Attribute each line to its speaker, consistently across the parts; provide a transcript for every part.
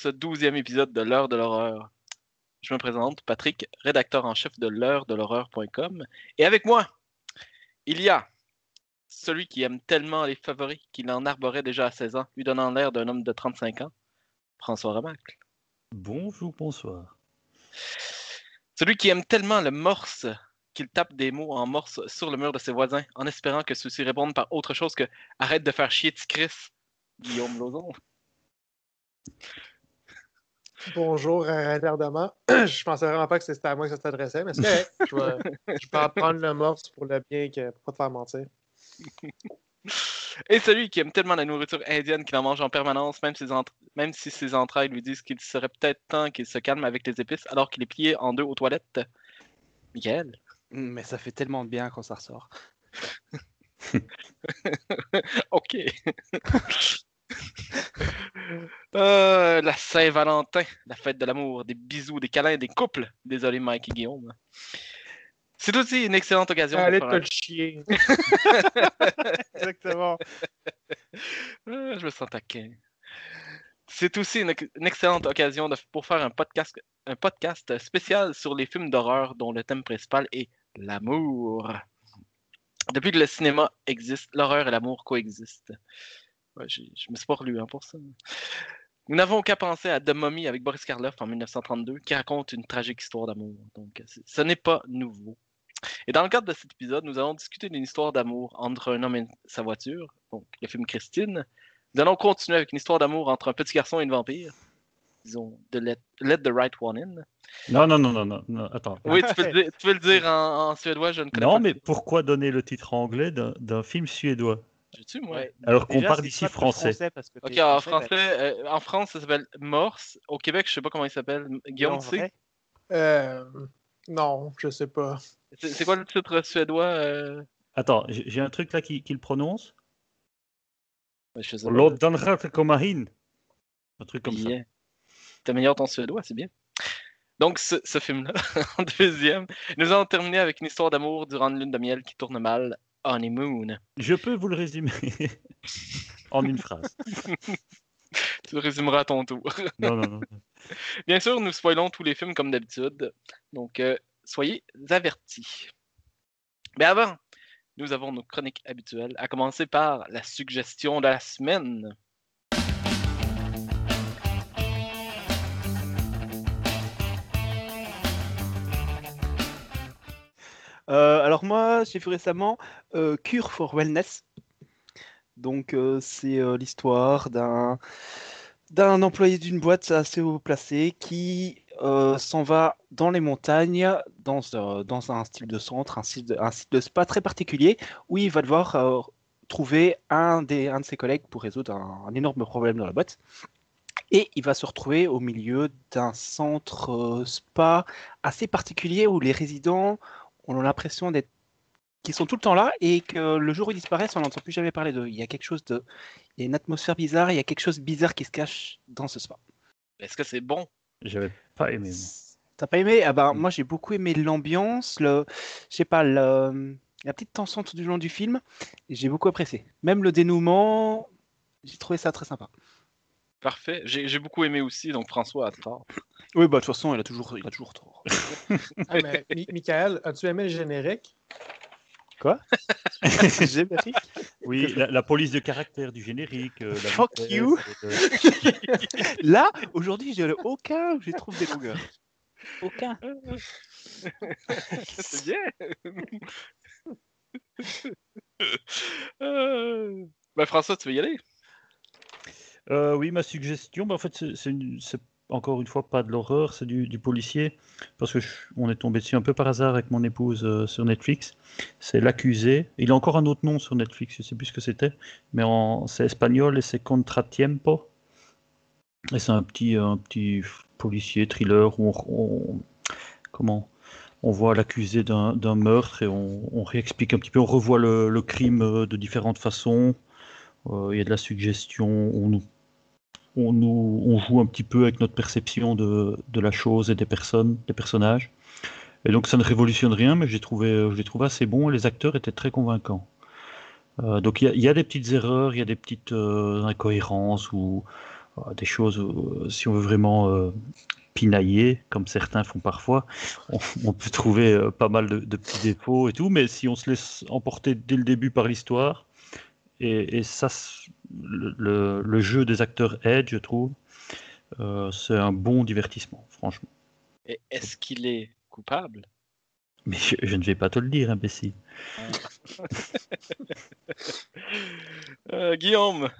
Speaker 1: ce douzième épisode de l'heure de l'horreur. Je me présente, Patrick, rédacteur en chef de l'heure de l'horreur.com. Et avec moi, il y a celui qui aime tellement les favoris qu'il en arborait déjà à 16 ans, lui donnant l'air d'un homme de 35 ans, François Remacle.
Speaker 2: Bonjour, bonsoir.
Speaker 1: Celui qui aime tellement le morse qu'il tape des mots en morse sur le mur de ses voisins en espérant que ceux-ci répondent par autre chose que arrête de faire chier, petit Chris, Guillaume Lozon.
Speaker 3: Bonjour, euh, retardement. Je pensais vraiment pas que c'était à moi que ça s'adressait, mais c'est correct. Je vais, je vais en prendre le morse pour le bien que pour pas te faire mentir.
Speaker 1: Et celui qui aime tellement la nourriture indienne qu'il en mange en permanence, même, ses même si ses entrailles lui disent qu'il serait peut-être temps qu'il se calme avec les épices alors qu'il est plié en deux aux toilettes. Michael?
Speaker 4: Mm, Mais ça fait tellement de bien quand ça ressort.
Speaker 1: ok. Euh, la Saint-Valentin, la fête de l'amour, des bisous, des câlins, des couples. Désolé, Mike et Guillaume. C'est aussi une excellente occasion pour
Speaker 3: Allez
Speaker 1: faire
Speaker 3: te chier. Exactement.
Speaker 1: Ah, je me sens taquin. C'est aussi une, une excellente occasion de- pour faire un podcast, un podcast spécial sur les films d'horreur dont le thème principal est l'amour. Depuis que le cinéma existe, l'horreur et l'amour coexistent. Ouais, je me suis pas relu hein, pour ça. Nous n'avons qu'à penser à The Mummy avec Boris Karloff en 1932 qui raconte une tragique histoire d'amour. Donc, ce n'est pas nouveau. Et dans le cadre de cet épisode, nous allons discuter d'une histoire d'amour entre un homme et sa voiture, donc le film Christine. Nous allons continuer avec une histoire d'amour entre un petit garçon et une vampire. Disons, de Let, Let the Right One In.
Speaker 2: Non, non, non, non, non, non, attends.
Speaker 1: Oui, tu peux le dire, tu peux le dire en, en suédois, je ne connais
Speaker 2: Non,
Speaker 1: pas.
Speaker 2: mais pourquoi donner le titre anglais d'un d'un film suédois?
Speaker 1: J'ai-tu, moi?
Speaker 4: Ouais.
Speaker 2: alors qu'on parle
Speaker 4: que
Speaker 2: français
Speaker 4: parce que
Speaker 1: Ok,
Speaker 4: t'es
Speaker 1: en
Speaker 4: français,
Speaker 1: français, euh, en France, ça s'appelle Morse. Au Québec, je sais pas comment il s'appelle. Guillaume,
Speaker 4: en
Speaker 1: tu sais?
Speaker 4: vrai,
Speaker 3: Euh, non, je sais pas.
Speaker 1: C'est quoi le titre suédois? euh?
Speaker 2: Attends, j'ai un truc là qui, qui le prononce? Komarin. Un truc comme ça.
Speaker 1: Bien. T'améliores ton suédois, c'est bien. Donc, ce, ce film-là, en deuxième, nous allons terminer avec une histoire d'amour durant une lune de miel qui tourne mal, Honeymoon.
Speaker 2: Je peux vous le résumer en une phrase.
Speaker 1: Tu le résumeras à ton tour.
Speaker 2: Non, non, non.
Speaker 1: Bien sûr, nous spoilons tous les films comme d'habitude, donc euh, soyez avertis. Mais avant, nous avons nos chroniques habituelles, à commencer par la suggestion de la semaine.
Speaker 4: Alors moi, j'ai vu récemment euh, Cure for Wellness. Donc euh, c'est euh, l'histoire d'un d'un employé d'une boîte assez haut placé qui euh, s'en va dans les montagnes, dans, euh, dans un style de centre, un site de, un site de spa très particulier, où il va devoir euh, trouver un, des, un de ses collègues pour résoudre un, énorme problème dans la boîte. Et il va se retrouver au milieu d'un centre euh, spa assez particulier où les résidents ont l'impression d'être qu'ils sont tout le temps là et que le jour où ils disparaissent, on n'entend plus jamais parler d'eux. Il y a quelque chose de, il y a une atmosphère bizarre, il y a quelque chose de bizarre qui se cache dans ce spa.
Speaker 1: Est-ce que c'est bon?
Speaker 2: J'avais pas aimé.
Speaker 4: T'as pas aimé? Ah ben moi j'ai beaucoup aimé l'ambiance, le, je sais pas, le- la petite tension tout du long du film. et J'ai beaucoup apprécié. Même le dénouement, j'ai trouvé ça très sympa.
Speaker 1: Parfait. J'ai beaucoup aimé aussi, donc François a tort.
Speaker 4: Oui bah de toute façon il a toujours, il a toujours tort.
Speaker 3: Ah, mais, Mi- Michael, as-tu aimé le générique?
Speaker 4: Générique?
Speaker 2: Oui, la, la police de caractère du générique. euh, la
Speaker 4: Fuck
Speaker 2: vitesse,
Speaker 4: you.
Speaker 2: euh,
Speaker 4: Là aujourd'hui j'ai aucun, où j'ai trouve des longueurs. Aucun.
Speaker 1: c'est bien! Euh, Ben François, tu veux y aller?
Speaker 2: Euh, oui, ma suggestion, bah, en fait, c'est- encore une fois pas de l'horreur, c'est du, policier, parce que on est tombé dessus un peu par hasard avec mon épouse euh, sur Netflix. C'est L'accusé. Il a encore un autre nom sur Netflix, je sais plus ce que c'était, mais c'est espagnol et c'est Contratiempo. Et c'est un petit, policier thriller où on, comment on voit l'accusé d'un meurtre et on, réexplique un petit peu, on revoit le, crime euh, de différentes façons. Il y a de la suggestion, on nous, on joue un petit peu avec notre perception de, la chose et des personnes, des personnages. Et donc ça ne révolutionne rien, mais j'ai trouvé, euh, trouvé assez bon les acteurs étaient très convaincants. Euh, donc il y, a- des petites erreurs, il y a des petites euh, incohérences ou des choses, si on veut vraiment pinailler, comme certains font parfois, on, peut trouver pas mal de, petits défauts et tout, mais si on se laisse emporter dès le début par l'histoire, et, et ça, le, le- le jeu des acteurs aide, je trouve, euh, c'est un bon divertissement, franchement.
Speaker 1: Et Est-ce qu'il est coupable?
Speaker 2: Mais je, je ne vais pas te le dire, imbécile.
Speaker 1: Euh, Guillaume,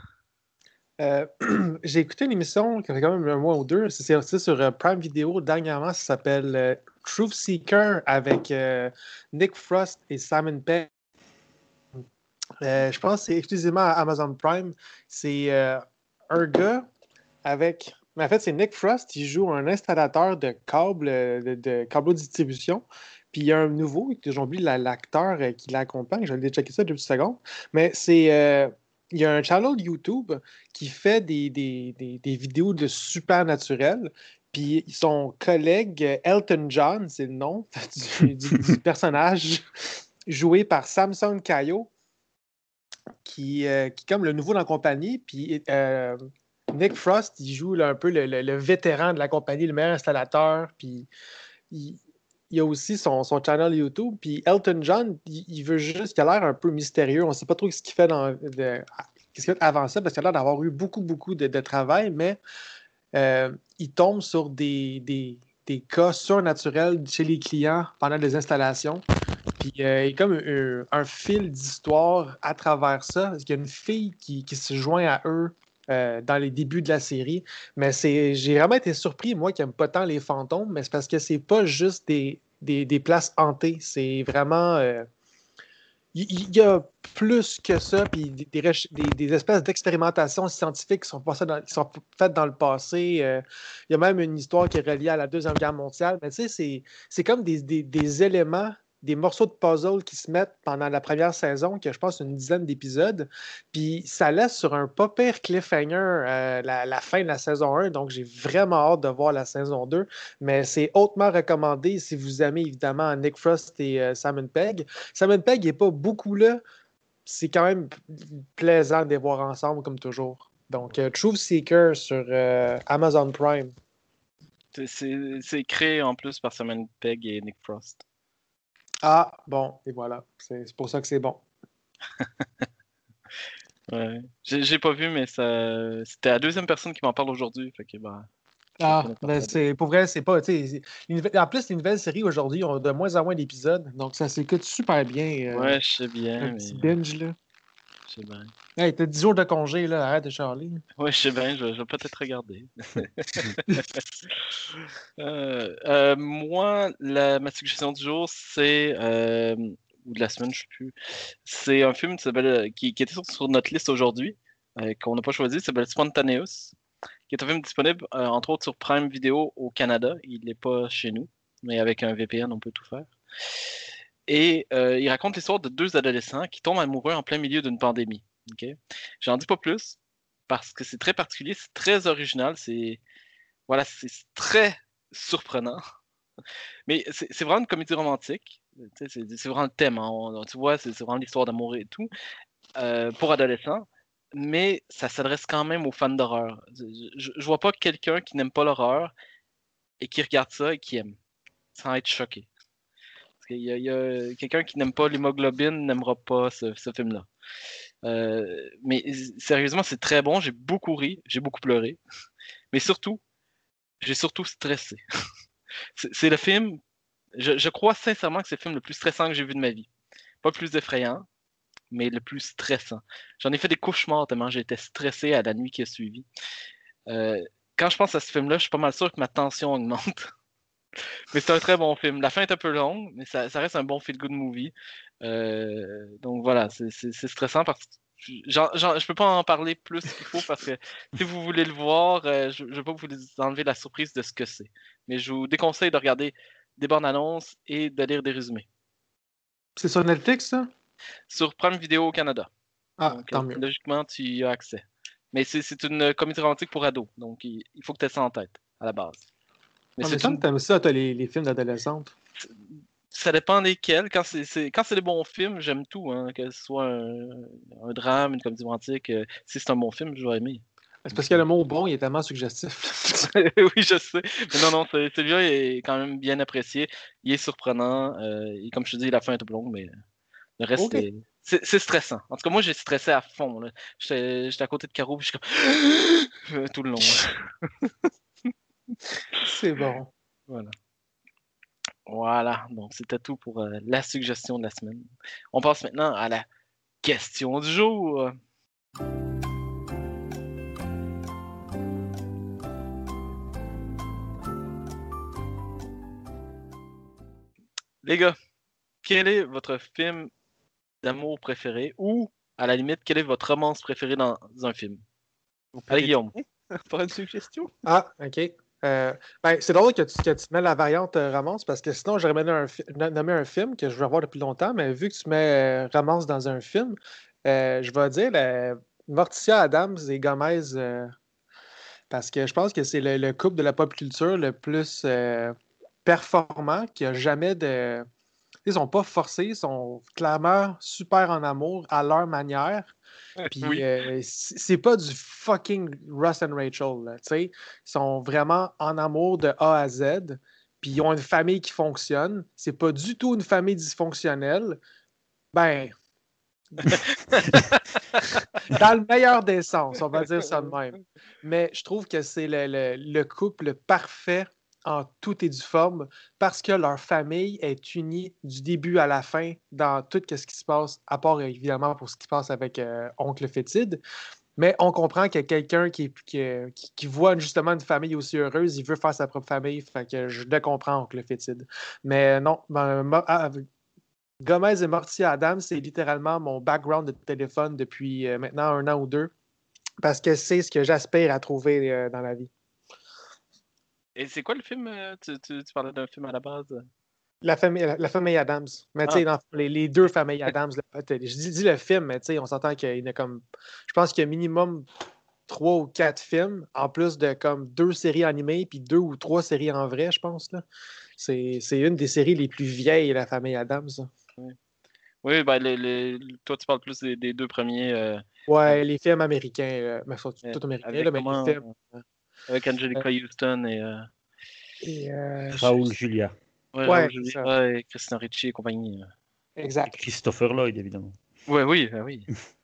Speaker 3: Euh, j'ai écouté une émission qui fait quand même un mois ou deux. C'est sorti sur Prime Video dernièrement. Ça s'appelle euh, Truth Seeker avec euh, Nick Frost et Simon Pegg. Euh, je pense que c'est exclusivement Amazon Prime. C'est euh, un gars avec. Mais en fait, c'est Nick Frost. Il joue un installateur de câbles, de, de câbles de distribution. Puis il y a un nouveau, j'ai oublié la- l'acteur euh, qui l'accompagne. Je vais aller checker ça deux petites secondes. Mais c'est. il y a un channel YouTube qui fait des, des, des, vidéos de supernaturel. Puis son collègue Elton John, c'est le nom du, du- du personnage, joué par Samson Cayo, qui, euh, qui est comme le nouveau dans la compagnie. Puis euh, Nick Frost, il joue un peu le, vétéran de la compagnie, le meilleur installateur. Puis il, a aussi son, channel YouTube. Puis Elton John, il, veut juste, il a l'air un peu mystérieux. On ne sait pas trop ce qu'il fait dans, de- qu'est-ce qu'il fait avant ça, parce qu'il a l'air d'avoir eu beaucoup, beaucoup de, de travail, mais euh, il tombe sur des, des, des cas surnaturels chez les clients pendant les installations. Puis euh, il y a comme un, fil d'histoire à travers ça. Parce qu'il y a une fille qui, qui se joint à eux euh, dans les débuts de la série. Mais c'est, j'ai vraiment été surpris, moi qui n'aime pas tant les fantômes, mais c'est parce que c'est pas juste des, des, des places hantées. C'est vraiment. euh, il y, a plus que ça, puis des, des des- espèces d'expérimentations scientifiques qui sont, dans- sont faites dans le passé. Il y a même une histoire qui est reliée à la Deuxième Guerre mondiale. Mais tu sais, c'est- comme des- des éléments, des morceaux de puzzle qui se mettent pendant la première saison, qui a, je pense, une dizaine d'épisodes. Puis ça laisse sur un pas pire cliffhanger euh, la, fin de la saison 1. Donc j'ai vraiment hâte de voir la saison 2. Mais c'est hautement recommandé si vous aimez évidemment Nick Frost et euh, Simon Pegg. Simon Pegg n'est pas beaucoup là. C'est quand même plaisant de les voir ensemble, comme toujours. Donc, euh, Truth Seeker sur euh, Amazon Prime.
Speaker 1: c'est créé en plus par Simon Pegg et Nick Frost.
Speaker 3: Ah, bon, et voilà. C'est pour ça que c'est bon.
Speaker 1: Ouais. J'ai pas vu, mais ça c'était la deuxième personne qui m'en parle aujourd'hui. Fait que, bah,
Speaker 3: Ah, ben c'est pour vrai, c'est pas. En plus, les nouvelles séries aujourd'hui ont de moins en moins d'épisodes. Donc, ça s'écoute super bien. euh,
Speaker 1: ouais, je sais bien,
Speaker 3: un
Speaker 1: mais
Speaker 3: petit binge, là.
Speaker 1: Sais bien.
Speaker 3: Hey, t'as 10 jours de congé, là. Arrête de Charlie.
Speaker 1: Ouais, je sais bien, je, vais- je vais peut-être regarder. Euh, euh, moi, la, ma suggestion du jour, c'est, euh, ou de la semaine, je sais plus, c'est un film qui, qui, qui était sur, sur notre liste aujourd'hui, qu'on n'a pas choisi, s'appelle Spontaneous, qui est un film disponible, entre autres, sur Prime Video au Canada. Il n'est pas chez nous, mais avec un VPN, on peut tout faire. Et euh, il raconte l'histoire de deux adolescents qui tombent amoureux en plein milieu d'une pandémie. ok? J'en dis pas plus, parce que c'est très particulier, c'est très original, c'est voilà, très surprenant. Mais c'est vraiment une comédie romantique. C'est vraiment le thème. hein. Tu vois, c'est vraiment l'histoire d'amour et tout euh, pour adolescents. Mais ça s'adresse quand même aux fans d'horreur. Je, je vois pas quelqu'un qui n'aime pas l'horreur et qui regarde ça et qui aime, sans être choqué. Qu'il y a, quelqu'un qui n'aime pas l'hémoglobine n'aimera pas ce, film-là. Euh, mais sérieusement, c'est très bon. J'ai beaucoup ri, j'ai beaucoup pleuré. Mais surtout, j'ai surtout stressé. c'est le film, je, je crois sincèrement que c'est le film le plus stressant que j'ai vu de ma vie. Pas le plus effrayant, mais le plus stressant. J'en ai fait des cauchemars tellement j'étais stressé à la nuit qui a suivi. Euh, quand je pense à ce film-là, je suis pas mal sûr que ma tension augmente. mais c'est un très bon film. La fin est un peu longue, mais ça, ça reste un bon feel-good movie. Euh, donc voilà, c'est stressant parce que je peux pas en parler plus qu'il faut parce que si vous voulez le voir, euh, je ne veux pas vous enlever la surprise de ce que c'est. Mais je vous déconseille de regarder des bandes annonces et de lire des résumés.
Speaker 3: C'est sur Netflix, ça?
Speaker 1: Sur Prime Vidéo au Canada.
Speaker 3: Ah,
Speaker 1: Donc,
Speaker 3: tant
Speaker 1: euh,
Speaker 3: mieux.
Speaker 1: logiquement, tu y as accès. Mais c'est c'est une comédie romantique pour ados. Donc il, il faut que tu aies ça en tête à la base. Mais c'est une-
Speaker 3: t'aimes ça, t'as les, les films d'adolescentes.
Speaker 1: Ça dépend desquels. Quand c'est des bons films, j'aime tout. Hein, que ce soit un, un drame, une comédie romantique. euh, si c'est un bon film, je vais aimer.
Speaker 3: C'est parce que le mot bon, il est tellement suggestif.
Speaker 1: oui, je sais. Mais non, non, celui-là est quand même bien apprécié. Il est surprenant. euh, et comme je te dis, la fin est un peu longue, mais le reste, c'est c'est stressant. En tout cas, moi, j'ai stressé à fond. j'étais à côté de Caro, puis je suis comme tout le long.
Speaker 3: c'est bon.
Speaker 1: Voilà. Voilà, donc c'était tout pour euh, la suggestion de la semaine. On passe maintenant à la question du jour. Les gars, quel est votre film d'amour préféré ou, à la limite, quelle est votre romance préférée dans un film? Allez, Guillaume.
Speaker 4: Faire une suggestion?
Speaker 3: Ah, OK. Euh, ben, c'est drôle que tu, que mets la variante euh, romance parce que sinon, j'aurais nommé un, nommé un film que je veux voir depuis longtemps, mais vu que tu mets euh, romance dans un film, euh, je vais dire euh, Morticia Adams et Gomez parce que je pense que c'est le, le couple de la pop culture le plus performant qui a jamais de. Ils sont pas forcés, ils sont clairement super en amour à leur manière. Puis
Speaker 1: Oui.
Speaker 3: euh, c'est pas du fucking Russ and Rachel, là, tu sais. Ils sont vraiment en amour de A à Z. Puis ils ont une famille qui fonctionne. C'est pas du tout une famille dysfonctionnelle. Ben. Dans le meilleur des sens, on va dire ça de même. Mais je trouve que c'est le, le- le couple parfait en tout et du forme parce que leur famille est unie du début à la fin dans tout ce qui se passe, à part évidemment pour ce qui se passe avec euh, Oncle Fétide. Mais on comprend a quelqu'un qui, qui, qui- qui voit justement une famille aussi heureuse, il veut faire sa propre famille. Fait que je comprends, Oncle Fétide. Mais non, ben, Mo- ah, Gomez et Morty Adams, c'est littéralement mon background de téléphone depuis euh, maintenant un an ou deux parce que c'est ce que j'aspire à trouver euh, dans la vie.
Speaker 1: Et c'est quoi le film? euh, Tu, tu- tu parlais d'un film à la base?
Speaker 3: La famille, la, la famille Adams. Mais tu sais, dans les, les deux familles Adams, là, je dis, dis le film, mais tu sais, on s'entend qu'il y en a comme. Je pense qu'il y a minimum trois ou quatre films, en plus de comme deux séries animées, puis deux ou trois séries en vrai, je pense. là. C'est c'est une des séries les plus vieilles, la famille Adams.
Speaker 1: Oui, ben, les- les- toi, tu parles plus des, des deux premiers euh,
Speaker 3: Ouais, les films américains, euh, mais sont
Speaker 1: Ouais,
Speaker 3: tout américains, là, mais
Speaker 1: comment,
Speaker 3: les films.
Speaker 1: euh, avec Angelica Houston et, euh,
Speaker 3: Et, euh,
Speaker 2: Raoul Julia.
Speaker 1: ouais,
Speaker 3: Ouais,
Speaker 1: Raoul
Speaker 3: c'est
Speaker 1: Julia
Speaker 3: ça.
Speaker 1: et Christina Ricci et compagnie. euh.
Speaker 3: exact.
Speaker 2: Christopher Lloyd, évidemment.
Speaker 1: Ouais, oui, ben oui.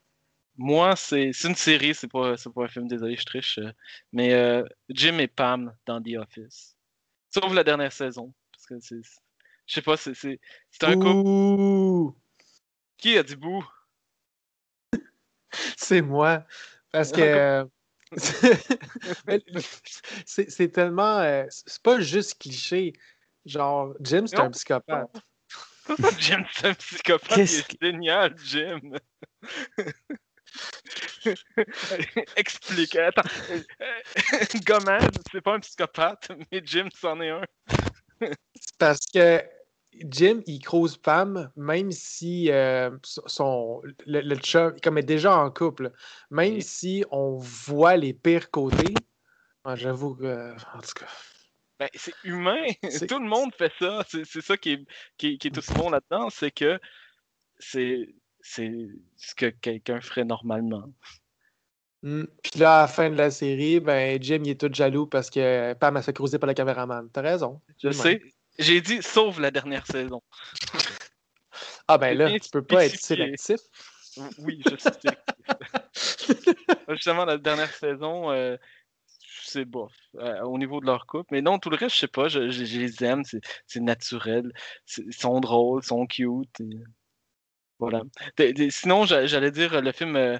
Speaker 1: Moi, c'est c'est une série, c'est pas, c'est pas un film, désolé, je triche. euh, Mais euh, Jim et Pam dans The Office. Sauf la dernière saison. Parce que c'est. Je sais pas, c'est c'est- c'est un couple.
Speaker 3: Ouh,
Speaker 1: Qui a dit bouh?
Speaker 3: c'est moi. Parce que. c'est c'est tellement. euh, c'est pas juste cliché. Genre, Jim, c'est un psychopathe.
Speaker 1: Jim, c'est un psychopathe, il est génial, Jim. Explique. Attends. euh, Gomez, c'est pas un psychopathe, mais Jim, c'en est un.
Speaker 3: C'est parce que Jim, il croise Pam, même si euh, son, le, le chum, comme est déjà en couple, même si on voit les pires côtés. ah, J'avoue que. En tout cas.
Speaker 1: Ben, c'est humain. Tout le monde fait ça. C'est ça qui est, qui, qui est aussi bon là-dedans, c'est que c'est ce que quelqu'un ferait normalement.
Speaker 3: Mm. Puis là, à la fin de la série, ben, Jim, il est tout jaloux parce que Pam a fait croiser par le caméraman. T'as raison.
Speaker 1: Je sais. J'ai dit sauf la dernière saison.
Speaker 3: Ah, ben là, tu peux pas être sélectif.
Speaker 1: Oui, je sais. Justement, la dernière saison, euh, c'est bof euh, au niveau de leur couple. Mais non, tout le reste, je sais pas, je, je- je les aime, c'est naturel. Ils sont drôles, ils sont cute. et Voilà. Sinon, j'a- j'allais dire euh, le film, euh,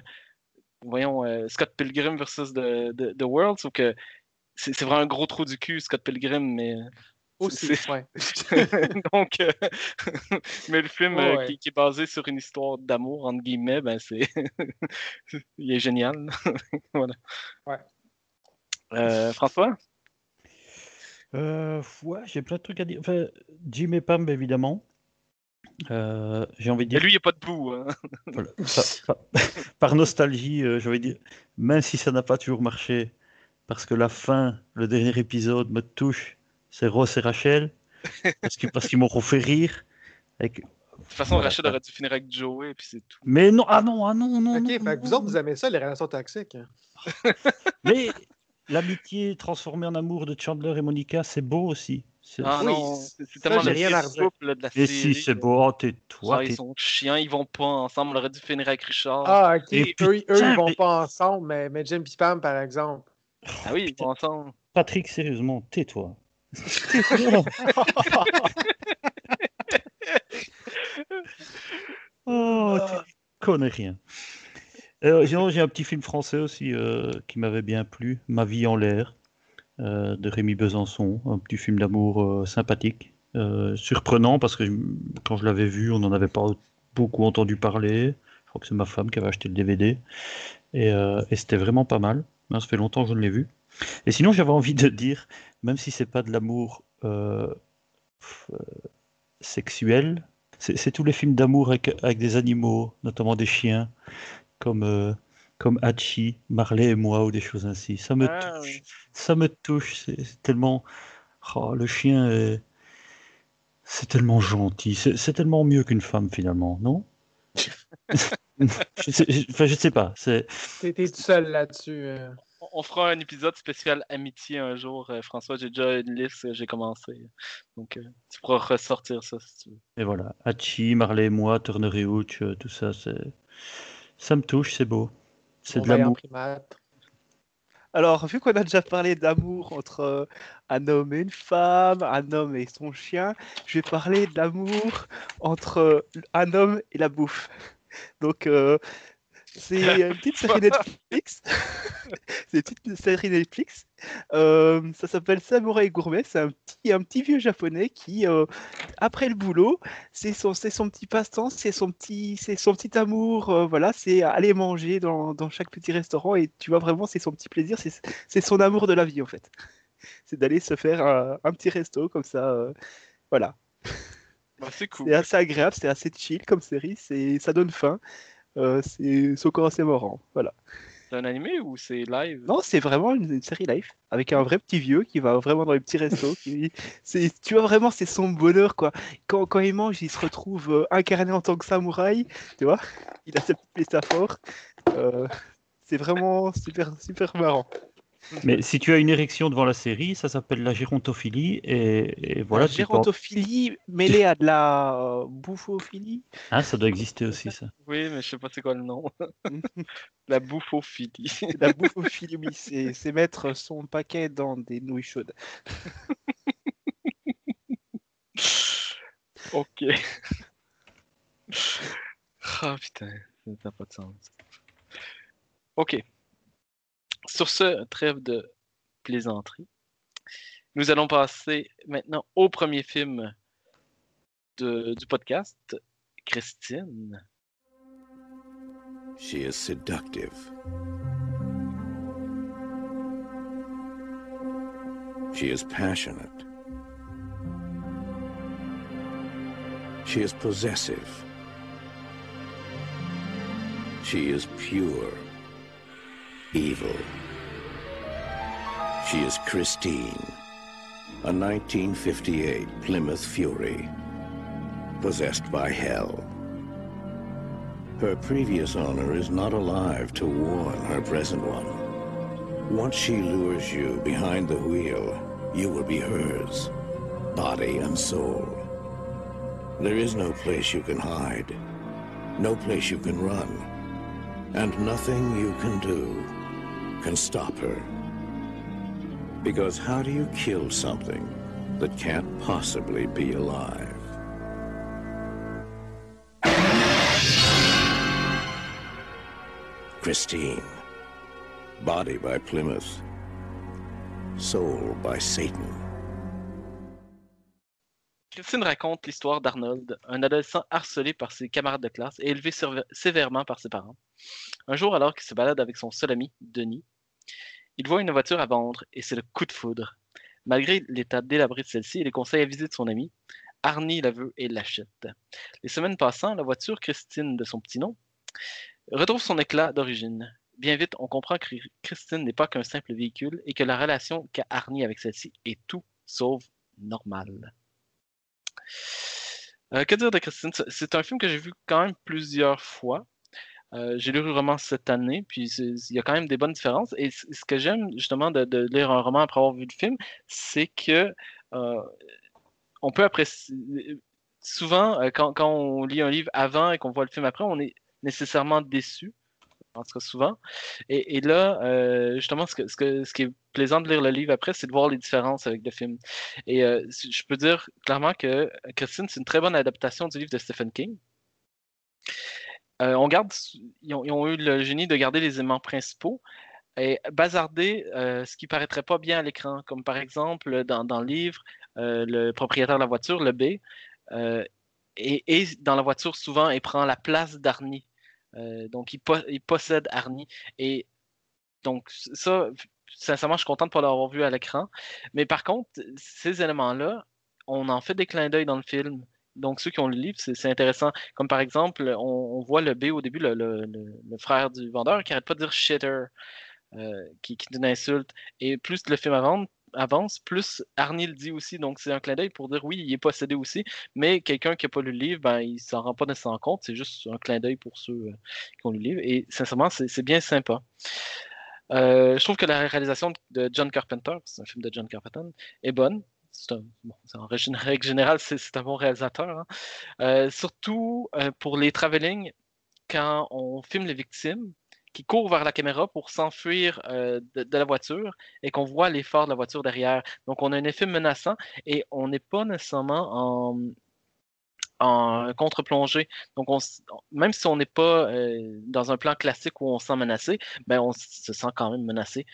Speaker 1: voyons, euh, Scott Pilgrim versus The, The, The World, sauf que c'est vraiment un gros trou du cul, Scott Pilgrim, mais.
Speaker 3: Aussi,
Speaker 1: c'est-
Speaker 3: ouais.
Speaker 1: Donc, euh, mais le film
Speaker 3: Ouais,
Speaker 1: euh,
Speaker 3: ouais.
Speaker 1: qui, qui est basé sur une histoire d'amour, entre guillemets, ben c'est. Il est génial. voilà.
Speaker 3: Ouais.
Speaker 1: Euh, François?
Speaker 2: Euh, ouais, j'ai plein de trucs à dire. Enfin, Jim et Pam, évidemment. Euh, j'ai envie de
Speaker 1: Et
Speaker 2: dire,
Speaker 1: lui, il n'y a pas de bout. hein.
Speaker 2: voilà, par, nostalgie, euh, j'ai envie de dire, même si ça n'a pas toujours marché, parce que la fin, le dernier épisode me touche, c'est Ross et Rachel. parce que- parce qu'ils m'auront fait rire. Avec-
Speaker 1: De toute façon,
Speaker 2: Voilà.
Speaker 1: Rachel aurait dû finir avec Joey, puis c'est tout.
Speaker 2: Mais non, ah non, ah non, non.
Speaker 3: Ok,
Speaker 2: non,
Speaker 3: vous
Speaker 2: non,
Speaker 3: autres, vous aimez ça, les relations toxiques. hein?
Speaker 2: Mais l'amitié transformée en amour de Chandler et Monica, c'est beau aussi.
Speaker 1: Ah
Speaker 3: Oui,
Speaker 1: non,
Speaker 3: ça,
Speaker 1: c'est tellement le
Speaker 3: rien
Speaker 1: souple de la
Speaker 2: Et
Speaker 1: série.
Speaker 2: si, c'est beau. Oh, tais-toi.
Speaker 1: Genre, ils
Speaker 2: t'es-
Speaker 1: sont chiants, ils vont pas ensemble. On aurait dû finir avec Richard.
Speaker 3: Ah, ok.
Speaker 2: Et
Speaker 3: eux, eux, ils vont
Speaker 2: mais-
Speaker 3: pas ensemble, mais, mais Jim et Pam, par exemple.
Speaker 1: Ah oui, ils vont ensemble.
Speaker 2: Patrick, sérieusement, tais-toi. Oh, connais rien. Euh, sinon, j'ai un petit film français aussi euh, qui m'avait bien plu, Ma vie en l'air, euh, de Rémi Besançon, un petit film d'amour euh, sympathique, surprenant parce que je- quand je l'avais vu, on n'en avait pas beaucoup entendu parler. Je crois que c'est ma femme qui avait acheté le DVD et, et c'était vraiment pas mal. Hein, ça fait longtemps que je ne l'ai vu. Et sinon, j'avais envie de dire, même si c'est pas de l'amour euh, euh, sexuel, c'est tous les films d'amour avec, avec des animaux, notamment des chiens, comme, euh, comme Hachi, Marley et moi, ou des choses ainsi. Ça me
Speaker 1: Ah,
Speaker 2: touche.
Speaker 1: oui.
Speaker 2: Ça me touche. C'est tellement. Oh, le chien est. C'est tellement gentil. C'est tellement mieux qu'une femme, finalement, non? Je, sais, je- enfin, je sais pas.
Speaker 3: T'es tout seul là-dessus. euh.
Speaker 1: On- fera un épisode spécial amitié un jour, euh, François. J'ai déjà une liste, euh, j'ai commencé. Donc, euh, tu pourras ressortir ça si tu veux.
Speaker 2: Et voilà, Hachi, Marley moi, Turner et Hooch, euh, tout ça, c'est, ça me touche, c'est beau. C'est de l'amour.
Speaker 4: Alors, vu qu'on a déjà parlé d'amour entre un homme et une femme, un homme et son chien, je vais parler d'amour entre un homme et la bouffe. Donc, euh, c'est une petite série Netflix. c'est une petite série Netflix. Euh, ça s'appelle Samouraï Gourmet. C'est un petit, un petit vieux japonais qui, euh, après le boulot, c'est son, c'est son petit passe-temps, c'est son petit, c'est son petit amour. euh, voilà, c'est aller manger dans, dans chaque petit restaurant et tu vois vraiment, c'est son petit plaisir, c'est, c'est son amour de la vie en fait. C'est d'aller se faire un, un petit resto comme ça. voilà.
Speaker 1: Bah, c'est cool.
Speaker 4: C'est assez agréable, c'est assez chill comme série, c'est, ça donne faim. Euh, c'est, encore assez marrant. Voilà.
Speaker 1: C'est un animé ou c'est live?
Speaker 4: Non, c'est vraiment une, une série live avec un vrai petit vieux qui va vraiment dans les petits restos. qui- tu vois vraiment, c'est son bonheur quoi. Quand, quand il mange, il se retrouve euh, incarné en tant que samouraï, tu vois. Il a sa petite métaphore. Euh, c'est vraiment super, super marrant.
Speaker 2: Mais si tu as une érection devant la série, ça s'appelle la gérontophilie, et, et voilà.
Speaker 4: la gérontophilie mêlée à de la euh, bouffophilie.
Speaker 2: Hein, ça doit exister aussi, ça.
Speaker 1: Oui, mais je sais pas c'est quoi le nom. La bouffophilie.
Speaker 4: La bouffophilie, oui, c'est, c'est mettre son paquet dans des nouilles chaudes.
Speaker 1: ok. Ah putain, ça n'a pas de sens. Ok. Sur ce, trêve de plaisanterie, nous allons passer maintenant au premier film de- du podcast, Christine.
Speaker 5: She is seductive. She is passionate. She is possessive. She is pure. Evil. She is Christine, a 1958 Plymouth Fury, possessed by hell. Her previous owner is not alive to warn her present one. Once she lures you behind the wheel, you will be hers, body and soul. There is no place you can hide, no place you can run, and nothing you can do can stop her. Because how do you kill something that can't possibly be alive? Christine. Body by Plymouth. Soul by Satan.
Speaker 1: Christine raconte l'histoire d'Arnold, un adolescent harcelé par ses camarades de classe et élevé sév- sévèrement par ses parents. Un jour, alors qu'il se balade avec son seul ami, Denis, il voit une voiture à vendre et c'est le coup de foudre. Malgré l'état délabré de celle-ci et les conseils avisés de son ami, Arnie la veut et l'achète. Les semaines passant, la voiture Christine de son petit nom retrouve son éclat d'origine. Bien vite, on comprend que Christine n'est pas qu'un simple véhicule et que la relation qu'a Arnie avec celle-ci est tout sauf normale. Euh, que dire de Christine? C'est- C'est un film que j'ai vu quand même plusieurs fois. Euh, j'ai lu le roman cette année, puis il y a quand même des bonnes différences. Et ce que j'aime justement de, lire un roman après avoir vu le film, c'est que euh, on peut apprécier. Souvent, euh, quand, quand on lit un livre avant et qu'on voit le film après, on est nécessairement déçu. En tout cas, souvent. Et, là, justement, ce, que, ce, qui est plaisant de lire le livre après, c'est de voir les différences avec le film. Et je peux dire clairement que Christine, c'est une très bonne adaptation du livre de Stephen King. Euh, on garde, ils ont, eu le génie de garder les éléments principaux et bazarder euh, ce qui paraîtrait pas bien à l'écran, comme par exemple dans, dans le livre, euh, le propriétaire de la voiture, le B, euh, et, et dans la voiture souvent, il prend la place d'Arnie. Euh, donc, il possède Arnie. Et donc, ça, sincèrement, je suis content de ne pas l'avoir vu à l'écran. Mais par contre, ces éléments-là, on en fait des clins d'œil dans le film. Donc, ceux qui ont le livre, c'est intéressant. Comme par exemple, on, voit le B au début, le, frère du vendeur, qui arrête pas de dire shitter, euh, qui, qui est une insulte. Et plus le film avance, plus Arnie le dit aussi. Donc, c'est un clin d'œil pour dire oui, il est possédé aussi. Mais quelqu'un qui n'a pas lu le livre, ben, il s'en rend pas nécessairement compte. C'est juste un clin d'œil pour ceux euh, qui ont lu le livre. Et sincèrement, c'est c'est bien sympa. Euh, je trouve que la réalisation de John Carpenter, c'est un film de John Carpenter, est bonne. En règle générale, c'est un bon réalisateur. hein. Euh, surtout euh, pour les travelling, quand on filme les victimes qui courent vers la caméra pour s'enfuir euh, de, la voiture et qu'on voit phares de la voiture derrière. Donc, on a un effet menaçant et on n'est pas nécessairement en, en contre-plongée. Donc, on même si on n'est pas euh, dans un plan classique où on se sent menacé, ben on se sent quand même menacé.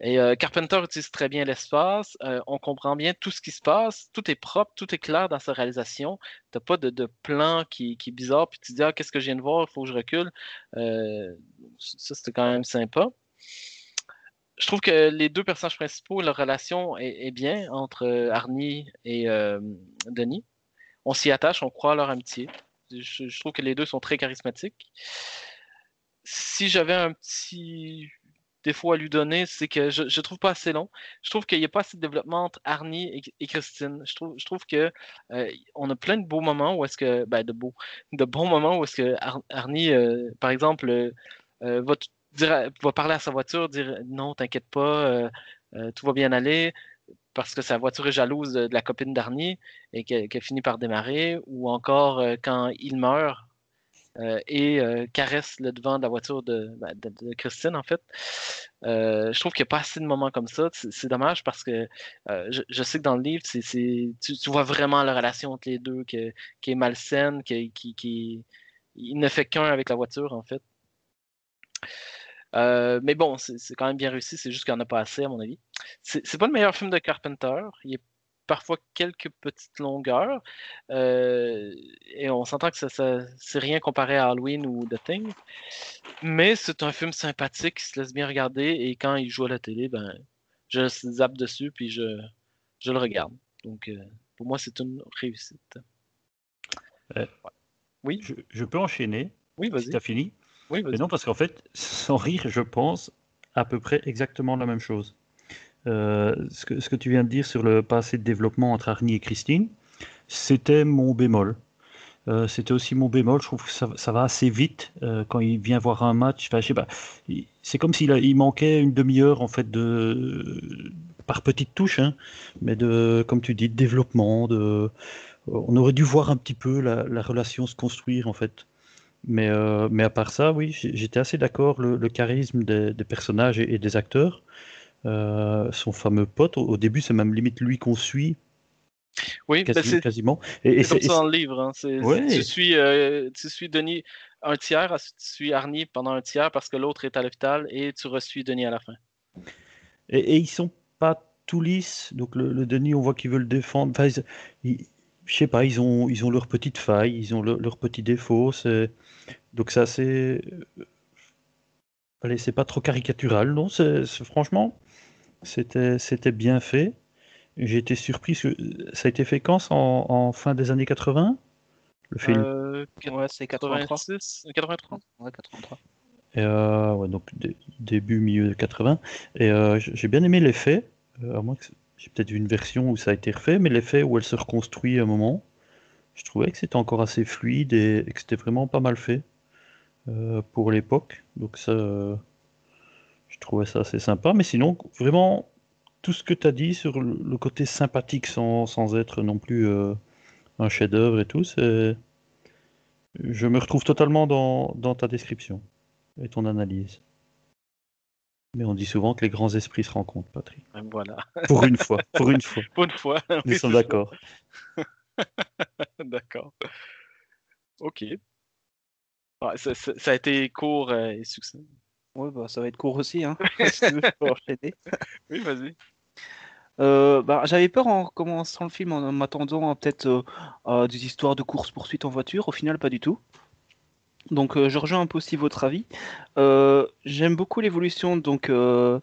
Speaker 1: Et euh, Carpenter utilise très bien l'espace. euh, on comprend bien tout ce qui se passe. Tout est propre, tout est clair dans sa réalisation. T'as pas de, plan qui, qui est bizarre, puis tu te dis ah, qu'est-ce que je viens de voir, il faut que je recule. Ça, c'était quand même sympa. Je trouve que les deux personnages principaux, leur relation est, bien entre Arnie et Denis. On s'y attache, on croit à leur amitié. Je, trouve que les deux sont très charismatiques. Si j'avais un petit défaut à lui donner, c'est que je ne trouve pas assez long. Je trouve qu'il n'y a pas assez de développement entre Arnie et, Christine. Je trouve, je trouve que euh, on a plein de beaux moments où est-ce que, ben, de bons moments où est-ce que Ar- Arnie, euh, par exemple, euh, va, dire va parler à sa voiture, dire non, t'inquiète pas, tout va bien aller, parce que sa voiture est jalouse de, la copine d'Arnie et qu'elle finit par démarrer, ou encore euh, quand il meurt. euh, et euh, caresse le devant de la voiture de, ben, Christine, en fait. Je trouve qu'il n'y a pas assez de moments comme ça. C'est dommage parce que je, sais que dans le livre, tu, vois vraiment la relation entre les deux qui est malsaine, qui, qui, ne fait qu'un avec la voiture, en fait. Euh, mais bon, c'est quand même bien réussi, c'est juste qu'il n'y en a pas assez, à mon avis. C'est pas le meilleur film de Carpenter. Il y a parfois quelques petites longueurs. euh, et on s'entend que ça, ça- c'est rien comparé à Halloween ou The Thing. Mais c'est un film sympathique qui se laisse bien regarder. Et quand il joue à la télé, ben, je zappe dessus puis je, je le regarde. Donc, euh, pour moi, c'est une réussite. Oui,
Speaker 2: Je, je peux enchaîner
Speaker 1: oui,
Speaker 2: si
Speaker 1: vas-y.
Speaker 2: tu as fini?
Speaker 1: Oui,
Speaker 2: Mais non, parce qu'en fait, sans rire, je pense à peu près exactement la même chose. Euh, ce, que, ce que tu viens de dire sur le passé de développement entre Arnie et Christine, c'était mon bémol. Euh, c'était aussi mon bémol. Je trouve que ça, ça va assez vite euh, quand il vient voir un match. Enfin, je sais pas. C'est comme s'il il manquait une demi-heure en fait de par petites touches, hein, mais de, comme tu dis, de développement. De, on aurait dû voir un petit peu la, la relation se construire en fait. Mais, euh, mais à part ça, oui, j'étais assez d'accord. Le, le charisme des, des personnages et, et des acteurs, euh, son fameux pote, au, au début, c'est même limite lui qu'on suit,
Speaker 1: Oui, ben,
Speaker 2: quasi- quasiment. Et,
Speaker 1: C'est comme ça dans le livre. hein.
Speaker 2: Ouais.
Speaker 1: Tu, suis, euh, tu suis Denis un tiers, tu suis Arnie pendant un tiers parce que l'autre est à l'hôpital et tu reçuis Denis à la fin.
Speaker 2: Et, et ils sont pas tout lisses. Donc le, le Denis, on voit qu'ils veulent défendre. Enfin, ils- ils- je sais pas, ils ont, ils ont leurs petites failles, ils ont le- leurs petits défauts. c'est- Donc c'est assez. Allez, c'est pas trop caricatural, non c'est, c'est- Franchement, c'était, c'était bien fait. J'ai été surpris. que ça a été fait quand ça, en, en fin des années 80 Le film?
Speaker 1: Euh,
Speaker 4: Ouais, c'est 83.
Speaker 1: 86, 83.
Speaker 4: Ouais, 83.
Speaker 2: Et, euh, ouais, donc dé- début, milieu de 80. Et euh, j- j'ai bien aimé l'effet. Euh, à moins que j'ai peut-être vu une version où ça a été refait, mais l'effet où elle se reconstruit à un moment. je trouvais que c'était encore assez fluide et, que c'était vraiment pas mal fait euh, pour l'époque. Donc ça, je trouvais ça assez sympa. Mais sinon, vraiment, tout ce que tu as dit sur le, côté sympathique sans, être non plus euh, un chef-d'œuvre et tout. Je me retrouve totalement dans, dans ta description et ton analyse. Mais on dit souvent que les grands esprits se rencontrent, Patrick.
Speaker 1: Voilà.
Speaker 2: Pour une fois, pour une fois.
Speaker 1: Pour une fois.
Speaker 2: Nous
Speaker 1: oui,
Speaker 2: sommes d'accord.
Speaker 1: D'accord. Ok. Ouais, ça, ça- ça a été court euh, et succès.
Speaker 4: Ouais, bah, ça va être court aussi, hein. si tu veux, je peux enchaîner.
Speaker 1: Oui, vas-y.
Speaker 4: Euh, bah, j'avais peur en commençant le film en m'attendant à peut-être euh, à des histoires de course-poursuite en voiture. Au final, pas du tout. Donc, euh, je rejoins un peu aussi votre avis. Euh, J'aime beaucoup l'évolution donc euh,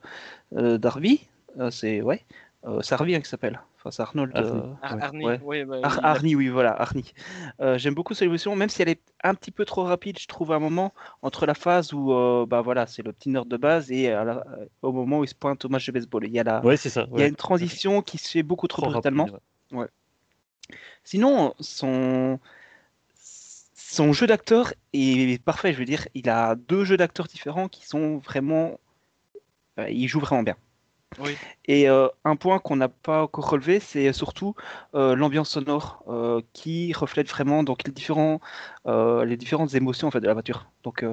Speaker 4: euh, d'Harvey. Euh, c'est ouais, euh, c'est Harvey hein, qui s'appelle. Enfin, c'est Arnold.
Speaker 2: Harvey.
Speaker 4: euh,
Speaker 1: Ar-
Speaker 4: ouais,
Speaker 1: Arnie,
Speaker 4: ouais.
Speaker 1: oui, bah,
Speaker 4: Ar- Arnie, oui, voilà, Arnie. Euh, J'aime beaucoup cette évolution, même si elle est un petit peu trop rapide, je trouve, à un moment, entre la phase où euh, bah, voilà, c'est le petit nerd de base et la- au moment où il se pointe au match de baseball. Il y a, la,
Speaker 2: Ouais, c'est ça.
Speaker 4: il y a une transition qui se fait beaucoup trop,
Speaker 2: Trop
Speaker 4: brutalement.
Speaker 2: rapide, ouais.
Speaker 4: Sinon, son, son jeu d'acteur est parfait, je veux dire. Il a deux jeux d'acteurs différents qui sont vraiment. euh, il joue vraiment bien.
Speaker 1: Oui.
Speaker 4: Et euh, un point qu'on n'a pas encore relevé, c'est surtout euh, l'ambiance sonore qui reflète vraiment donc, les, différents, les différentes émotions en fait, de la voiture. Donc,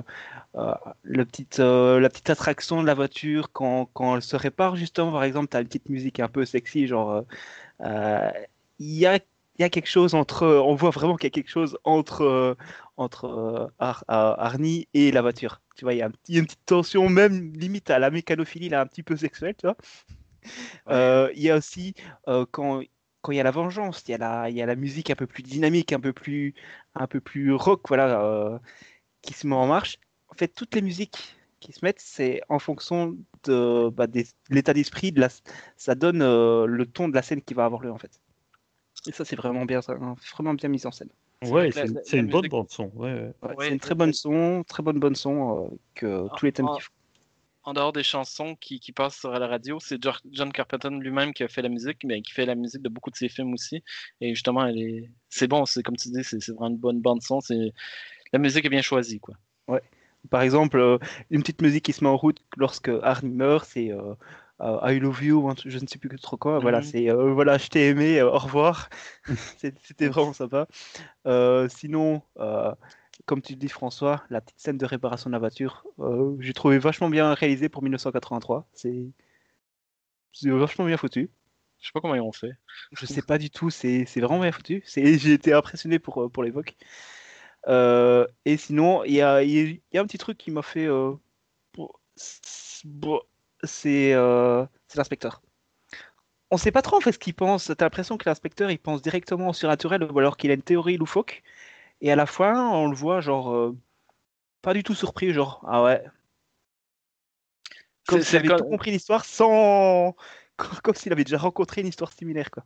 Speaker 4: le petit, euh, la petite attraction de la voiture quand, quand elle se répare, justement, par exemple, tu as une petite musique un peu sexy, genre. Il y a il y a quelque chose entre, on voit vraiment qu'il y a quelque chose entre, euh, entre euh, Ar- Ar- Arnie et la voiture. Tu vois, il y a, un petit- il y a une petite tension, même limite à la mécanophilie, là, un petit peu sexuelle, tu vois. Euh, il y a aussi, euh, quand, quand il y a la vengeance, il y a la, il y a la musique un peu plus dynamique, un peu plus, un peu plus rock, voilà, euh, qui se met en marche. En fait, toutes les musiques qui se mettent, c'est en fonction de, bah, de l'état d'esprit, de la, ça donne euh, le ton de la scène qui va avoir lieu, en fait. Et ça, c'est vraiment bien, hein, vraiment bien mis en scène.
Speaker 2: Ouais, c'est une bonne bande son. Ouais, ouais.
Speaker 4: Ouais,
Speaker 1: Ouais,
Speaker 4: c'est une très bonne son, très bonne bonne son euh, que
Speaker 1: Ah,
Speaker 4: tous les thèmes
Speaker 1: ah.
Speaker 4: kiffent.
Speaker 1: En dehors des chansons qui, qui passent sur la radio, c'est John Carpenter lui-même qui a fait la musique, mais qui fait la musique de beaucoup de ses films aussi. Et justement, elle est... c'est bon, c'est comme tu dis, c'est vraiment une bonne bande son. C'est la musique est bien choisie, quoi.
Speaker 4: Par exemple, euh, une petite musique qui se met en route lorsque Arnie meurt, c'est euh, I love you, je ne sais plus trop quoi. Voilà,
Speaker 1: Mhm.
Speaker 4: c'est euh, voilà, je t'ai aimé, euh, au revoir. C'était vraiment sympa. Euh, sinon, euh, comme tu dis, François, la petite scène de réparation de la voiture, euh, j'ai trouvé vachement bien réalisée pour 1983. C'est vachement bien foutu.
Speaker 1: Je sais pas comment ils ont fait.
Speaker 4: Je sais pas du tout, c'est vraiment bien foutu. J'ai été impressionné pour, euh, pour l'époque. Euh, et sinon, il y a, y a- un petit truc qui m'a fait. euh, c'est euh, c'est l'inspecteur. On sait pas trop en fait ce qu'il pense. T'as l'impression que l'inspecteur il pense directement au surnaturel ou alors qu'il a une théorie loufoque. Et à la fin, on le voit genre euh, pas du tout surpris, genre ah ouais. Comme s'il avait tout compris l'histoire sans. Comme s'il avait déjà rencontré une histoire similaire quoi.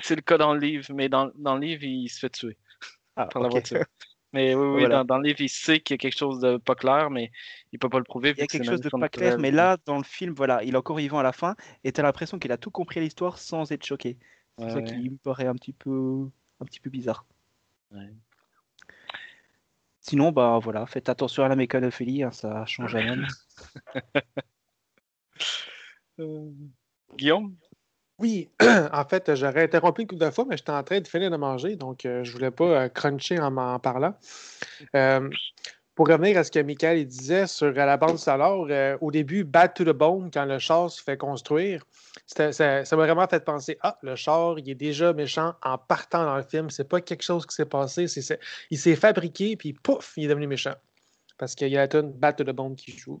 Speaker 1: C'est le cas dans le livre, mais dans, dans le livre, il se fait tuer
Speaker 4: Ah,
Speaker 1: par la
Speaker 4: ok.
Speaker 1: voiture. Mais oui, oui,
Speaker 4: Voilà.
Speaker 1: dans, dans le livre, il sait qu'il y a quelque chose de pas clair, mais il peut pas le prouver.
Speaker 4: Il y a quelque chose de pas clair, mais là, dans le film, voilà, il est encore vivant à la fin, et t'as l'impression qu'il a tout compris à l'histoire sans être choqué. C'est
Speaker 1: Ouais,
Speaker 4: ça
Speaker 1: ouais.
Speaker 4: qui me paraît un petit peu, un petit peu bizarre.
Speaker 1: Ouais.
Speaker 4: Sinon, bah voilà, faites attention à la mécanophilie, hein, ça change rien.
Speaker 1: Euh, Guillaume?
Speaker 3: Oui, en fait, j'aurais interrompu une couple de fois, mais j'étais en train de finir de manger, donc euh, je voulais pas euh, cruncher en m'en parlant. Euh, pour revenir à ce que Michael disait sur la bande sonore, au début, Bad to the Bone, quand le char se fait construire, ça m'a vraiment fait penser Ah, le char, il est déjà méchant en partant dans le film. C'est pas quelque chose qui s'est passé. il s'est fabriqué, puis pouf, il est devenu méchant. Parce qu'il y a la tune Bad to the Bone qui joue.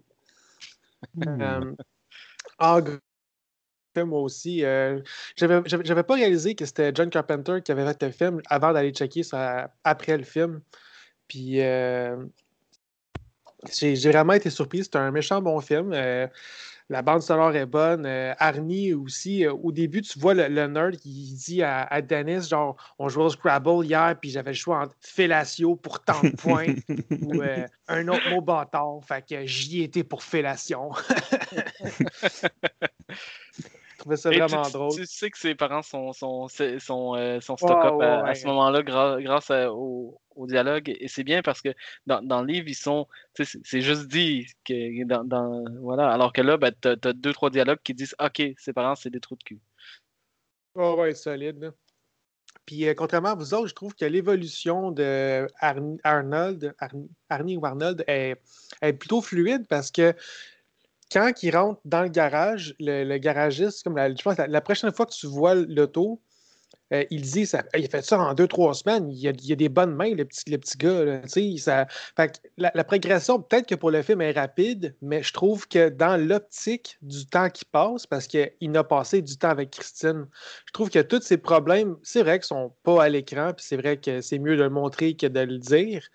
Speaker 3: En film, moi aussi. euh, j'avais, pas réalisé que c'était John Carpenter qui avait fait le film avant d'aller checker ça après le film. Puis euh, j'ai, j'ai vraiment été surpris. C'était un méchant bon film. euh, la bande sonore est bonne. Arnie aussi, au début, tu vois le, le nerd qui dit à, à Dennis, genre, on jouait au Scrabble hier, puis j'avais le choix entre fellatio pour tant de points ou un autre mot bâtard. Fait que j'y étais pour fellation. trouvais ça
Speaker 1: tu-
Speaker 3: vraiment
Speaker 1: tu,
Speaker 3: drôle.
Speaker 1: tu sais que ses parents sont, sont, sont, euh, stock-up à, ce moment-là grâce au, dialogue. Et c'est bien parce que dans, dans le livre, ils sont. tu C'est juste dit que dans, voilà. Alors que là, ben, t'as, t'as deux, trois dialogues qui disent OK, ses parents, c'est des trous de cul.
Speaker 3: Ouais, ouais, solide. Puis, euh, contrairement à vous autres, je trouve que l'évolution de Arn- Arnold, Arnie, Arnie ou Arnold est, est plutôt fluide parce que quand il rentre dans le garage, le, garagiste, comme la prochaine fois que tu vois l'auto, euh, il dit ça, il a fait ça en deux, trois semaines. Il a, il a des bonnes mains, le petit, le petit gars. là, ça, fait que la, la progression, peut-être que pour le film est rapide, mais je trouve que dans l'optique du temps qui passe, parce qu'il a passé du temps avec Christine, je trouve que tous ces problèmes, c'est vrai qu'ils sont pas à l'écran, puis c'est vrai que c'est mieux de le montrer que de le dire,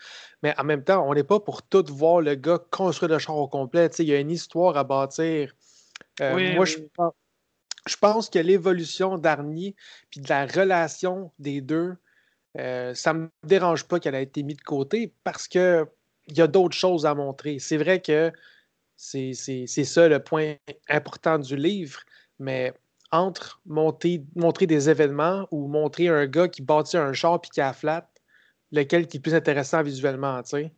Speaker 3: mais en même temps, on n'est pas pour tout voir le gars construire le char au complet. Il y a une histoire à bâtir. Euh,
Speaker 1: Oui,
Speaker 3: moi,
Speaker 1: oui.
Speaker 3: je pense, je pense que l'évolution d'Arnie puis de la relation des deux, euh, ça me dérange pas qu'elle ait été mise de côté parce que il y a d'autres choses à montrer. C'est vrai que c'est ça le point important du livre, mais entre monter, montrer des événements ou montrer un gars qui bâtit un char puis qui a flat, lequel qui est plus intéressant visuellement, tu sais.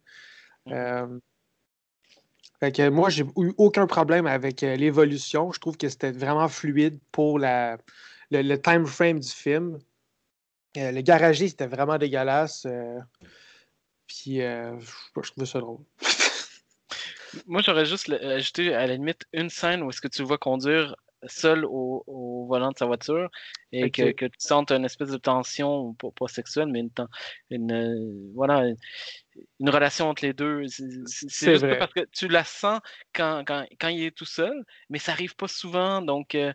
Speaker 1: Mhm.
Speaker 3: Euh, fait que moi, j'ai eu aucun problème avec euh, l'évolution. Je trouve que c'était vraiment fluide pour la, le, le time frame du film. Euh, le garagiste c'était vraiment dégueulasse. euh, puis euh, je, trouvais ça drôle.
Speaker 1: Moi, j'aurais juste ajouté à la limite une scène où est-ce que tu le vois conduire seul au, au volant de sa voiture et que, que tu sentes une espèce de tension, pas, pas sexuelle, mais une, une, voilà, une, relation entre les deux. C'est juste
Speaker 3: vrai.
Speaker 1: parce que tu la sens quand, quand, quand il est tout seul, mais ça arrive pas souvent. Donc, euh,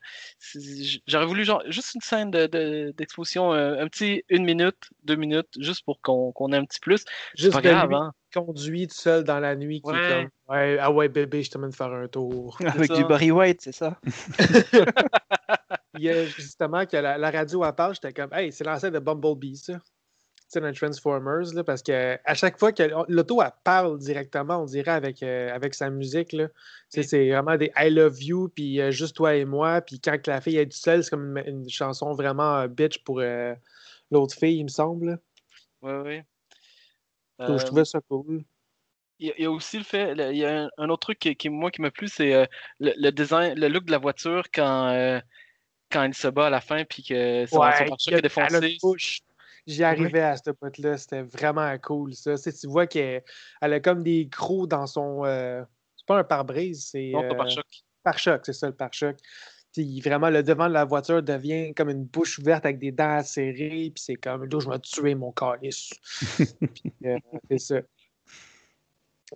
Speaker 1: j'aurais voulu genre, juste une scène de- de- d'exposition, euh, un petit une minute, deux minutes, juste pour qu'on qu'on ait un petit plus.
Speaker 3: Juste
Speaker 1: pas
Speaker 3: de
Speaker 1: grave,
Speaker 3: lui
Speaker 1: hein.
Speaker 3: conduit tout seul dans la nuit qui
Speaker 1: Ouais.
Speaker 3: est comme ouais, Ah ouais, bébé, je t'amène faire un tour.
Speaker 4: Avec
Speaker 1: ça.
Speaker 4: du Barry White, c'est ça?
Speaker 3: Il y a justement que la, la radio à part, j'étais comme Hey, c'est l'ancêtre de Bumblebee, ça. Dans Transformers, là, parce que à chaque fois que l'auto elle parle directement, on dirait avec, euh, avec sa musique, là.
Speaker 1: Oui.
Speaker 3: c'est vraiment des I love you, puis euh, juste toi et moi, puis quand la fille est toute seule, c'est comme une, une chanson vraiment euh, bitch pour l'autre fille, il me semble. là.
Speaker 1: Ouais, ouais.
Speaker 3: Donc, je trouvais ça cool.
Speaker 1: Il y, a- aussi le fait, il y a un, autre truc qui, qui, moi qui m'a plu, c'est le, le design, le look de la voiture quand, quand il se bat à la fin puis que son, son
Speaker 3: Ouais, y a-
Speaker 1: est défoncé.
Speaker 3: J'y arrivais à cette pote-là. C'était vraiment cool, ça. Tu, sais, tu vois qu'elle elle a comme des crocs dans son. euh, c'est pas un pare-brise, c'est.
Speaker 1: Non,
Speaker 3: euh,
Speaker 1: pare-choc.
Speaker 3: pare-choc, c'est ça, le pare-choc. Puis vraiment, le devant de la voiture devient comme une bouche ouverte avec des dents acérées. Puis c'est comme, là, je vais tuer mon calice. Puis, euh, c'est ça.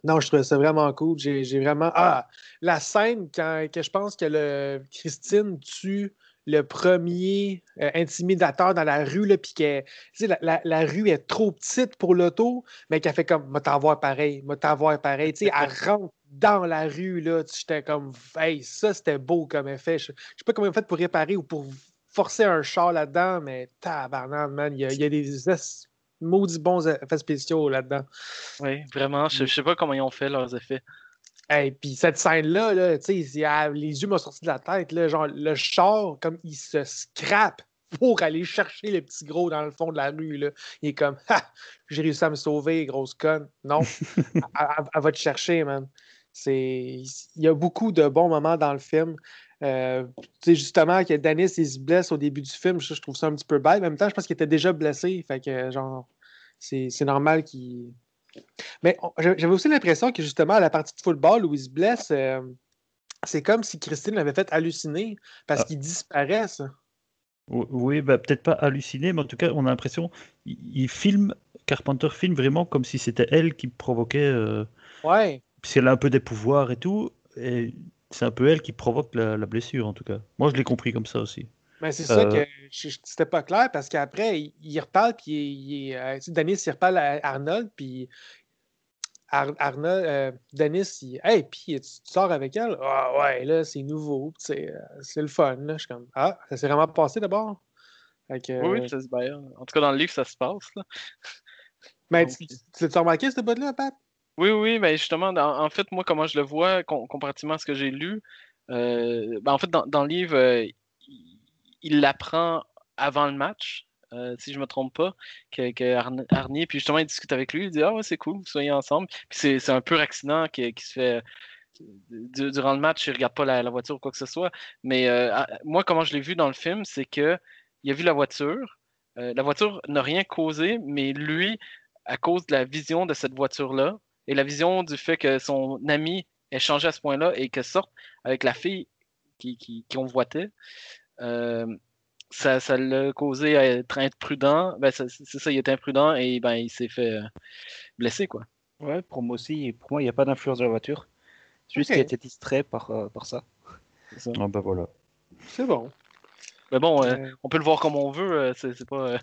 Speaker 3: Non, je trouvais ça vraiment cool. J'ai j'ai vraiment. Ah, la scène quand que je pense que le, Christine tue le premier euh, intimidateur dans la rue, là, puis que la, la- la rue est trop petite pour l'auto, mais qu'elle fait comme, m'a t'avoir pareil, m'a t'avoir pareil. Tu sais, elle rentre dans la rue, là, tu- j'étais comme, hey, ça, c'était beau comme effet. Je sais pas comment ils ont fait pour réparer ou pour forcer un char là-dedans, mais tabarnak, man, il y a, il y a des es- maudits bons effets spéciaux là-dedans.
Speaker 1: Oui, vraiment. Je, je sais pas comment ils ont fait leurs effets.
Speaker 3: Hey, puis cette scène-là, là, tu sais, ah, les yeux m'ont sorti de la tête. Là, genre, le char, comme il se scrape pour aller chercher le petit gros dans le fond de la rue. Là. Il est comme, ha, j'ai réussi à me sauver, grosse conne. Non, elle, elle- elle va te chercher, man. Il y a beaucoup de bons moments dans le film. Euh, justement, que Dennis, il se blesse au début du film, je trouve ça un petit peu bête. En même temps, je pense qu'il était déjà blessé. Fait que, genre, c'est normal qu'il. Mais j'avais aussi l'impression que, justement, à la partie de football où il se blesse, euh, c'est comme si Christine l'avait fait halluciner parce
Speaker 2: Ah.
Speaker 3: qu'il disparaît, ça.
Speaker 2: O- Oui, bah, peut-être pas halluciné, mais en tout cas, on a l'impression il il filme, Carpenter filme vraiment comme si c'était elle qui provoquait, euh,
Speaker 3: Ouais.
Speaker 2: puisqu'elle a un peu des pouvoirs et tout, et c'est un peu elle qui provoque la, la blessure, en tout cas. Moi, je l'ai compris comme ça aussi.
Speaker 3: Mais c'est ça
Speaker 2: Euh.
Speaker 3: que c'était pas clair parce qu'après, il, il reparle, puis il, il, euh, tu sais, Dennis, il reparle à Arnold, puis Ar- Arnold, euh, Dennis, il Hey, puis tu, tu sors avec elle? Ah ouais, là, c'est nouveau, c'est le fun. Là. Je suis comme Ah, ça s'est vraiment passé d'abord? Que,
Speaker 1: Oui, oui, ça se ben, En tout cas, dans le livre, ça se passe. Là.
Speaker 3: mais
Speaker 1: donc,
Speaker 3: tu, tu, tu remarqué, ce bout-là, Pat?
Speaker 1: Oui, oui, mais justement, dans- en fait, moi, comment je le vois, com- comparativement à ce que j'ai lu, euh, ben, en fait, dans, dans le livre, euh, il l'apprend avant le match, euh, si je me trompe pas, que, que puis justement, il discute avec lui, il dit Ah ouais, c'est cool, soyez ensemble. Puis c'est un pur accident qui, se fait. du- Durant le match, il regarde pas la, voiture ou quoi que ce soit. Mais euh, à- moi, comment je l'ai vu dans le film, c'est que il a vu la voiture. Euh, la voiture n'a rien causé, mais lui, à cause de la vision de cette voiture-là, et la vision du fait que son ami ait changé à ce point-là et que sorte avec la fille qui, qui, euh, ça, ça l'a causé à être imprudent. Ben, ça- c'est ça, il était imprudent et ben, il s'est fait euh, blesser, quoi.
Speaker 4: Ouais, pour moi aussi, pour moi, il n'y a pas d'influence de la voiture. C'est juste qu'il a été distrait par, euh, par ça.
Speaker 2: Ah bah voilà.
Speaker 3: C'est bon.
Speaker 1: Mais bon, euh,
Speaker 3: Euh,
Speaker 1: on peut le voir comme on veut. euh, c'est c'est pas. euh,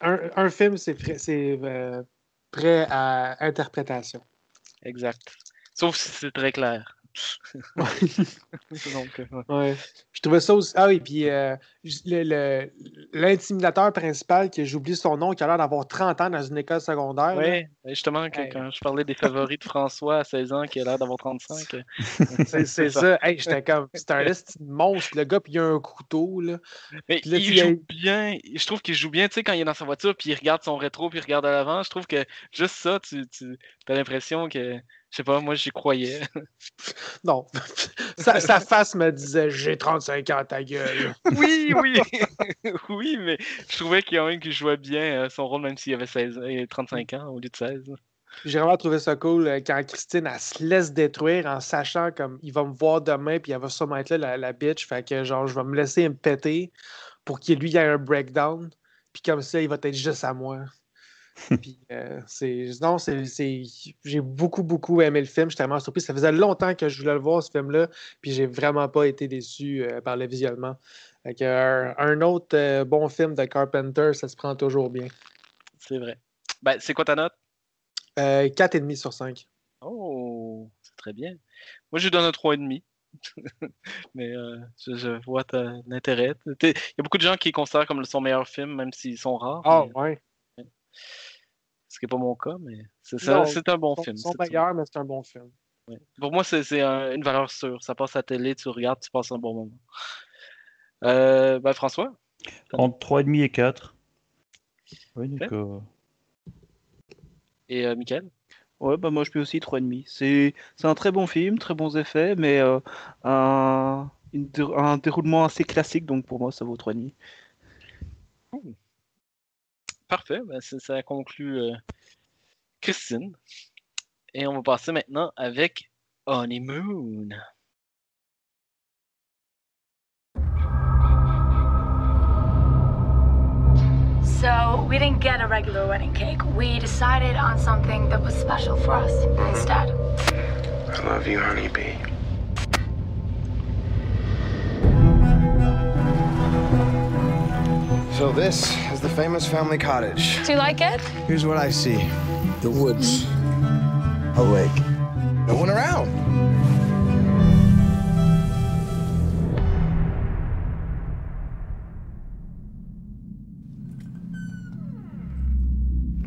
Speaker 3: un, un film, c'est prêt, c'est, euh, prêt à interprétation.
Speaker 1: exact. Sauf si c'est très clair. Donc, euh, ouais.
Speaker 3: Ouais. Je trouvais ça aussi. Ah oui, puis euh, l'intimidateur principal, que j'oublie son nom, qui a l'air d'avoir 30 ans dans une école secondaire. là.
Speaker 1: Ouais, justement, que- quand je parlais des favoris de François à 16 ans, qui a l'air d'avoir 35. euh,
Speaker 3: C'est ça. Hey, J'étais comme. C'est un monstre, le gars, puis il a un couteau. Là.
Speaker 1: Mais
Speaker 3: là,
Speaker 1: il joue bien. Je trouve qu'il joue bien, tu sais, quand il est dans sa voiture, puis il regarde son rétro, puis il regarde à l'avant. Je trouve que juste ça, tu, tu as l'impression que, je sais pas, moi j'y croyais.
Speaker 3: Non. sa, sa face me disait J'ai 35 ans, ta gueule.
Speaker 1: oui, oui, oui, mais je trouvais qu'il y a un qui jouait bien euh, son rôle, même s'il avait 16, euh, 35 ans au lieu de 16.
Speaker 3: J'ai vraiment trouvé ça cool euh, quand Christine, elle se laisse détruire en sachant comme il va me voir demain, puis elle va sûrement être là, la, la bitch. Fait que genre, je vais me laisser me péter pour qu'il lui ait un breakdown. Puis comme ça, il va être juste à moi. Puis euh. Non, J'ai beaucoup, beaucoup aimé le film. J'étais tellement surpris. Ça faisait longtemps que je voulais le voir, ce film-là. Puis j'ai vraiment pas été déçu euh, par le visuellement. Euh, un autre euh, bon film de Carpenter, ça se prend toujours bien.
Speaker 1: C'est vrai. Ben, c'est quoi ta note?
Speaker 3: Euh, 4,5 sur 5.
Speaker 1: Oh, c'est très bien. Moi, je lui donne un 3,5. Mais euh, je, je vois ton intérêt. T'es- Il y a beaucoup de gens qui considèrent comme son meilleur film, même s'ils sont rares.
Speaker 3: Ah,
Speaker 1: mais-
Speaker 3: ouais.
Speaker 1: Ce qui n'est pas mon cas, mais c'est
Speaker 3: Non,
Speaker 1: ça- c'est un bon film.
Speaker 3: meilleurs, mais c'est un bon film.
Speaker 1: Ouais. Pour moi, c'est c'est un- une valeur sûre. Ça passe à la télé, tu regardes, tu passes un bon moment. Euh, ben, François?
Speaker 2: Entre 3,5 et 4. Oui, donc, euh,
Speaker 1: Et euh, Mickaël?
Speaker 4: Ouais, bah moi je mets aussi 3,5. C'est c'est un très bon film, très bons effets, mais euh, un, une un déroulement assez classique, donc pour moi ça vaut 3,5.
Speaker 1: Parfait, ben, c'est- ça conclut euh, Christine. Et on va passer maintenant avec Honeymoon.
Speaker 6: So we didn't get a regular wedding cake. We decided on something that was special for us instead.
Speaker 7: I love you, honeybee.
Speaker 8: So this is the famous family cottage.
Speaker 6: Do you like it?
Speaker 8: Here's what I see. The woods. A lake. No one around.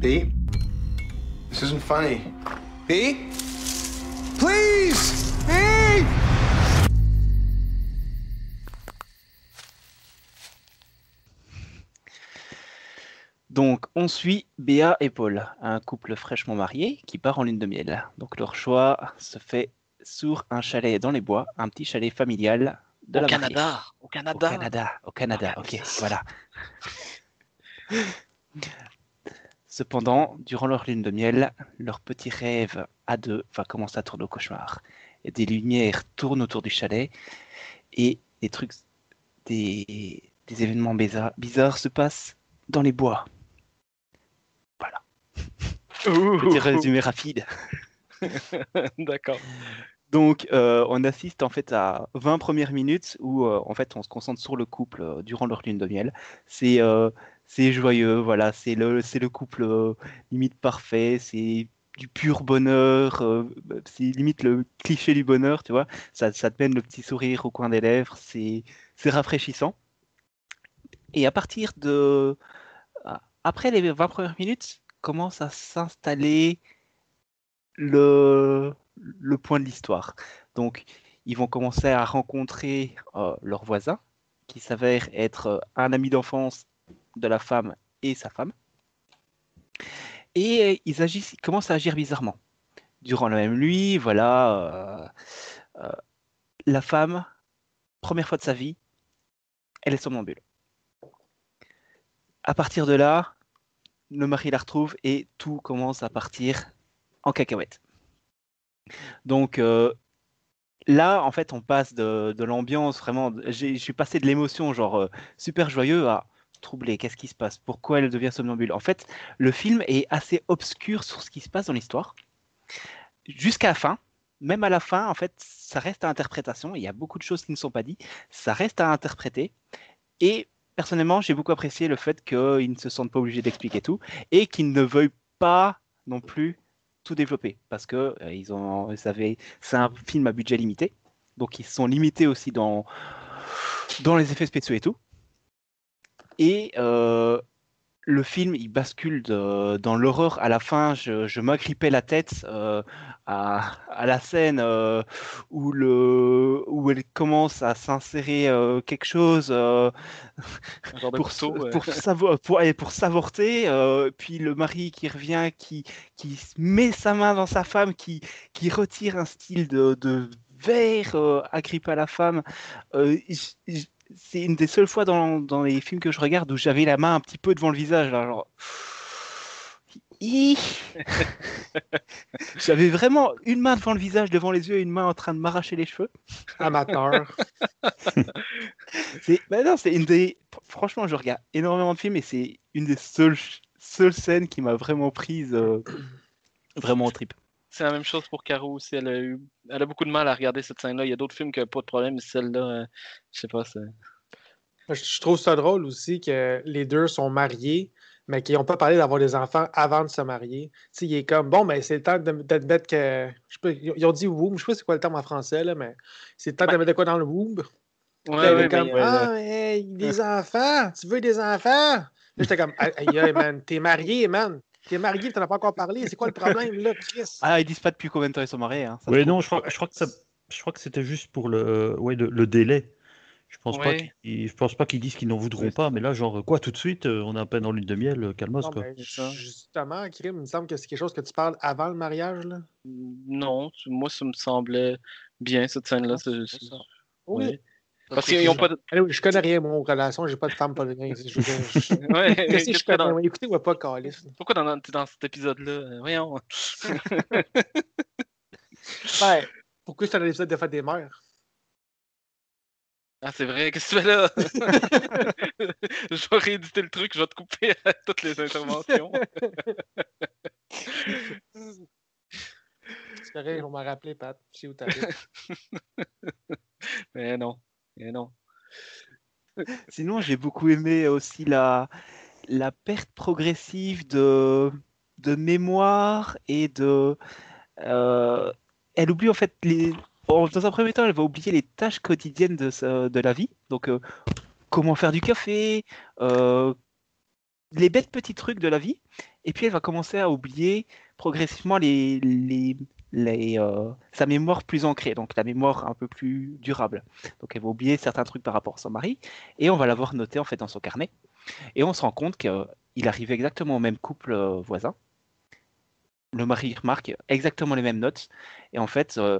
Speaker 8: Pete? This isn't funny. Pete? Please! Pete!
Speaker 4: Donc on suit Béa et Paul, un couple fraîchement marié qui part en lune de miel. Donc leur choix se fait sur un chalet dans les bois, un petit chalet familial de
Speaker 1: Au
Speaker 4: la.
Speaker 1: Canada. Au
Speaker 4: Au
Speaker 1: Canada.
Speaker 4: Canada, au Canada, ok, voilà. Cependant, durant leur lune de miel, leur petit rêve à deux va commencer à tourner au cauchemar. Et des lumières tournent autour du chalet et des trucs, des, des événements bizarres, bizarres se passent dans les bois. Petit résumé rapide.
Speaker 1: D'accord.
Speaker 4: Donc, euh, on assiste en fait à 20 premières minutes où euh, en fait on se concentre sur le couple euh, durant leur lune de miel. C'est euh, c'est joyeux, voilà, c'est le c'est le couple euh, limite parfait, c'est du pur bonheur, euh, c'est limite le cliché du bonheur, tu vois. Ça, ça te mène le petit sourire au coin des lèvres, c'est c'est rafraîchissant. Et à partir de après les 20 premières minutes, commence à s'installer le, point de l'histoire. Donc, ils vont commencer à rencontrer euh, leurs voisins qui s'avère être euh, un ami d'enfance de la femme et sa femme. Et ils, agissent, ils commencent à agir bizarrement. Durant la même nuit, voilà, euh, euh, la femme, première fois de sa vie, elle est somnambule. À partir de là, le mari la retrouve et tout commence à partir en cacahuète. Donc euh, là, en fait, on passe de, l'ambiance vraiment. Je suis passé de l'émotion, genre euh, super joyeux, à troublé. Qu'est-ce qui se passe? Pourquoi elle devient somnambule? En fait, le film est assez obscur sur ce qui se passe dans l'histoire. Jusqu'à la fin, même à la fin, en fait, ça reste à interprétation. Il y a beaucoup de choses qui ne sont pas dites. Ça reste à interpréter. Et personnellement, j'ai beaucoup apprécié le fait qu'ils ne se sentent pas obligés d'expliquer tout et qu'ils ne veuillent pas non plus tout développer parce que euh, ils c'est un film à budget limité, donc ils sont limités aussi dans dans les effets spéciaux et tout. Et euh, le film, il bascule de- dans l'horreur. À la fin, je, je m'agrippais la tête euh, à, à la scène euh, où, le, où elle commence à s'insérer euh, quelque chose pour,
Speaker 1: couteau,
Speaker 4: pour, savo- pour, et pour s'avorter. puis le mari qui revient, qui, qui met sa main dans sa femme, qui, qui retire un style de, de verre agrippé à la femme. J- j- c'est une des seules fois dans, dans les films que je regarde où j'avais la main un petit peu devant le visage. Là, genre... J'avais vraiment une main devant le visage, devant les yeux, et une main en train de m'arracher les cheveux.
Speaker 3: Amateur.
Speaker 4: C'est, bah non, c'est une des. Franchement, je regarde énormément de films et c'est une des seules, seules scènes qui m'a vraiment prise euh, vraiment au trip.
Speaker 1: C'est la même chose pour Caro aussi. Elle a, eu... elle a beaucoup de mal à regarder cette scène-là. Il y a d'autres films qui n'ont pas de problème, mais celle-là, euh, je sais pas.
Speaker 3: Je trouve ça drôle aussi que les deux sont mariés, mais qu'ils n'ont pas parlé d'avoir des enfants avant de se marier. Sais, il est comme, bon, ben, c'est le temps de, de mettre que. Je sais pas, ils ont dit womb, je sais pas c'est quoi le terme en français, là, mais c'est le temps de mettre de quoi dans le womb?
Speaker 1: Ouais,
Speaker 3: Là, comme,
Speaker 1: mais, euh,
Speaker 3: ah, hey, des enfants, tu veux des enfants? Là, j'étais comme, aïe, man, t'es marié, man. T'es marié, t'en as pas encore parlé. C'est quoi le problème, là, Chris?
Speaker 4: Ah, ils disent pas depuis combien de temps ils sont mariés. Hein,
Speaker 2: Oui, non, je crois, je crois que ça, je crois que c'était juste pour le, ouais, le, le délai. Je pense pas qu'ils, je pense pas qu'ils disent qu'ils n'en voudront
Speaker 1: Ouais,
Speaker 2: pas, mais là, genre quoi, tout de suite, euh, on est à peine en lune de miel, euh, calmos
Speaker 3: Non,
Speaker 2: quoi.
Speaker 3: ben, justement, Krim, il me semble que c'est quelque chose que tu parles avant le mariage, là.
Speaker 1: Non, moi, ça me semblait bien, cette scène-là. c'est- c'est-
Speaker 3: Oui.
Speaker 1: Parce qu'ils n'ont pas de.
Speaker 3: Allez, je connais rien, moi, aux relations, j'ai pas de femme, pas de rien. Je,
Speaker 1: Ouais,
Speaker 3: Qu'est-ce que
Speaker 1: qu'est-ce
Speaker 3: je
Speaker 1: que dans-
Speaker 3: connais? Écoutez, pas Calis.
Speaker 1: Pourquoi dans, dans cet épisode-là? Euh, Voyons.
Speaker 3: Ouais. Pourquoi c'est un épisode de Fête des Mères?
Speaker 1: Ah, c'est vrai, qu'est-ce que tu fais là? je vais rééditer le truc, je vais te couper à toutes les interventions.
Speaker 3: C'est correct, on m'a rappelé, Pat. Sais où t'habites.
Speaker 1: Mais non, non.
Speaker 4: Sinon, j'ai beaucoup aimé aussi la, la perte progressive de, de mémoire et de. euh, elle oublie en fait les. dans un premier temps, elle va oublier les tâches quotidiennes de, de la vie. Donc, euh, comment faire du café, euh, les bêtes petits trucs de la vie. Et puis, elle va commencer à oublier progressivement les, les, euh, sa mémoire plus ancrée, donc la mémoire un peu plus durable. Donc, elle va oublier certains trucs par rapport à son mari et on va l'avoir noté en fait dans son carnet. Et on se rend compte qu'il arrive exactement au même couple euh, voisin. Le mari remarque exactement les mêmes notes. Et en fait, euh,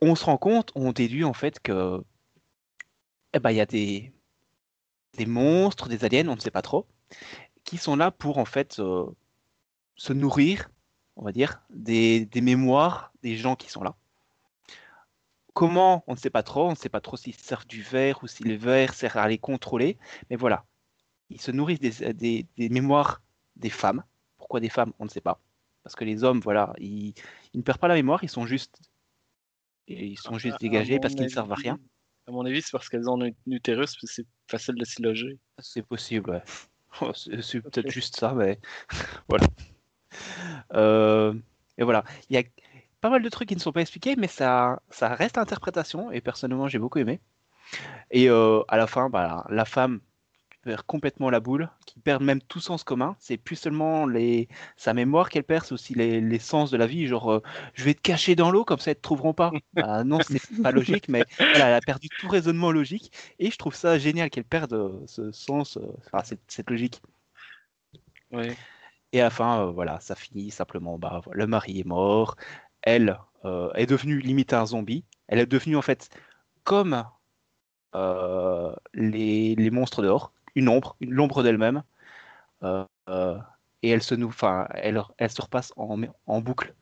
Speaker 4: on se rend compte, on déduit en fait que eh ben, il y a des, monstres, des aliens, on ne sait pas trop, qui sont là pour en fait se nourrir, on va dire, des, des mémoires des gens qui sont là. Comment On ne sait pas trop. On ne sait pas trop s'ils servent du verre ou si le verre sert à les contrôler. Mais voilà. Ils se nourrissent des, des- des mémoires des femmes. Pourquoi des femmes On ne sait pas. Parce que les hommes, voilà, ils, ils ne perdent pas la mémoire. Ils sont juste, ils sont juste
Speaker 1: À-
Speaker 4: dégagés parce qu'ils ne servent à rien.
Speaker 1: À mon avis, c'est parce qu'elles ont un utérus, c'est facile de s'y loger.
Speaker 4: C'est possible, ouais. Oh, C'est c'est peut-être juste ça, mais voilà. Euh, Et voilà. Il y a pas mal de trucs qui ne sont pas expliqués, mais ça, ça reste interprétation, et personnellement, j'ai beaucoup aimé. Et euh, à la fin, bah, la femme, perd complètement la boule, qui perd même tout sens commun. C'est plus seulement les... sa mémoire qu'elle perd, c'est aussi les... les, sens de la vie. Genre, euh, je vais te cacher dans l'eau, comme ça, ils te trouveront pas. Bah, non, c'est pas logique, mais voilà, elle a perdu tout raisonnement logique. Et je trouve ça génial qu'elle perde euh, ce sens, euh, cette, cette, logique.
Speaker 1: Oui.
Speaker 4: Et à la fin, voilà, ça finit simplement. Bah, le mari est mort. Elle est devenue limite un zombie. Elle est devenue en fait comme euh, les, les, monstres dehors, une ombre, l'ombre d'elle-même, euh, euh, et elle se, nous, elle, elle se repasse en, boucle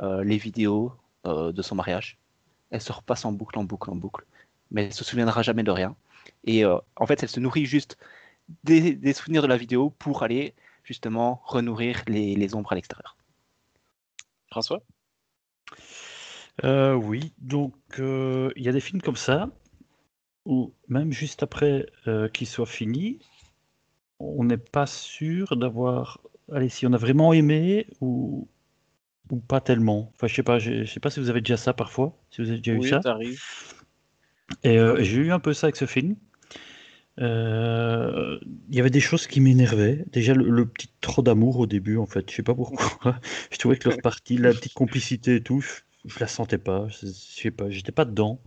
Speaker 4: les vidéos de son mariage. Elle se repasse en boucle, en boucle, en boucle, mais elle se souviendra jamais de rien. Et en fait, elle se nourrit juste des, souvenirs de la vidéo pour aller justement renourrir les, les ombres à l'extérieur.
Speaker 1: François?
Speaker 2: Euh, Oui, donc il y a des films comme ça ou même juste après euh, qu'il soit fini, on n'est pas sûr d'avoir. Allez, si on a vraiment aimé ou, ou pas tellement. Enfin, je sais pas, je sais pas si vous avez déjà ça parfois, si vous avez déjà
Speaker 1: oui,
Speaker 2: eu ça.
Speaker 1: Arrive.
Speaker 2: Et euh, j'ai eu un peu ça avec ce film. Euh, il y avait des choses qui m'énervaient. Déjà, le, le, petit trop d'amour au début, en fait. Je sais pas pourquoi. je trouvais que leur partie, la petite complicité et tout, je, je la sentais pas. Je, je sais pas, j'étais pas dedans.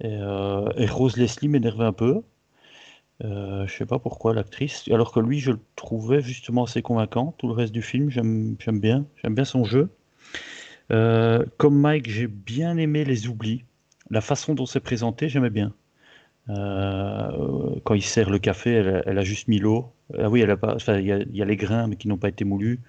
Speaker 2: Et, euh, et Rose Leslie m'énervait un peu. Euh, je sais pas pourquoi l'actrice, alors que lui je le trouvais justement assez convaincant. Tout le reste du film, j'aime bien, j'aime bien son jeu. Euh, comme Mike, j'ai bien aimé les oublis, la façon dont c'est présenté, j'aimais bien. Euh, quand il sert le café, elle, elle a juste mis l'eau. Ah oui, elle a pas, enfin, il y, a, il y a les grains mais qui n'ont pas été moulus.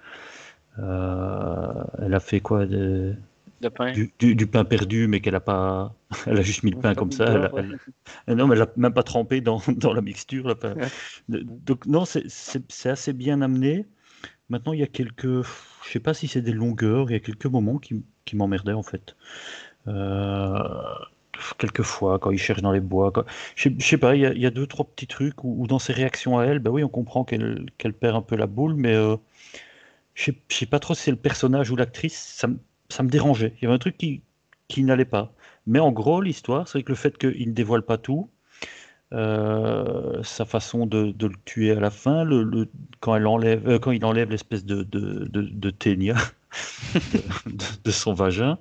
Speaker 2: Euh, elle a fait quoi de,
Speaker 1: de pain.
Speaker 2: Du, du, du, pain perdu, mais qu'elle a pas, elle a juste mis le pain comme ça. Elle, elle, elle, non, mais elle a même pas trempé dans, dans la mixture. Là. Donc non, c'est assez bien amené. Maintenant, il y a quelques, je sais pas si c'est des longueurs, il y a quelques moments qui, qui m'emmerdaient en fait. Euh, quelquefois, quand il cherche dans les bois, je, sais, pas, il y, a, deux trois petits trucs où, dans ses réactions à elle, ben oui, on comprend qu'elle qu perd un peu la boule, mais euh, je sais, sais pas trop si c'est le personnage ou l'actrice, ça me ça me dérangeait. Il y avait un truc qui, qui n'allait pas. Mais en gros, l'histoire, c'est que le fait qu'il ne dévoile pas tout, euh, sa façon de, de, le tuer à la fin, le, le quand, elle enlève, euh, quand il enlève l'espèce de, de, de, de ténia de, de, son vagin.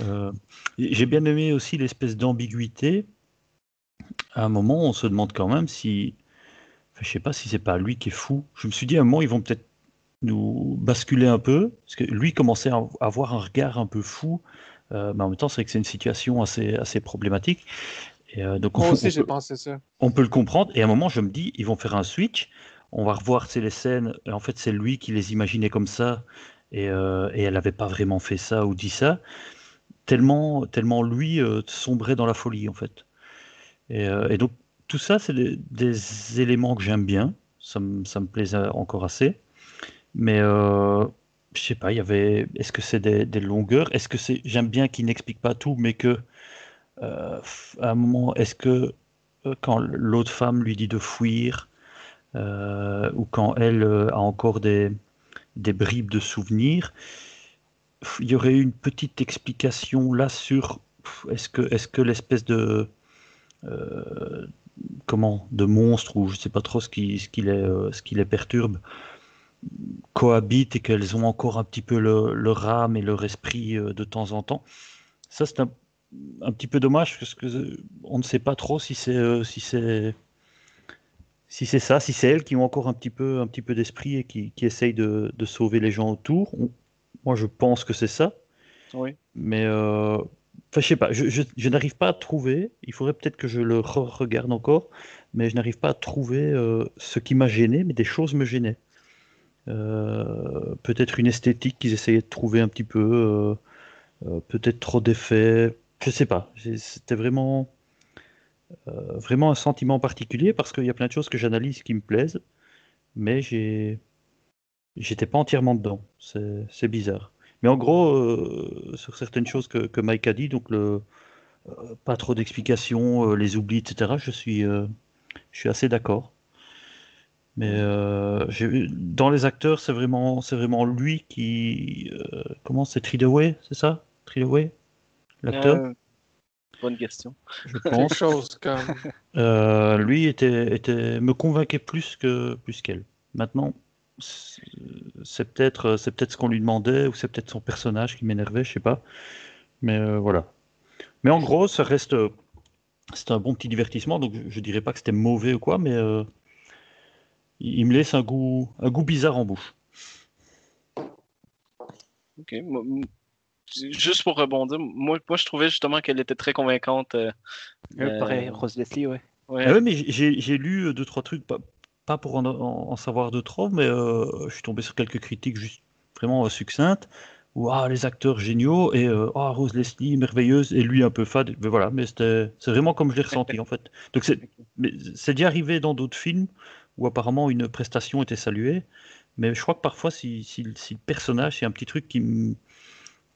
Speaker 2: Euh, J'ai bien aimé aussi l'espèce d'ambiguïté. À un moment, on se demande quand même si. Enfin, je sais pas si c'est pas lui qui est fou. Je me suis dit à un moment, ils vont peut-être nous basculer un peu, parce que lui commençait à avoir un regard un peu fou, euh, mais en même temps, c'est vrai que c'est une situation assez, assez problématique. Et, euh, donc
Speaker 3: Moi
Speaker 2: on,
Speaker 3: aussi,
Speaker 2: on
Speaker 3: j'ai
Speaker 2: peut,
Speaker 3: pensé ça.
Speaker 2: On peut le comprendre, et à un moment, je me dis, ils vont faire un switch, on va revoir les scènes, en fait, c'est lui qui les imaginait comme ça, et, euh, et elle n'avait pas vraiment fait ça ou dit ça, tellement, tellement lui euh, sombrait dans la folie, en fait. Et, euh, donc, tout ça, c'est des, éléments que j'aime bien, ça me, ça plaisait encore assez. Mais euh, je sais pas, il y avait. Est-ce que c'est des, longueurs? Est-ce que c'est. J'aime bien qu'il n'explique pas tout, mais que à un moment, est-ce que quand l'autre femme lui dit de fuir, ou quand elle a encore des, des bribes de souvenirs, il y aurait une petite explication là sur est-ce que est-ce que l'espèce de euh, comment de monstre ou je sais pas trop ce qui ce qui les ce qui les perturbe cohabitent et qu'elles ont encore un petit peu le, leur âme et leur esprit euh, de temps en temps. Ça, c'est un, un, petit peu dommage parce que euh, on ne sait pas trop si c'est euh, si c'est si c'est ça, si c'est elles qui ont encore un petit peu un petit peu d'esprit et qui, qui essayent de, de, sauver les gens autour. On, moi, je pense que c'est ça.
Speaker 1: Oui.
Speaker 2: Mais euh, je sais pas. Je, je, je n'arrive pas à trouver. Il faudrait peut-être que je le re regarde encore, mais je n'arrive pas à trouver euh, ce qui m'a gêné. Mais des choses me gênaient. Euh, peut-être une esthétique qu'ils essayaient de trouver un petit peu, euh, peut-être trop d'effets, je sais pas. C'était vraiment, euh, vraiment un sentiment particulier parce qu'il y a plein de choses que j'analyse qui me plaisent, mais j'étais pas entièrement dedans. C'est bizarre. Mais en gros, euh, sur certaines choses que, Mike a dit, donc le, pas trop d'explications, les oublis, etc. Je suis, je suis assez d'accord. Mais euh, dans les acteurs, c'est vraiment, lui qui. Euh, comment c'est Tridaway, c'est ça? Tridaway L'acteur?
Speaker 1: Euh, Bonne question.
Speaker 2: je
Speaker 3: Quelque
Speaker 2: pense.
Speaker 3: chose comme.
Speaker 2: Euh, lui était, était, me convainquait plus que plus qu'elle. Maintenant, c'est peut-être c'est peut-être ce qu'on lui demandait ou c'est peut-être son personnage qui m'énervait, je sais pas. Mais euh, voilà. Mais en gros, ça reste c'est un bon petit divertissement. Donc je, dirais pas que c'était mauvais ou quoi, mais euh, il, il me laisse un goût un goût bizarre en bouche.
Speaker 1: Ok. Juste pour rebondir, moi, moi je trouvais justement qu'elle était très convaincante. euh,
Speaker 4: Euh,
Speaker 1: euh,
Speaker 4: pareil, Rose Leslie, ouais.
Speaker 1: ouais.
Speaker 2: Ah ouais, mais j'ai j'ai lu deux trois trucs, pas, pas pour en, en- en savoir de trop, mais euh, je suis tombé sur quelques critiques juste vraiment euh, succinctes. Où ah, les acteurs géniaux et euh, ah, Rose Leslie merveilleuse et lui un peu fade. Mais voilà, mais c'était c'est vraiment comme je l'ai ressenti en fait. Donc c'est mais c'est déjà arrivé dans d'autres films où apparemment une prestation était saluée, mais je crois que parfois si, si, si le personnage, c'est un petit truc qui me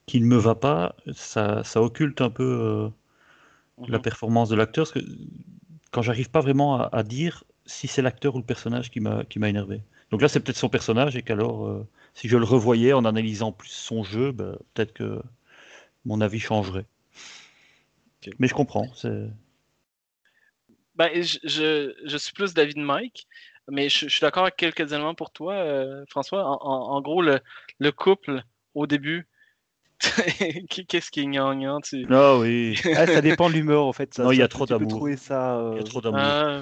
Speaker 2: qui ne me va pas, ça, ça occulte un peu euh, la
Speaker 1: Mhm.
Speaker 2: performance de l'acteur, parce que quand j'arrive pas vraiment à, à dire si c'est l'acteur ou le personnage qui m'a qui m'a énervé. Donc là, c'est peut-être son personnage et qu'alors, euh, si je le revoyais en analysant plus son jeu, bah, peut-être que mon avis changerait. Mais je comprends.
Speaker 1: Ben, je, je, je suis plus d'avis de Mike, mais je, je suis d'accord avec quelques éléments pour toi, euh, François. En, en- en gros, le, le couple, au début, qu'est-ce qui est gnangnan, tu...
Speaker 2: Ah oui,
Speaker 4: Ah, ça dépend de l'humeur en fait. Ça,
Speaker 2: Non, il y a trop
Speaker 4: tu peux
Speaker 2: d'amour.
Speaker 4: trouver ça.
Speaker 2: il y
Speaker 4: euh,
Speaker 2: a trop d'amour.
Speaker 1: Ah,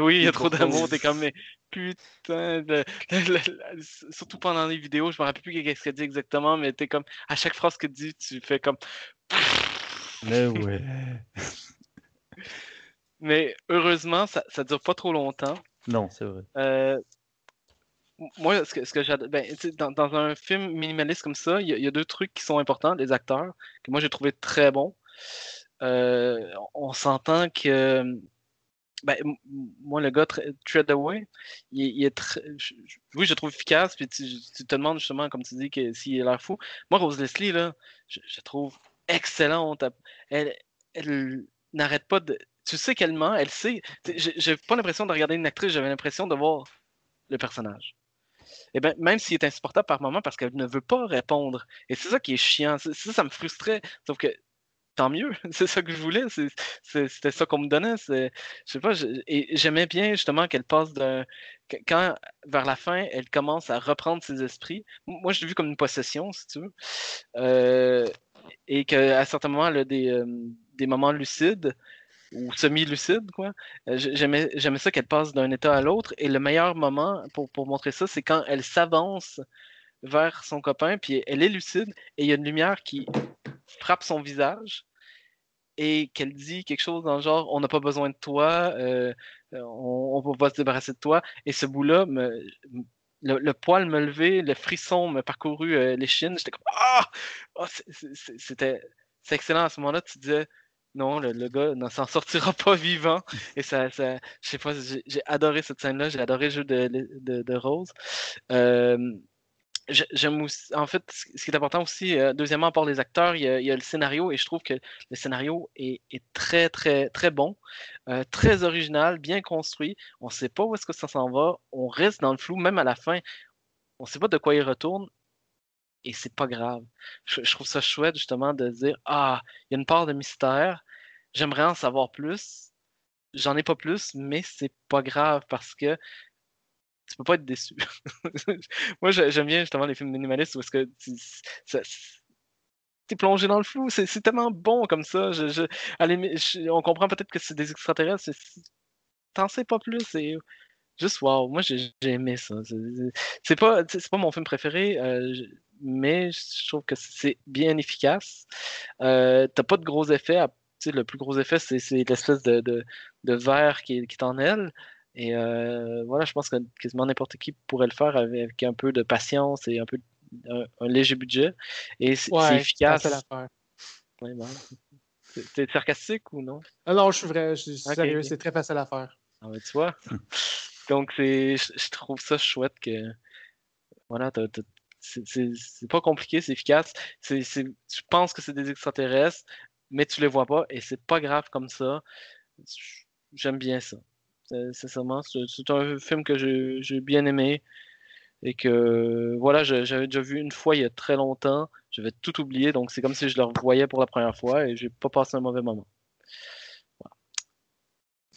Speaker 1: oui, il y a trop d'amour, t'es comme, mais putain, le- le- le- surtout pendant les vidéos, je me rappelle plus qu'est-ce qu'elle dit exactement, mais t'es comme, à chaque phrase que tu dis, tu fais comme...
Speaker 2: Mais ouais.
Speaker 1: Mais heureusement, ça, ça dure pas trop longtemps.
Speaker 2: Non, c'est vrai.
Speaker 1: Euh, moi, ce que, ce que j'adore, ben, dans, dans un film minimaliste comme ça, il y, a- deux trucs qui sont importants. Les acteurs, que moi j'ai trouvé très bons. Euh, on s'entend que, ben, moi, le gars, Tre- Treadaway, il, il est très, oui, je le trouve efficace. Puis tu, te demandes justement, comme tu dis, que s'il a l'air fou. Moi, Rose Leslie, là, je, je trouve excellente. Elle, elle n'arrête pas de. Tu sais qu'elle ment, elle sait. j'ai pas l'impression de regarder une actrice, j'avais l'impression de voir le personnage. Et ben, même s'il est insupportable par moment parce qu'elle ne veut pas répondre. Et c'est ça qui est chiant. C'est- Ça, ça me frustrait. Sauf que tant mieux. C'est ça que je voulais. C'était ça qu'on me donnait. Je sais pas. j'aimais bien justement qu'elle passe d'un. Quand, vers la fin, elle commence à reprendre ses esprits. Moi, je l'ai vu comme une possession, si tu veux. Euh, et qu'à certains moments, elle a des, euh, des moments lucides ou semi-lucides, quoi. Euh, j'ai- J'aimais ça qu'elle passe d'un état à l'autre. Et le meilleur moment pour, pour montrer ça, c'est quand elle s'avance vers son copain, puis elle est lucide, et il y a une lumière qui frappe son visage, et qu'elle dit quelque chose dans le genre On n'a pas besoin de toi, euh, on, on va se débarrasser de toi. Et ce bout-là, le, le poil me levait, le frisson me parcouru euh, les chines. J'étais comme Ah Ah, C'était excellent à ce moment-là. Tu disais non, le, le gars ne s'en sortira pas vivant. Et ça, ça je sais pas, j'ai adoré cette scène-là, j'ai adoré le jeu de, de, Rose. Euh, j'ai- J'aime aussi, en fait, ce qui est important aussi, euh, deuxièmement, à part les acteurs, il y, a, le scénario et je trouve que le scénario est, est très, très, très bon, euh, très original, bien construit. On ne sait pas où est-ce que ça s'en va. On reste dans le flou, même à la fin. On ne sait pas de quoi il retourne et c'est pas grave. Je, trouve ça chouette justement de dire Ah, il y a une part de mystère, j'aimerais en savoir plus. J'en ai pas plus, mais c'est pas grave parce que tu peux pas être déçu. Moi, j'ai- j'aime bien justement les films minimalistes est-ce que tu ça- t'es plongé dans le flou. C'est tellement bon comme ça. Je- on comprend peut-être que c'est des extraterrestres. T'en sais pas plus. C'est juste wow. Moi, j'ai aimé ça. C'est- pas, pas mon film préféré, euh, mais je trouve que c'est bien efficace. Euh, T'as pas de gros effets. à- tu sais, le plus gros effet, c'est c'est l'espèce de, de, de verre qui, qui est en elle. Et euh, voilà, je pense que quasiment n'importe qui pourrait le faire avec, avec un peu de patience et un peu un, un léger budget. Et c'est c'est
Speaker 3: Ouais,
Speaker 1: efficace.
Speaker 3: facile à faire.
Speaker 1: Ouais. C'est- T'es sarcastique ou non?
Speaker 3: Ah non, je suis vrai, je suis sérieux, c'est très facile à faire.
Speaker 1: Ah ouais, tu vois? Donc, c'est, je, je trouve ça chouette que. Voilà, t'as- c'est pas compliqué, c'est efficace. Tu penses que c'est des extraterrestres, mais tu les vois pas, et c'est pas grave comme ça. J'aime bien ça. Sincèrement, c'est un film que j'ai bien aimé. Et que, voilà, j'avais déjà vu une fois il y a très longtemps. J'avais tout oublié, donc c'est comme si je le revoyais pour la première fois et j'ai pas passé un mauvais moment.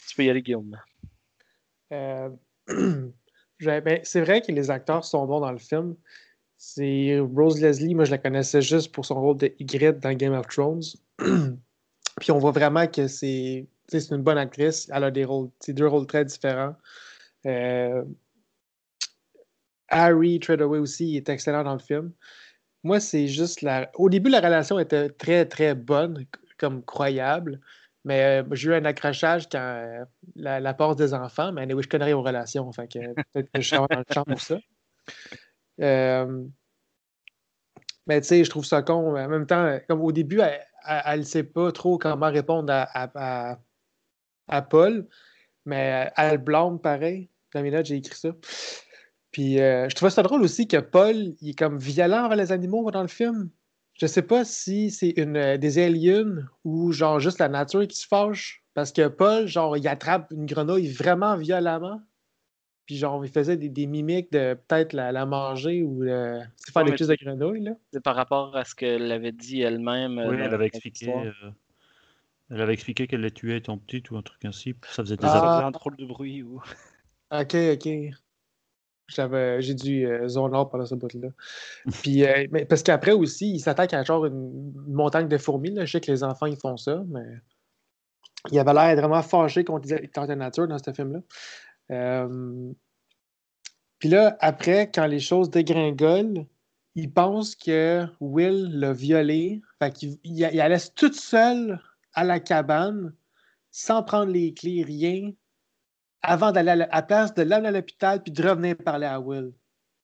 Speaker 1: Tu peux y aller, Guillaume.
Speaker 3: Euh, ben, c'est vrai que les acteurs sont bons dans le film. C'est Rose Leslie, moi je la connaissais juste pour son rôle de Ygritte dans Game of Thrones. Puis on voit vraiment que c'est une bonne actrice. Elle a des rôles, deux rôles très différents. Euh, Harry Treadaway aussi est excellent dans le film. Moi, c'est juste la. Au début, la relation était très, très bonne, comme croyable. Mais euh, j'ai eu un accrochage quand euh, la, la part des enfants, mais anyway, je connais rien aux relations, fait que peut-être que je suis dans le champ ça. Euh, mais tu sais, je trouve ça con. En même temps, comme au début, elle ne sait pas trop comment répondre à, à, Paul, mais elle blâme pareil. Dans mes notes, j'ai écrit ça. Puis euh, je trouvais ça drôle aussi que Paul, il est comme violent envers les animaux dans le film. Je sais pas si c'est une euh, des aliens ou genre juste la nature qui se fâche. Parce que Paul, genre, il attrape une grenouille vraiment violemment. Puis genre, il faisait des, des mimiques de peut-être la, la manger ou euh, faire
Speaker 1: Ouais,
Speaker 3: des de grenouille, là.
Speaker 1: C'est par rapport à ce qu'elle avait dit elle-même. euh,
Speaker 2: Oui,
Speaker 1: dans
Speaker 2: elle avait expliqué. euh, elle avait expliqué qu'elle les tuait étant petite ou un truc ainsi. Ça faisait des
Speaker 3: Ah.
Speaker 4: Ça
Speaker 2: années.
Speaker 4: faisait un drôle de bruit. Ou...
Speaker 3: Ok, ok. J'avais, j'ai dû euh, zone out pendant ce bout-là. Puis, euh, mais parce qu'après aussi, il s'attaque à genre une, une montagne de fourmis. Là. Je sais que les enfants, ils font ça, mais il avait l'air vraiment fâché contre les contre la nature dans ce film-là. Euh, Puis là, après, quand les choses dégringolent, il pense que Will l'a violé. Fait qu'il il, la laisse toute seule à la cabane, sans prendre les clés, rien avant d'aller à la place de l'amener à l'hôpital puis de revenir parler à Will.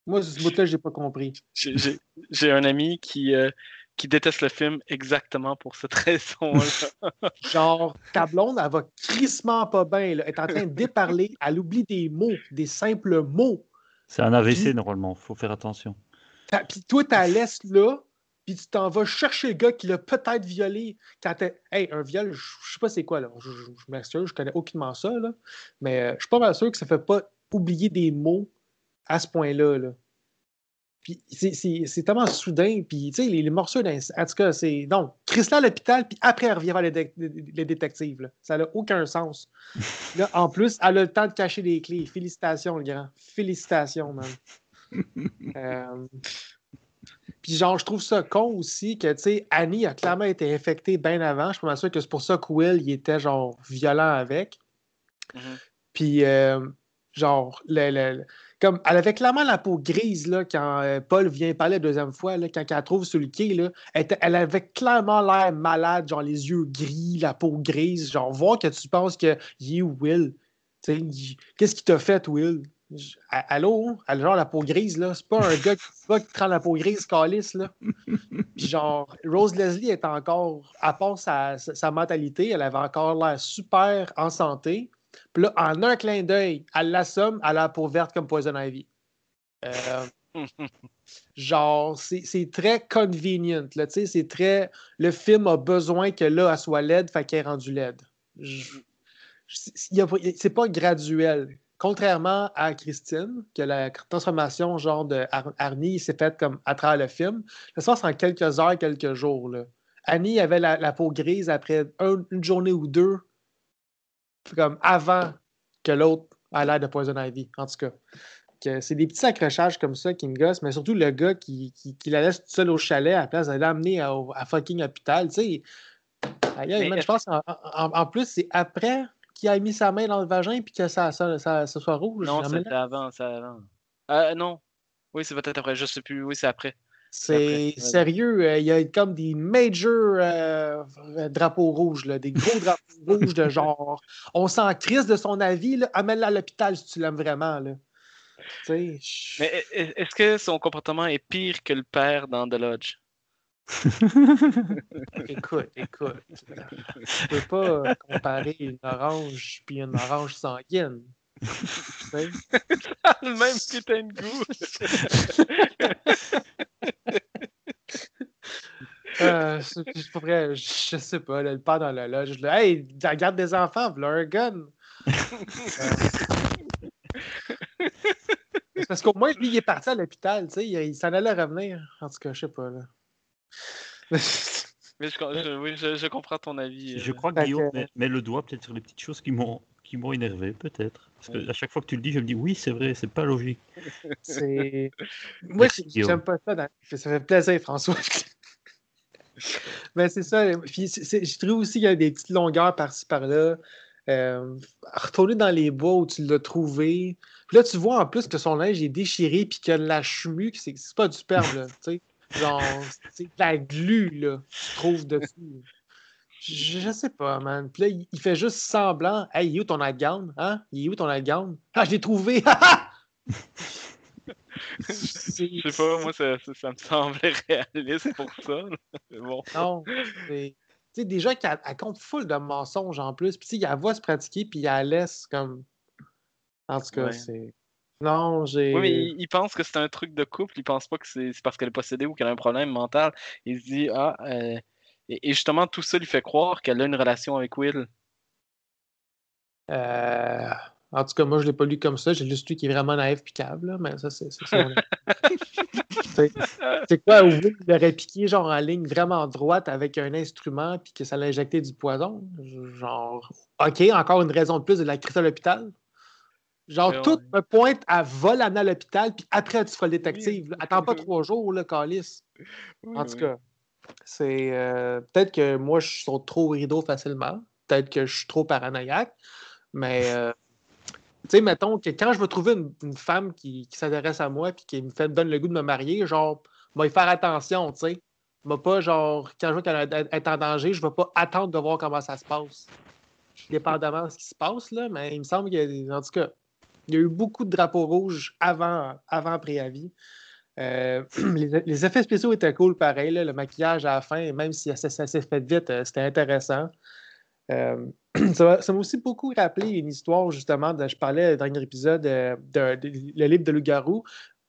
Speaker 3: Moi, ce bout-là, j'ai pas compris.
Speaker 1: J'ai un ami qui, euh, qui déteste le film exactement pour cette raison-là.
Speaker 3: Genre, ta blonde, elle va crissement pas bien. là. Elle est en train de déparler. Elle oublie des mots, des simples mots.
Speaker 2: C'est un AVC normalement, faut faire attention.
Speaker 3: Puis toi, tu la laisses là, puis tu t'en vas chercher le gars qui l'a peut-être violé. Quand t'es- Hey, un viol, je sais pas c'est quoi, là. Je, m'excuse, je connais aucunement ça, là. Mais euh, je suis pas mal sûr que ça fait pas oublier des mots à ce point-là, là. Puis c'est- c'est c'est tellement soudain, puis tu sais, les, les morceaux d'un. En tout cas, c'est. Non, Chris-là à l'hôpital, puis après, elle revient vers les, dé- les détectives, là. Ça n'a aucun sens. Là, en plus, elle a le temps de cacher les clés. Félicitations, le grand. Félicitations, man. Euh, Puis genre, je trouve ça con aussi que, tu sais, Annie a clairement été infectée bien avant. Je suis sûr que c'est pour ça que Will, il était genre violent avec.
Speaker 1: Mhm.
Speaker 3: Puis, euh, genre, le- le- comme, elle avait clairement la peau grise, là, quand euh, Paul vient parler la deuxième fois, là, quand elle trouve sur le quai, là, elle, avait clairement l'air malade, genre les yeux gris, la peau grise, genre, voir que tu penses que il est Will. Qu'est-ce qui t'a fait, Will? Allô? Elle a genre la peau grise, là. C'est pas un gars qui, pas qui prend la peau grise, calice, là. Puis genre, Rose Leslie est encore, à part sa, sa mentalité, elle avait encore l'air super en santé. Puis là, en un clin d'œil, elle l'assomme, elle a la peau verte comme Poison Ivy. Euh, genre, c'est très convenient, là, tu sais, c'est très... Le film a besoin que là, elle soit laide, fait qu'elle est rendue laide. C'est pas graduel. Contrairement à Christine, que la transformation genre de Ar- Arnie s'est faite comme à travers le film, ça se passe en quelques heures, quelques jours. Là. Annie avait la, la peau grise après un- une journée ou deux, comme avant que l'autre a l'air de Poison Ivy, en tout cas. C'est des petits accrochages comme ça qui me gossent, mais surtout le gars qui, qui, qui la laisse toute seule au chalet à la place d'aller l'amener à, à fucking hôpital. Tu sais,
Speaker 1: Mais
Speaker 3: je pense qu'en en, en plus, c'est après qu'il a mis sa main dans le vagin puis que ça, ça, ça, ça soit rouge.
Speaker 1: non,
Speaker 3: temps,
Speaker 1: avant, c'est avant. Euh, non. Oui, c'est peut-être après, je sais plus. Oui, c'est après.
Speaker 3: C'est sérieux, euh, il y a comme des major euh, drapeaux rouges, là, des gros drapeaux rouges de genre. On s'en crisse de son avis, amène-la à l'hôpital si tu l'aimes vraiment. Là. Je-
Speaker 1: Mais est-ce que son comportement est pire que le père dans The Lodge?
Speaker 3: écoute, écoute. Tu peux pas euh, comparer une orange puis une orange sanguine.
Speaker 1: Le même putain de goût!
Speaker 3: Euh, vrai, je je sais pas, là, le père dans la loge. Là, hey, regarde des enfants, voilà un gun. Euh, parce qu'au moins, lui, il est parti à l'hôpital, tu sais, il, il s'en allait revenir. En tout cas, je sais pas, là.
Speaker 1: Mais je, je- oui, je, je comprends ton avis.
Speaker 2: Je
Speaker 1: euh.
Speaker 2: crois que Guillaume met le doigt peut-être sur les petites choses qui m'ont qui m'ont énervé, peut-être. Parce que à chaque fois que tu le dis, je me dis oui, c'est vrai, c'est pas logique.
Speaker 3: C'est. Moi, j'aime pas ça. dans- Ça fait plaisir, François. Mais c'est ça. Puis c'est- je trouve aussi qu'il y a des petites longueurs par-ci par-là. Euh, retourner dans les bois où tu l'as trouvé. Puis là, tu vois en plus que son linge est déchiré puis que la chemue, c'est c'est pas du sperme, là. tu sais. Genre, c'est de la glu, là, tu trouves dessus. Je, je sais pas, man. Puis là, il, il fait juste semblant. Hey, il est où ton nightgown? Hein? Il est où ton nightgown? Ah, je l'ai trouvé!
Speaker 1: Je sais pas, moi, ça, ça, ça me semblait réaliste pour ça. bon.
Speaker 3: Non. c'est- Tu sais, déjà qu'elle elle compte full de mensonges en plus. Puis, tu sais, elle voit se pratiquer, puis elle laisse comme. En tout cas,
Speaker 1: Ouais.
Speaker 3: c'est. Non, j'ai.
Speaker 1: Oui, mais il, il pense que c'est un truc de couple, il pense pas que c'est c'est parce qu'elle est possédée ou qu'elle a un problème mental. Il se dit, ah, euh, et, et justement, tout ça lui fait croire qu'elle a une relation avec Will.
Speaker 3: Euh, En tout cas, moi, je l'ai pas lu comme ça. J'ai juste lu qui est vraiment naïf puis câble, là, mais ça, c'est c'est ça. C'est c'est quoi, où Will il aurait piqué genre en ligne vraiment droite avec un instrument puis que ça l'a injecté du poison? Genre, OK, encore une raison de plus de la crise à l'hôpital. Genre,
Speaker 1: Ouais,
Speaker 3: tout me pointe à vol à l'hôpital, puis après, tu feras le détective. Attends pas trois jours, là, Calis.
Speaker 1: Oui,
Speaker 3: En tout
Speaker 1: oui.
Speaker 3: cas, c'est c'est peut-être que moi, je saute trop au rideau facilement. Peut-être que je suis trop paranoïaque. Mais, euh, tu sais, mettons que quand je vais trouver une, femme qui, s'intéresse à moi puis qui me, fait, donne le goût de me marier, genre, moi, y faire attention, tu sais. Moi, pas genre, quand je vois qu'elle est- en danger, je vais pas attendre de voir comment ça se passe. Dépendamment de ce qui se passe, là, mais il me semble qu'il y a il y a eu beaucoup de drapeaux rouges avant, avant préavis. Euh, les, les effets spéciaux étaient cool, pareil. là, le maquillage à la fin, même si ça, ça s'est fait vite, euh, c'était intéressant. Euh, ça m'a aussi beaucoup rappelé une histoire, justement, je parlais au dernier épisode, de, de- le livre de Loup-Garou.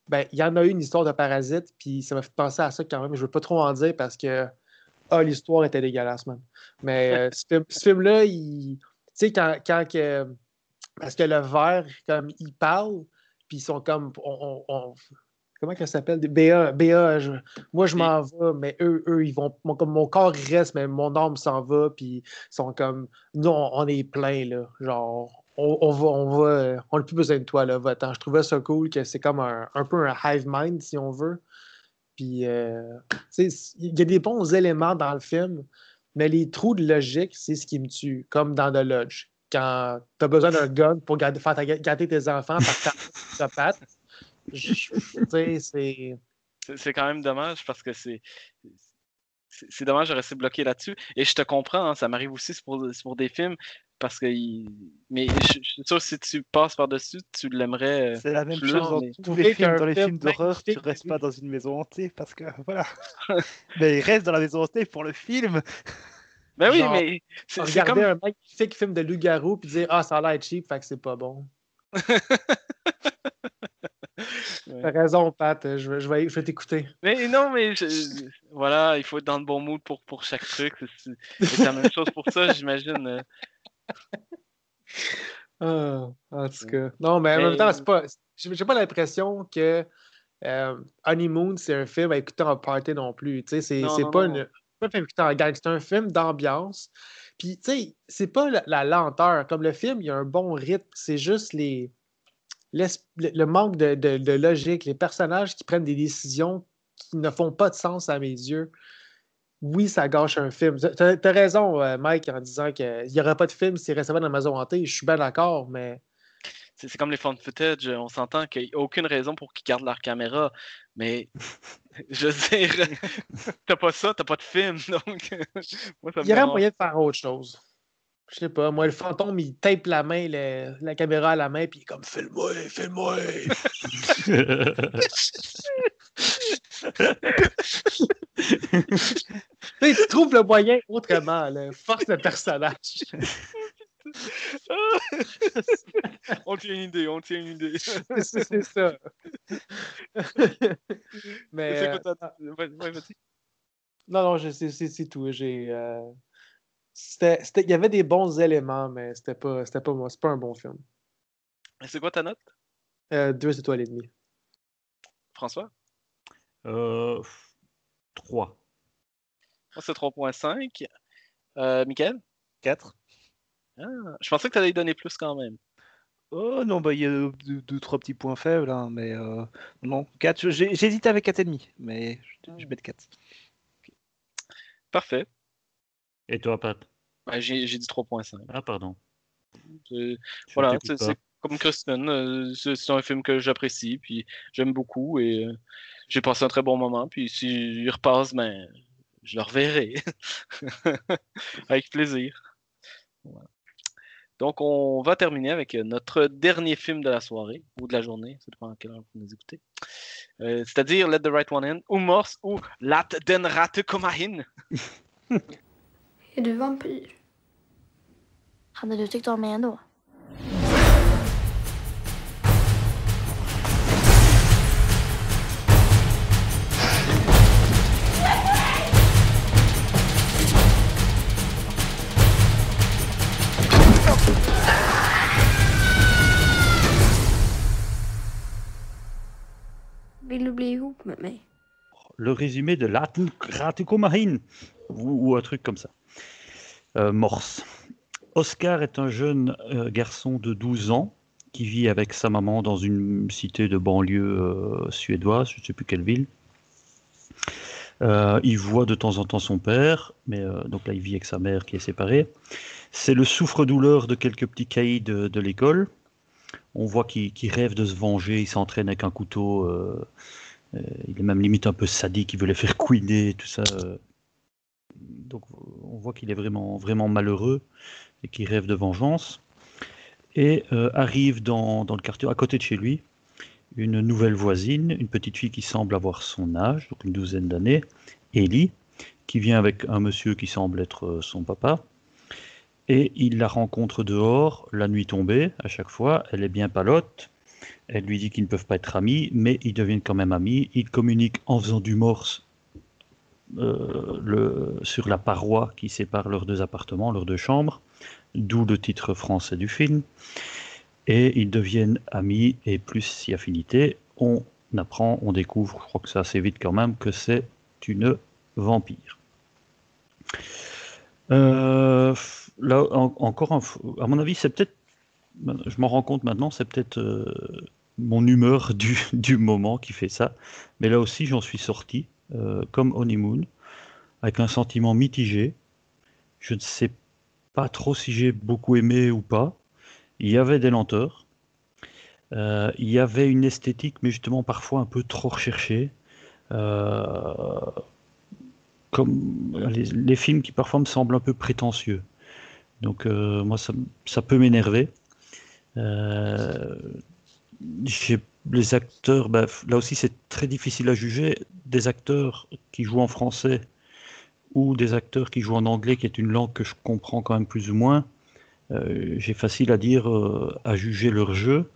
Speaker 3: Ben, il y en a eu une histoire de parasite, puis ça m'a fait penser à ça quand même. Je veux pas trop en dire parce que ah, l'histoire était dégueulasse, man. Mais ce film- ce film-là, il. Tu sais, quand, quand que- Parce que le verre, comme, il parle, puis ils sont comme. on- on- on- comment qu'elle s'appelle? BA, BA je- moi je m'en vais, mais eux, eux, ils vont. Mon, comme mon corps il reste, mais mon âme s'en va, puis ils sont comme. Nous, on, on est plein, là. Genre, on, on va. On va euh, on n'a plus besoin de toi, là, va-t'en. Je trouvais ça cool que c'est comme un, un peu un hive mind, si on veut. Puis, euh, tu sais, il y a des bons éléments dans le film, mais les trous de logique, c'est ce qui me tue, comme dans The Lodge. Quand tu as besoin d'un gun pour garder, faire ta- garder tes enfants par ta sais, c'est.
Speaker 1: Quand même dommage parce que c'est. C'est dommage de rester bloqué là-dessus. Et je te comprends, hein, ça m'arrive aussi pour, pour des films. Parce que. il- Mais je, je suis sûr que si tu passes par-dessus, tu l'aimerais. euh,
Speaker 4: C'est la même
Speaker 1: plus,
Speaker 4: chose dans
Speaker 1: mais-
Speaker 4: tous les films.
Speaker 3: qu'un
Speaker 4: Dans les
Speaker 3: film
Speaker 4: films d'horreur, tu restes pas dans une maison hantée parce que voilà. Mais il reste dans la maison hantée pour le film.
Speaker 1: Ben oui,
Speaker 3: Genre,
Speaker 1: mais c'est comme.
Speaker 3: un magnifique film de loup-garou puis dire Ah, ça a l'air cheap, fait que c'est pas bon.
Speaker 1: Ouais.
Speaker 3: T'as raison, Pat, je vais, je vais, je vais t'écouter.
Speaker 1: Mais non, mais je- voilà, il faut être dans le bon mood pour, pour chaque truc. C'est- la même chose pour ça, j'imagine.
Speaker 3: Ah, en tout cas. Non, mais en même temps, c'est pas. J'ai pas l'impression que euh, Honeymoon, c'est un film à écouter en party non plus. Tu sais, c'est pas, une- pas un film à écouter en gang, c'est un film d'ambiance. Puis, tu sais, c'est pas la, la lenteur. Comme le film, il y a un bon rythme. C'est juste les. Le, manque de, de- de logique, les personnages qui prennent des décisions qui ne font pas de sens à mes yeux. Oui, ça gâche un film. T'as as raison, euh, Mike, en disant qu'il n'y aurait pas de film s'il restait pas dans la maison hantée. Je suis bien d'accord, mais.
Speaker 1: C'est comme les found footage, on s'entend qu'il n'y a aucune raison pour qu'ils gardent leur caméra. Mais je veux dire, t'as pas ça, t'as pas de film. Donc, moi, ça me
Speaker 3: Il y aurait moyen de faire autre chose. Je sais pas, moi, le fantôme, il tape la main, le- la caméra à la main, puis il est comme Fais-le-moi, fais-le-moi. Tu sais, tu trouves le moyen autrement, là. Force le personnage.
Speaker 1: on tient une idée, on tient une idée.
Speaker 3: C'est ça. Mais. Euh,
Speaker 1: ouais, ouais,
Speaker 3: non, non, je- c'est c'est- c'est tout. J'ai. euh, c'était- c'était- Il y avait des bons éléments, mais c'était pas, c'était pas moi. C'est pas un bon film.
Speaker 1: C'est quoi ta note,
Speaker 3: Euh, deux étoiles et demie.
Speaker 1: François?
Speaker 2: Euh, 3.
Speaker 1: Moi, c'est 3.5. Euh, Michael?
Speaker 4: 4.
Speaker 1: Ah, je pensais que tu allais y donner plus quand même.
Speaker 4: Oh non, bah il y a deux, deux- deux, trois petits points faibles, hein, mais euh, non, 4, j'hésite avec 4,5, mais je, je mets 4.
Speaker 1: Parfait.
Speaker 2: Et toi, Pat?
Speaker 1: Ben, j'ai j'ai dit 3.5.
Speaker 2: Ah, pardon.
Speaker 1: Voilà, c'est comme Kristen, euh, c'est c'est un film que j'apprécie, puis j'aime beaucoup et euh, j'ai passé un très bon moment. Puis s'il repasse, ben, je le reverrai avec plaisir. Voilà. Donc, on va terminer avec notre dernier film de la soirée ou de la journée, ça dépend à quelle heure vous nous écoutez. Euh, C'est-à-dire Let the Right One In, ou Morse, ou Lat den Ratte komma hin.
Speaker 9: Är du vampyr? Hade du tyckt om mig ändå? Vill du bli ihop med mig?
Speaker 2: le résumé de Latin Marine ou, ou un truc comme ça. Euh, Morse. Oscar est un jeune euh, garçon de 12 ans qui vit avec sa maman dans une cité de banlieue euh, suédoise, je ne sais plus quelle ville. Il voit de temps en temps son père, mais donc là il vit avec sa mère qui est séparée. C'est le souffre-douleur de quelques petits caïds de, l'école. On voit qu'il rêve de se venger, il s'entraîne avec un couteau. il est même limite un peu sadique, il veut les faire couiner, tout ça. Donc on voit qu'il est vraiment, vraiment malheureux et qu'il rêve de vengeance. Et euh, arrive dans, dans le quartier, à côté de chez lui, une nouvelle voisine, une petite fille qui semble avoir son âge, donc une douzaine d'années, Ellie, qui vient avec un monsieur qui semble être euh, son papa. Et il la rencontre dehors, la nuit tombée, à chaque fois. Elle est bien palote. Elle lui dit qu'ils ne peuvent pas être amis, mais ils deviennent quand même amis. Ils communiquent en faisant du morse euh, sur la paroi qui sépare leurs deux appartements, leurs deux chambres, d'où le titre français du film. Et ils deviennent amis et plus si affinité. On apprend, on découvre, je crois que c'est assez vite quand même, que c'est une vampire. Euh, là, en- encore, à mon avis, c'est peut-être, je m'en rends compte maintenant, c'est peut-être euh, mon humeur du, du moment qui fait ça. Mais là aussi, j'en suis sorti, comme Honeymoon, avec un sentiment mitigé. Je ne sais pas trop si j'ai beaucoup aimé ou pas. Il y avait des lenteurs. Euh, il y avait une esthétique, mais justement parfois un peu trop recherchée. Euh, comme les, films qui parfois me semblent un peu prétentieux. Donc euh, moi, ça, peut m'énerver. Euh, les acteurs, bah, là aussi c'est très difficile à juger. Des acteurs qui jouent en français ou des acteurs qui jouent en anglais, qui est une langue que je comprends quand même plus ou moins, euh, j'ai facile à dire, euh, à juger leur jeu.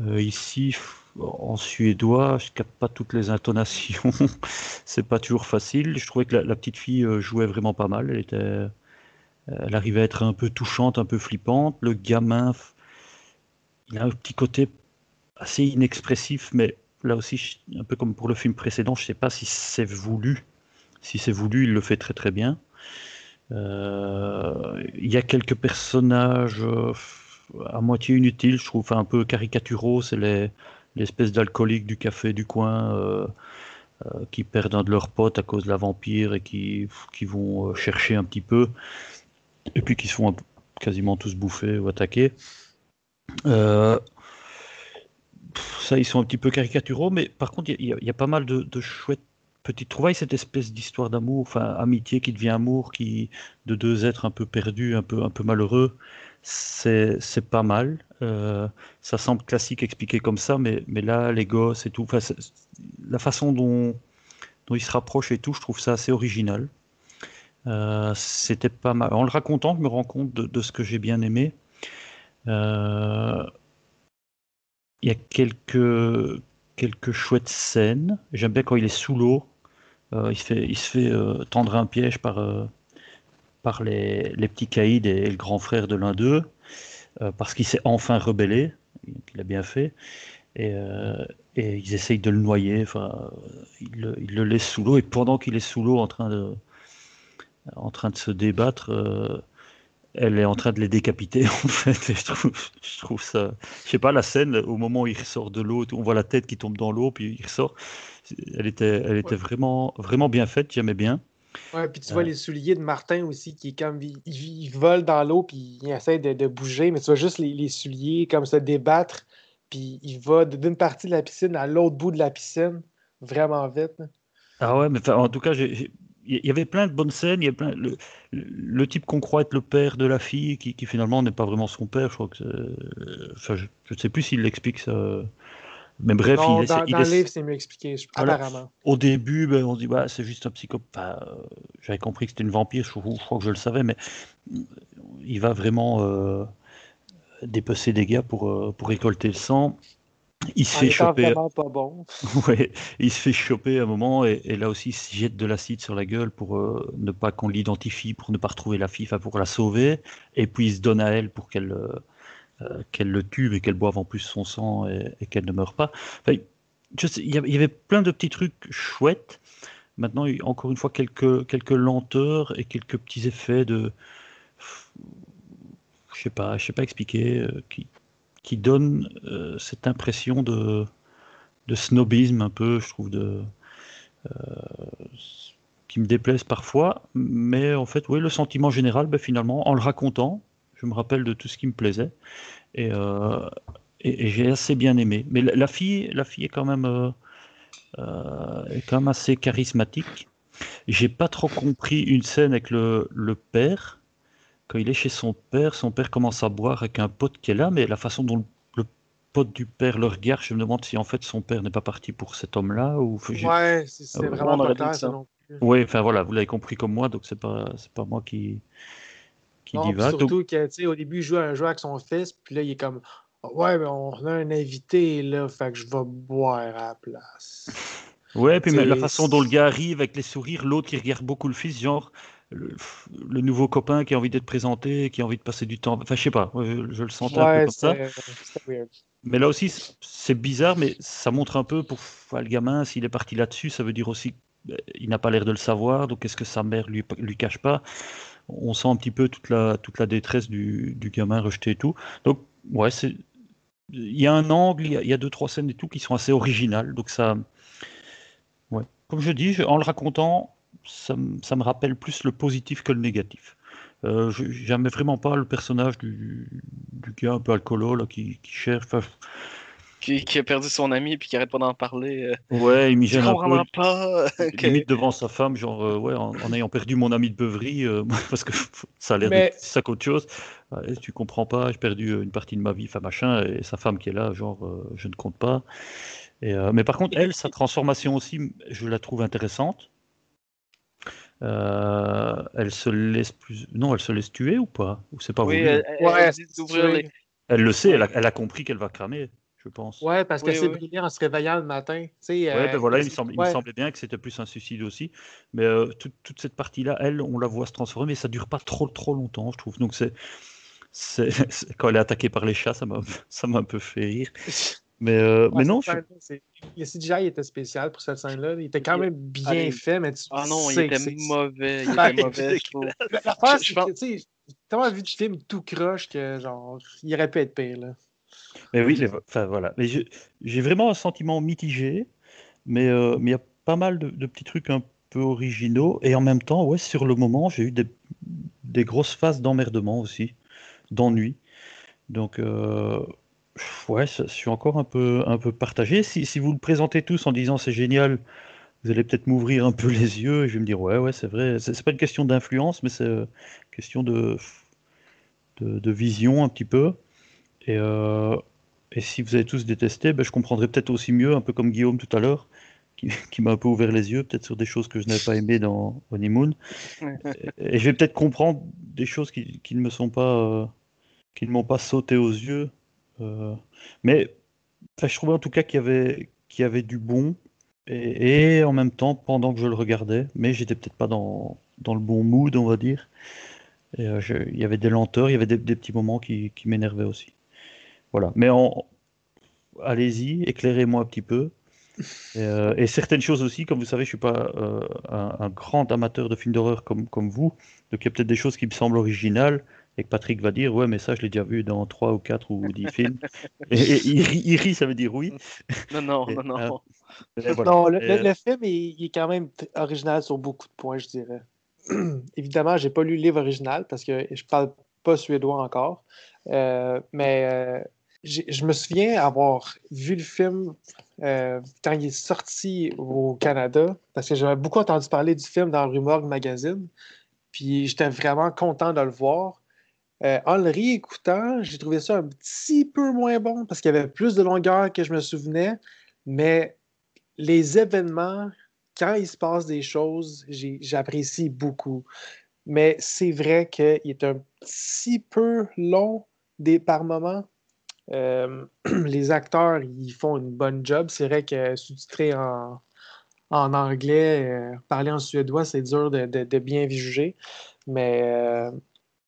Speaker 2: Euh, ici, en suédois, je capte pas toutes les intonations. C'est pas toujours facile. Je trouvais que la, la petite fille jouait vraiment pas mal. Elle était, elle arrivait à être un peu touchante, un peu flippante. Le gamin, il a un petit côté assez inexpressif, mais là aussi, un peu comme pour le film précédent, je sais pas si c'est voulu. Si c'est voulu, il le fait très très bien. Euh, il y a quelques personnages euh, à moitié inutiles, je trouve, un peu caricaturaux. C'est les, l'espèce d'alcoolique du café du coin euh, qui perdent un de leurs potes à cause de la vampire et qui, qui vont chercher un petit peu, et puis qui se font quasiment tous bouffer ou attaquer. Ça, ils sont un petit peu caricaturaux, mais par contre, il y, a- pas mal de, de chouettes petites trouvailles, cette espèce d'histoire d'amour, enfin, amitié qui devient amour, qui, de deux êtres un peu perdus, un peu, un peu malheureux. C'est, pas mal. Euh, ça semble classique expliqué comme ça, mais, mais là, les gosses et tout, la façon dont, dont ils se rapprochent et tout, je trouve ça assez original. Euh, c'était pas mal. En le racontant, je me rends compte de, de ce que j'ai bien aimé. Euh, Il y a quelques, quelques chouettes scènes. J'aime bien quand il est sous l'eau. Euh, il se fait, il euh, tendre un piège par, euh, les, petits caïds et, le grand frère de l'un d'eux, parce qu'il s'est enfin rebellé. Il a bien fait. Et, ils essayent de le noyer. Ils le, laissent sous l'eau. Et pendant qu'il est sous l'eau en train de, se débattre, elle est en train de les décapiter en fait. Et je trouve, je trouve ça, je sais pas la scène au moment où il ressort de l'eau, on voit la tête qui tombe dans l'eau puis il ressort. Elle était, elle était vraiment, vraiment bien faite. J'aimais bien.
Speaker 3: Ouais, puis tu vois les souliers de Martin aussi qui comme il, il- vole dans l'eau puis il essaie de, de bouger, mais tu vois juste les, les souliers comme se débattre, puis il va d'une partie de la piscine à l'autre bout de la piscine vraiment vite. là.
Speaker 2: Ah ouais, mais en tout cas, j'ai- y avait plein de bonnes scènes. Il y a plein, le, le- le type qu'on croit être le père de la fille, qui, qui finalement n'est pas vraiment son père. Je crois que, c'est- enfin, je ne sais plus s'il l'explique ça. Mais bref,
Speaker 3: non,
Speaker 2: il
Speaker 3: dans,
Speaker 2: il
Speaker 3: dans le
Speaker 2: essaie-
Speaker 3: livre, c'est mieux expliqué, je-
Speaker 2: Voilà.
Speaker 3: apparemment.
Speaker 2: Au début, ben, on se dit, bah, c'est juste un psychopathe. Enfin, euh, J'avais compris que c'était une vampire, je, je crois que je le savais, mais il va vraiment euh, dépecer des gars pour, euh, pour récolter le sang. Il se
Speaker 3: En
Speaker 2: fait choper.
Speaker 3: pas bon.
Speaker 2: Ouais, il se fait choper un moment et, et là aussi il se jette de l'acide sur la gueule pour euh, ne pas qu'on l'identifie, pour ne pas retrouver la fille, pour la sauver. Et puis il se donne à elle pour qu'elle euh, euh, qu'elle le tue et qu'elle boive en plus son sang et, et qu'elle ne meure pas. Enfin, il y avait- plein de petits trucs chouettes. Maintenant, encore une fois quelques, quelques lenteurs et quelques petits effets de. Je sais pas, je sais pas expliquer, qui, qui donnent euh, cette impression de, de snobisme un peu, je trouve, euh, qui me déplaisent parfois. Mais en fait, oui, le sentiment général, ben, finalement, en le racontant, je me rappelle de tout ce qui me plaisait. Et, euh, et, et j'ai assez bien aimé. Mais la, la fille, la fille est quand même, est quand même assez charismatique. J'ai pas trop compris une scène avec le, le père. Quand il est chez son père, son père commence à boire avec un pote qui est là, mais la façon dont le, le pote du père le regarde, je me demande si en fait son père n'est pas parti pour cet homme-là. Ou...
Speaker 3: Ouais, c'est
Speaker 2: Euh,
Speaker 3: vraiment pas clair,
Speaker 1: ça.
Speaker 3: ça non.
Speaker 2: Oui, enfin voilà, vous l'avez compris comme moi, donc c'est pas c'est pas moi qui qui
Speaker 3: Non,
Speaker 2: divague. Donc,
Speaker 3: surtout que, tu sais, au début, il joue à un jeu avec son fils, puis là, il est comme Ouais, mais on a un invité, là, fait que je vais boire à la place.
Speaker 2: ouais, puis mais la façon dont le gars arrive avec les sourires, l'autre qui regarde beaucoup le fils, genre le, le nouveau copain qui a envie d'être présenté, qui a envie de passer du temps. Enfin, je sais pas, ouais, je le sentais un peu comme ça.
Speaker 3: weird.
Speaker 2: Mais là aussi, c'est bizarre, mais ça montre un peu pour enfin, le gamin, s'il est parti là-dessus, ça veut dire aussi qu'il n'a pas l'air de le savoir, donc est-ce que sa mère lui, lui cache pas? On sent un petit peu toute la, toute la détresse du, du gamin rejeté et tout. Donc, ouais, c'est. Il y a un angle, il y a, il y a deux, trois scènes et tout qui sont assez originales, donc ça. Ouais. Comme je dis, je- en le racontant, ça, me- ça me rappelle plus le positif que le négatif. Euh, je J'aimais vraiment pas le personnage du, du gars un peu alcoolo là, qui, qui cherche. enfin,
Speaker 1: Qui, qui a perdu son ami puis qui arrête pas d'en parler. euh,
Speaker 2: Ouais, il m'y gêne un
Speaker 1: comprends
Speaker 2: peu.
Speaker 1: pas. que-
Speaker 2: Limite devant sa femme, genre, euh, ouais, en, en ayant perdu mon ami de beuverie, euh, parce que ça a l'air
Speaker 3: Mais-
Speaker 2: d'être ça qu'autre chose. Ouais, tu comprends pas, j'ai perdu une partie de ma vie, enfin machin, et sa femme qui est là, genre, euh, je ne compte pas. Et, euh, mais par contre, elle, sa transformation aussi, je la trouve intéressante. Euh, elle se laisse plus. Non, elle se laisse tuer ou pas? Ou c'est pas
Speaker 1: Oui,
Speaker 2: voulu?
Speaker 1: elle, elle-
Speaker 3: Ouais,
Speaker 1: elle dit d'ouvrir les.
Speaker 2: Elle le sait, elle a, elle a compris qu'elle va cramer, je pense.
Speaker 3: Ouais, parce
Speaker 1: Oui,
Speaker 3: qu'elle s'est
Speaker 1: oui.
Speaker 3: brûlée en se réveillant le matin. Tu sais,
Speaker 2: Ouais,
Speaker 3: euh,
Speaker 2: ben voilà, il me, semble- il me
Speaker 3: ouais.
Speaker 2: semblait bien que c'était plus un suicide aussi. Mais euh, toute, toute cette partie-là, elle, on la voit se transformer, mais ça dure pas trop trop longtemps, je trouve. Donc c'est, c'est, c'est- quand elle est attaquée par les chats, ça m'a, ça m'a un peu fait rire. Mais, euh, mais non, je-
Speaker 3: Le CGI était spécial pour cette scène-là. Il était quand même bien
Speaker 1: Allez.
Speaker 3: fait, mais tu
Speaker 1: Ah non, il était mauvais. Il était mauvais, je trouve.
Speaker 3: L'affaire, c'est que, tu sais, j'ai tellement vu de films tout croche que, genre, il aurait pu être pire, là.
Speaker 2: mais oui, enfin voilà. Mais j'ai vraiment un sentiment mitigé, mais euh, mais il y a pas mal de, de petits trucs un peu originaux et en même temps, ouais, sur le moment, j'ai eu des, des grosses phases d'emmerdement aussi, d'ennui. Donc euh, ouais, je suis encore un peu un peu partagé. Si, si vous le présentez tous en disant c'est génial, vous allez peut-être m'ouvrir un peu les yeux et je vais me dire ouais ouais c'est vrai. C'est pas une question d'influence, mais c'est euh, question de, de de vision un petit peu. Et, euh, et si vous avez tous détesté, ben, je comprendrai peut-être aussi mieux, un peu comme Guillaume tout à l'heure, qui, qui m'a un peu ouvert les yeux, peut-être sur des choses que je n'avais pas aimées dans Honeymoon. Et, et je vais peut-être comprendre des choses qui, qui ne me sont pas, euh, qui ne m'ont pas sauté aux yeux. Euh, mais je trouvais en tout cas qu'il y avait, qu'il y avait du bon. Et, en même temps, pendant que je le regardais, mais j'étais peut-être pas dans, dans le bon mood, on va dire. Euh, il y avait des lenteurs, il y avait des, petits moments qui, m'énervaient aussi. Voilà. Mais allez-y, éclairez-moi un petit peu. Et, euh, et certaines choses aussi, comme vous savez, je suis pas un, un grand amateur de films d'horreur comme, comme vous. Donc il y a peut-être des choses qui me semblent originales et que Patrick va dire Ouais, mais ça, je l'ai déjà vu dans 3 ou 4 ou 10 films. Et, et il, rit, il rit, ça veut dire oui.
Speaker 1: Non, non,
Speaker 2: Et,
Speaker 1: non, non.
Speaker 2: euh, voilà.
Speaker 3: Non, le, le-
Speaker 2: Euh,
Speaker 3: le film est, il est quand même original sur beaucoup de points, je dirais. Évidemment, j'ai pas lu le livre original parce que je parle pas suédois encore. Euh, mais euh, je me souviens avoir vu le film euh, quand il est sorti au Canada, parce que j'avais beaucoup entendu parler du film dans Rumorg Magazine. Puis j'étais vraiment content de le voir. Euh, en le réécoutant, j'ai trouvé ça un petit peu moins bon parce qu'il y avait plus de longueur que je me souvenais. Mais les événements, quand il se passe des choses, j'apprécie beaucoup. Mais c'est vrai qu'il est un petit peu long des, par moments. Euh, les acteurs, ils font une bonne job. C'est vrai que sous-titré en, anglais, euh, parler en suédois, c'est dur de, de- de bien juger. Mais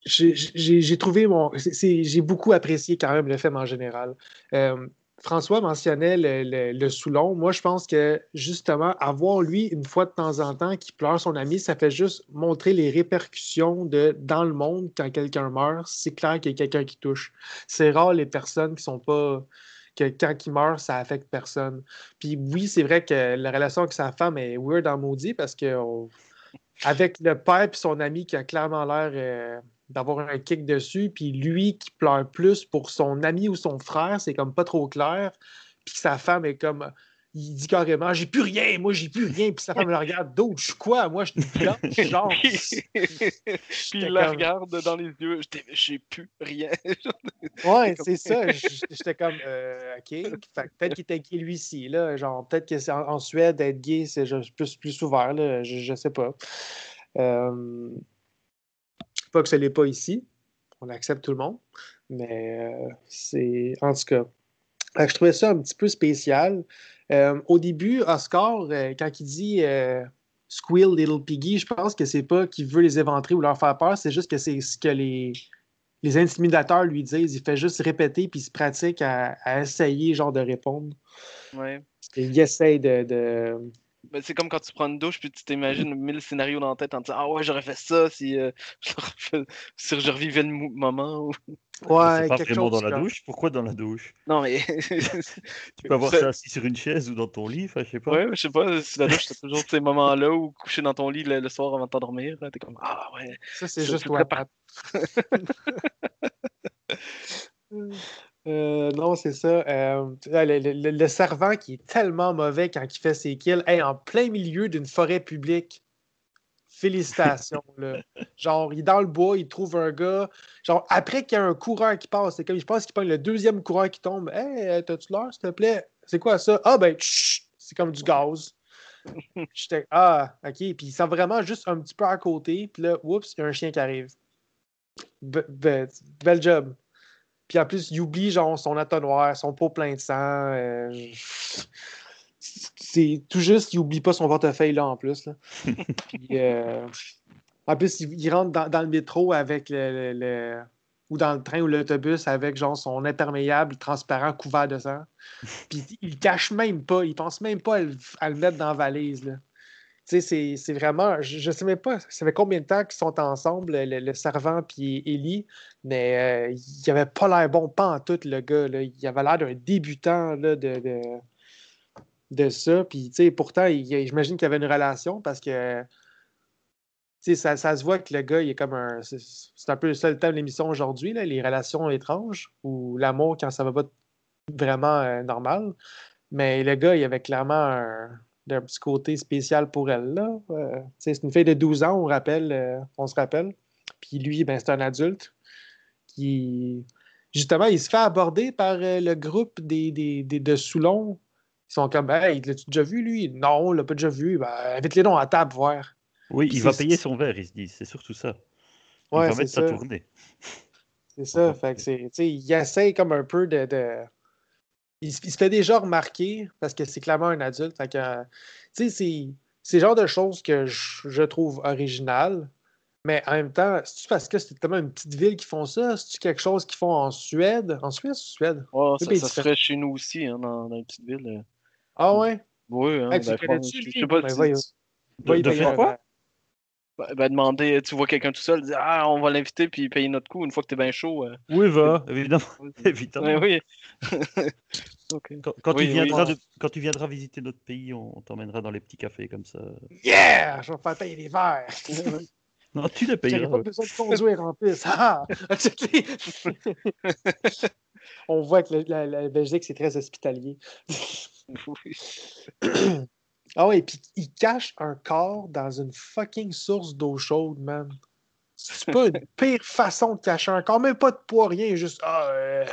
Speaker 3: j'ai trouvé mon. J'ai beaucoup apprécié quand même le film en général. Euh, François mentionnait le, le, Soulon. Moi, je pense que justement, avoir lui une fois de temps en temps qui pleure son ami, ça fait juste montrer les répercussions de dans le monde quand quelqu'un meurt. C'est clair qu'il y a quelqu'un qui touche. C'est rare les personnes qui sont pas. que quand il meurt, ça affecte personne. Puis oui, c'est vrai que la relation avec sa femme est weird en maudit parce que avec le père et son ami qui a clairement l'air euh, d'avoir un kick dessus, puis lui qui pleure plus pour son ami ou son frère, c'est comme pas trop clair. Puis sa femme est comme. Il dit carrément J'ai plus rien, moi j'ai plus rien. Puis sa femme le regarde D'autres, je suis quoi Moi je suis genre.
Speaker 1: Puis il la
Speaker 3: comme-
Speaker 1: regarde dans les yeux. J'ai plus rien.
Speaker 3: Ouais, c'est ça. J'étais comme, euh, OK. Peut-être qu'il était gay lui ici, là. Genre, peut-être que en, en Suède, être gay, c'est plus, plus ouvert, là. Je, je sais pas. Euh, Pas que ce n'est pas ici. On accepte tout le monde. Mais euh, c'est. En tout cas, je trouvais ça un petit peu spécial. Euh, au début, Oscar, euh, quand il dit Squeal Little Piggy, je pense que c'est pas qu'il veut les éventrer ou leur faire peur, c'est juste que c'est ce que les, les intimidateurs lui disent. Il fait juste répéter puis il se pratique à, à essayer genre de répondre.
Speaker 1: Ouais.
Speaker 3: Il essaye de. de-
Speaker 1: Ben, c'est comme quand tu prends une douche puis tu t'imagines mille scénarios dans la tête en disant Ah ouais, j'aurais fait ça si, euh, fait- si je revivais le moment. ou-
Speaker 3: Ouais,
Speaker 2: c'est pas
Speaker 3: quelque
Speaker 2: vraiment
Speaker 3: chose
Speaker 2: dans la douche? Pourquoi dans la douche?
Speaker 1: Non, mais.
Speaker 2: Tu peux avoir ça assis sur une chaise ou dans ton lit, enfin, je sais pas.
Speaker 1: Ouais, je sais pas, si la douche, t'as toujours ces moments-là où couché dans ton lit le, le soir avant de t'endormir, t'es comme Ah ouais.
Speaker 3: Ça, c'est juste
Speaker 1: très
Speaker 3: Euh, non, c'est ça. Euh, le, le- le- le servant qui est tellement mauvais quand il fait ses kills, Hey, en plein milieu d'une forêt publique. Félicitations. là. Genre, il est dans le bois, il trouve un gars. Genre, après qu'il y a un coureur qui passe, c'est comme, je pense qu'il prend le deuxième coureur qui tombe. Hey, euh, t'as-tu l'heure, s'il te plaît? C'est quoi ça? Ah, ben, chut, c'est comme du gaz. J'étais, ah, ok. Puis il sent vraiment juste un petit peu à côté. Puis là, oups, il y a un chien qui arrive. Be- be- bel job. Puis en plus, il oublie genre son entonnoir, son pot plein de sang. euh, c'est tout juste, il oublie pas son portefeuille là en plus. là. Puis, euh, en plus, il, il rentre dans, dans le métro avec le, le- le- ou dans le train ou l'autobus avec genre son imperméable transparent couvert de sang. Puis il cache même pas, il pense même pas à le, à le mettre dans la valise. Là. C'est- c'est vraiment. Je, je sais même pas, ça fait combien de temps qu'ils sont ensemble, le, servant puis Ellie, mais euh, il avait pas l'air bon, pas en tout, le gars. Là. Il avait l'air d'un débutant là, de, de, ça. Puis, pourtant, j'imagine qu'il y avait une relation parce que. Ça, ça se voit que le gars, il est comme un. C'est un peu le seul thème de l'émission aujourd'hui, les relations étranges ou l'amour quand ça va pas vraiment euh, normal. Mais le gars, il avait clairement un, un petit côté spécial pour elle. Là. Euh, c'est une fille de 12 ans, on, rappelle, euh, on se rappelle. Puis lui, ben, c'est un adulte qui. Justement, il se fait aborder par euh, le groupe des, des, des- de Soulon. Ils sont comme Hey, l'as-tu déjà vu, lui? Non, on l'a pas déjà vu. Ben, invite-les donc à table voir.
Speaker 2: Oui,
Speaker 3: Puis
Speaker 2: il va payer son verre, il se dit, c'est surtout ça. Il
Speaker 3: Ouais,
Speaker 2: va
Speaker 3: c'est
Speaker 2: mettre sa
Speaker 3: ça.
Speaker 2: tournée.
Speaker 3: C'est ça. Fait que c'est, il essaye comme un peu de. de- Il, se- il se fait déjà remarquer parce que c'est clairement un adulte. Fait que, tu sais, c'est, c'est le genre de choses que je, je trouve originales. Mais en même temps, c'est parce que c'est tellement une petite ville qui font ça? C'est-tu quelque chose qu'ils font en Suède? En ou Suède?
Speaker 1: Ouais, ça, ça se ferait chez nous aussi, hein, dans, dans les petites villes. euh.
Speaker 3: Ah ouais?
Speaker 1: Oui, hein,
Speaker 3: Hey, tu
Speaker 1: ben,
Speaker 3: le connais-tu,
Speaker 1: je- je
Speaker 3: lui?
Speaker 1: sais pas si-
Speaker 3: voyons.
Speaker 2: De,
Speaker 3: Ouais,
Speaker 2: de faire quoi
Speaker 1: Ben, ben, demander, tu vois quelqu'un tout seul, dire Ah, on va l'inviter puis payer notre coup une fois que t'es bien chaud. euh.
Speaker 2: Oui, va, évidemment. évidemment.
Speaker 1: Oui.
Speaker 2: Quand, quand
Speaker 1: Oui,
Speaker 2: tu viendras
Speaker 1: oui.
Speaker 2: de- quand tu viendras visiter notre pays, on, on t'emmènera dans les petits cafés comme ça.
Speaker 3: Yeah! Je vais faire payer les verres.
Speaker 2: Non, tu les
Speaker 3: J'aurais
Speaker 2: payeras.
Speaker 3: pas
Speaker 2: ouais.
Speaker 3: besoin de conduire en plus. Ah! On voit que la, la Belgique, c'est très hospitalier. Ah ouais, puis il cache un corps dans une fucking source d'eau chaude, man. C'est pas une pire façon de cacher un corps, même pas de poids, rien, juste ah, euh,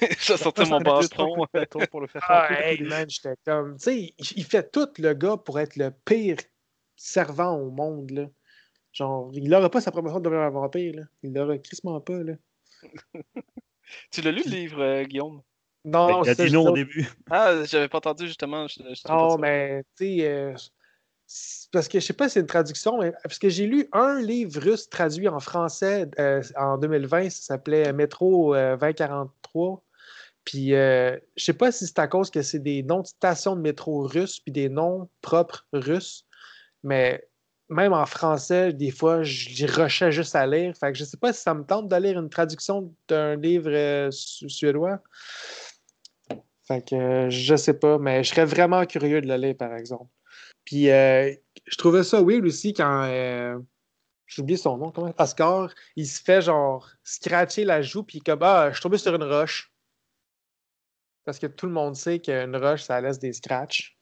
Speaker 1: vais sortir mon bâton
Speaker 4: pour le faire
Speaker 3: ah, hey, man, j'étais comme, tu sais, il, fait tout le gars pour être le pire servant au monde, là. Genre, il n'aura pas sa promotion de devenir un vampire, là. Il l'aura crissement pas, là.
Speaker 1: Tu l'as lu le livre, euh, Guillaume?
Speaker 3: Non,
Speaker 2: Il a
Speaker 3: c'est
Speaker 2: dit non au début.
Speaker 1: Ah, j'avais pas entendu justement. je- je trouvais
Speaker 3: Non, mais tu sais, euh, parce que je sais pas si c'est une traduction, mais parce que j'ai lu un livre russe traduit en français euh, en 2020, ça s'appelait Métro euh, 2043. Puis euh, je sais pas si c'est à cause que c'est des noms de stations de métro russes puis des noms propres russes, mais même en français, des fois, je j'y rushais juste à lire. Fait que je sais pas si ça me tente de lire une traduction d'un livre euh, su- suédois. Fait que euh, je sais pas, mais je serais vraiment curieux de le lire, par exemple. Puis euh, je trouvais ça weird aussi quand. euh, J'ai oublié son nom, comment? Oscar, il se fait genre scratcher la joue, puis comme Ah, je suis tombé sur une roche. Parce que tout le monde sait qu'une roche, ça laisse des scratchs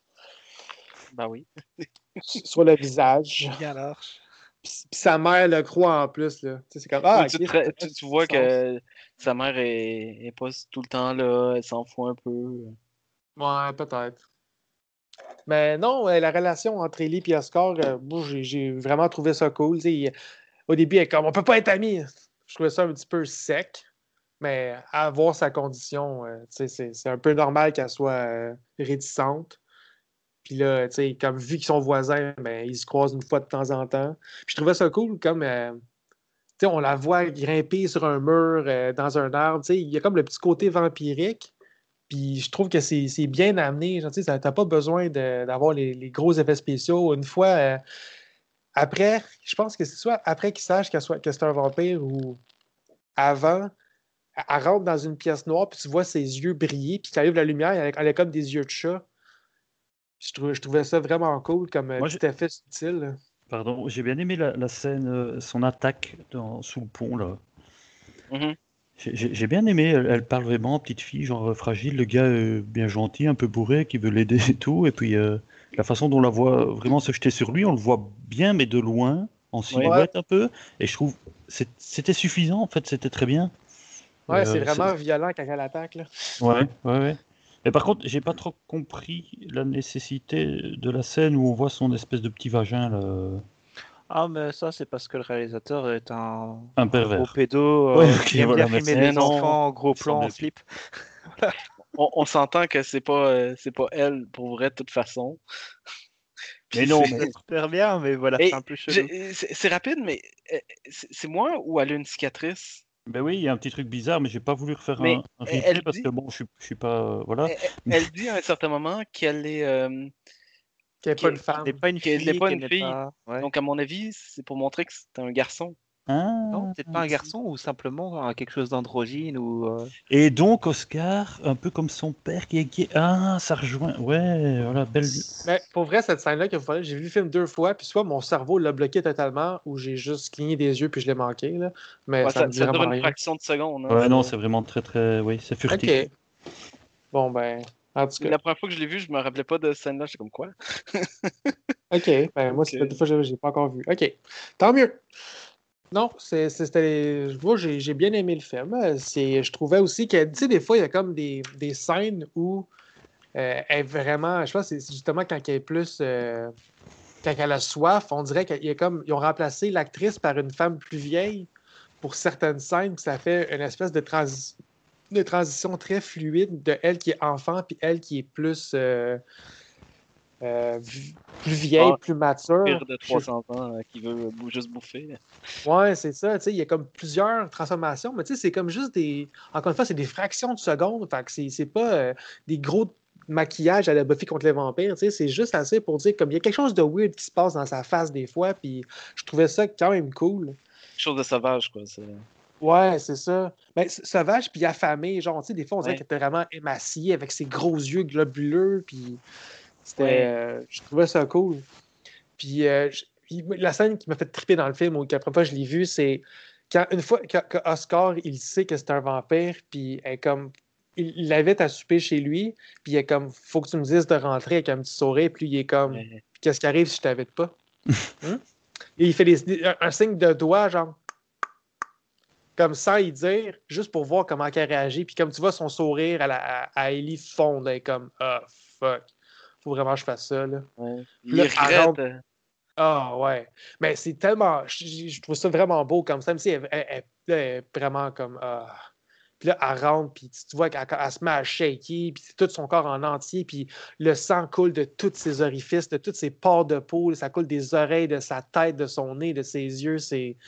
Speaker 1: Ben oui.
Speaker 3: sur le visage. Puis, puis sa mère le croit en plus, là. Tu sais, c'est comme Ah,
Speaker 1: tu, te- tu- tu vois que sa mère est, est pas tout le temps là, elle s'en fout un peu.
Speaker 3: Ouais, peut-être. Mais non, la relation entre Ellie et Oscar, euh, j'ai- j'ai vraiment trouvé ça cool. Il- au début, elle est comme on peut pas être amis. Je trouvais ça un petit peu sec, mais à voir sa condition, euh, c'est un peu normal qu'elle soit euh, réticente. Puis là, tu sais, comme vu qu'ils sont voisins, ben, ils se croisent une fois de temps en temps. Puis je trouvais ça cool comme. euh, tu sais, on la voit grimper sur un mur, euh, dans un arbre. tu sais, Il y a comme le petit côté vampirique. Puis je trouve que c'est bien amené. Tu sais, t'as pas besoin d'avoir les, gros effets spéciaux. Une fois, euh, après, je pense que c'est soit après qu'il sache qu'elle soit- que c'est un vampire ou avant, elle, rentre dans une pièce noire, puis tu vois ses yeux briller, puis quand arrive la lumière, elle, elle a comme des yeux de chat. Je, trouvais- je trouvais ça vraiment cool comme euh,
Speaker 2: Moi,
Speaker 3: petit effet subtil. là.
Speaker 2: Pardon, j'ai bien aimé la, la scène, euh, son attaque dans- sous le pont là.
Speaker 1: Mhm.
Speaker 2: J'ai- bien aimé, elle, elle parle vraiment petite fille, genre euh, fragile, le gars euh, bien gentil, un peu bourré, qui veut l'aider et tout, et puis euh, la façon dont on la voit vraiment se jeter sur lui, on le voit bien, mais de loin, en silhouette un peu, et je trouve c'est- c'était suffisant en fait, c'était très bien.
Speaker 3: Ouais,
Speaker 2: Euh,
Speaker 3: c'est vraiment violent quand elle attaque. Là.
Speaker 2: Ouais, ouais, ouais. Mais par contre, j'ai pas trop compris la nécessité de la scène où on voit son espèce de petit vagin là.
Speaker 4: Ah, mais ça, c'est parce que le réalisateur est un,
Speaker 2: Un
Speaker 4: gros
Speaker 2: pervers.
Speaker 4: pédo euh,
Speaker 2: Ouais, ok,
Speaker 4: qui aime
Speaker 2: voilà,
Speaker 4: bien filmer
Speaker 1: Non,
Speaker 4: enfants en gros plan en slip.
Speaker 1: On, on s'entend que c'est pas, euh, c'est pas elle pour vrai de toute façon.
Speaker 2: Mais non,
Speaker 1: c'est-
Speaker 2: mais-
Speaker 4: Super bien, mais voilà,
Speaker 1: Et
Speaker 4: c'est un peu chelou.
Speaker 1: C'est rapide, mais euh, c'est c'est moi ou elle a une cicatrice?
Speaker 2: Ben oui, il y a un petit truc bizarre, mais j'ai pas voulu refaire
Speaker 1: Mais
Speaker 2: un, un
Speaker 1: elle-
Speaker 2: parce
Speaker 1: dit-
Speaker 2: que bon, je suis, je suis pas. euh, voilà.
Speaker 1: Elle, elle dit à un certain moment qu'elle est. euh,
Speaker 3: Qu'elle n'est pas une
Speaker 1: Qu'elle-
Speaker 3: femme.
Speaker 4: n'est pas une
Speaker 1: qu'elle
Speaker 4: fille.
Speaker 1: pas une fille.
Speaker 4: ouais.
Speaker 1: Donc, à mon avis, c'est pour montrer que c'est un garçon.
Speaker 2: Ah.
Speaker 4: Non, peut-être pas un garçon ou simplement euh, quelque chose d'androgyne ou. euh,
Speaker 2: Et donc, Oscar, un peu comme son père qui est gay. Ah, ça rejoint. Ouais, voilà, belle.
Speaker 3: Mais pour vrai, cette scène-là, que vous parlez, j'ai vu le film deux fois, puis soit mon cerveau l'a bloqué totalement, ou j'ai juste cligné des yeux puis je l'ai manqué. Là. Mais
Speaker 1: Ouais,
Speaker 3: ça,
Speaker 1: ça,
Speaker 3: me dit
Speaker 1: ça dure une
Speaker 3: rien.
Speaker 1: fraction de seconde. hein.
Speaker 2: Ouais, non, c'est vraiment très, très. Oui, c'est furtif.
Speaker 3: Ok. Bon, ben, en tout cas.
Speaker 1: La première fois que je l'ai vu, je me rappelais pas de cette scène-là. J'étais comme quoi?
Speaker 3: OK. Ben, moi, c'est
Speaker 1: Ok.
Speaker 3: des fois, je l'ai pas encore vu. OK. Tant mieux. Non, c'était. Moi, j'ai bien aimé le film. Je trouvais aussi que, tu sais, des fois, il y a comme des, des scènes où euh, elle est vraiment. Je pense que c'est justement quand elle est plus. euh, quand elle a soif, on dirait qu'ils ont remplacé l'actrice par une femme plus vieille pour certaines scènes, ça fait une espèce de, de transition très fluide de elle qui est enfant, puis elle qui est plus. euh, euh, plus vieille,
Speaker 1: Ah,
Speaker 3: plus mature.
Speaker 1: Pire de
Speaker 3: Je-
Speaker 1: 300 ans euh, qui veut bou- juste bouffer.
Speaker 3: Ouais, c'est ça. tu sais, Il y a comme plusieurs transformations, mais tu sais, c'est comme juste des. Encore une fois, c'est des fractions de secondes. Fait que c'est pas euh, des gros maquillage à la Buffy contre les vampires. tu sais, C'est juste assez pour dire comme il y a quelque chose de weird qui se passe dans sa face des fois. Puis je trouvais ça quand même cool.
Speaker 1: Chose de sauvage, quoi.
Speaker 3: Ouais, c'est ça. Ben, s- sauvage puis affamé, genre, tu sais, des fois, on dirait
Speaker 1: Ouais.
Speaker 3: qu'elle était vraiment émaciée avec ses gros yeux globuleux, puis c'était...
Speaker 1: Ouais.
Speaker 3: euh, je trouvais ça cool. Puis, euh, je- la scène qui m'a fait triper dans le film, ou que la première fois que je l'ai vu, c'est quand une fois que, que Oscar, il sait que c'est un vampire, puis elle est comme... Il l'invite à souper chez lui, puis il est comme, faut que tu me dises de rentrer avec un petit sourire, puis il est comme,
Speaker 1: Ouais.
Speaker 3: qu'est-ce qui arrive si je t'invite pas? Hein? Et il fait des- un, un signe de doigt, genre, comme sans y dire, juste pour voir comment elle réagit. Puis comme tu vois son sourire à, la, à, à Ellie fondre, elle est comme Ah fuck, faut vraiment que je fasse ça. Là.
Speaker 1: Ouais.
Speaker 3: Là,
Speaker 1: regrette.
Speaker 3: rentre-
Speaker 1: euh,
Speaker 3: Ah ouais. Mais c'est tellement. Je, trouve ça vraiment beau comme ça. Même si elle, elle- elle- là, elle est vraiment comme Ah. Puis là, elle rentre, puis tu vois qu'elle elle se met à shaker, puis c'est tout son corps en entier, puis le sang coule de tous ses orifices, de toutes ses pores de peau, ça coule des oreilles, de sa tête, de son nez, de ses yeux. C'est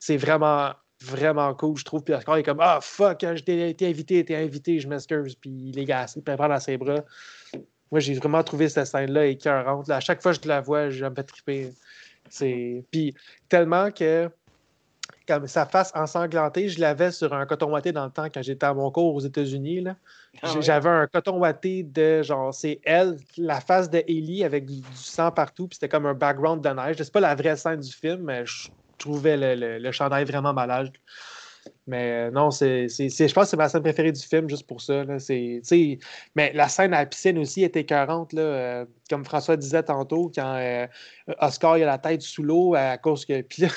Speaker 3: c'est vraiment, vraiment cool, je trouve. Puis Oscar il est comme Ah fuck, hein, j'ai été invité, été invité, je m'excuse. Puis il est gassé, puis elle prend dans ses bras. Moi, j'ai vraiment trouvé cette scène-là écœurante. Là, à chaque fois que je la vois, je me fais triper. C'est... Puis tellement que comme sa face ensanglantée, je l'avais sur un coton ouaté dans le temps quand j'étais à mon cours aux États-Unis. là.
Speaker 1: Ah ouais?
Speaker 3: J'avais un coton ouaté de genre, c'est elle, la face de Ellie avec du, du sang partout, puis c'était comme un background de neige. C'est pas la vraie scène du film, mais je trouvais le, le, le chandail vraiment malade. Mais euh, non, c'est, c'est, c'est- je pense que c'est ma scène préférée du film, juste pour ça. Là. C'est, tu sais, mais la scène à la piscine aussi était écœurante, là, euh, comme François disait tantôt, quand euh, Oscar il a la tête sous l'eau à cause que. Puis là,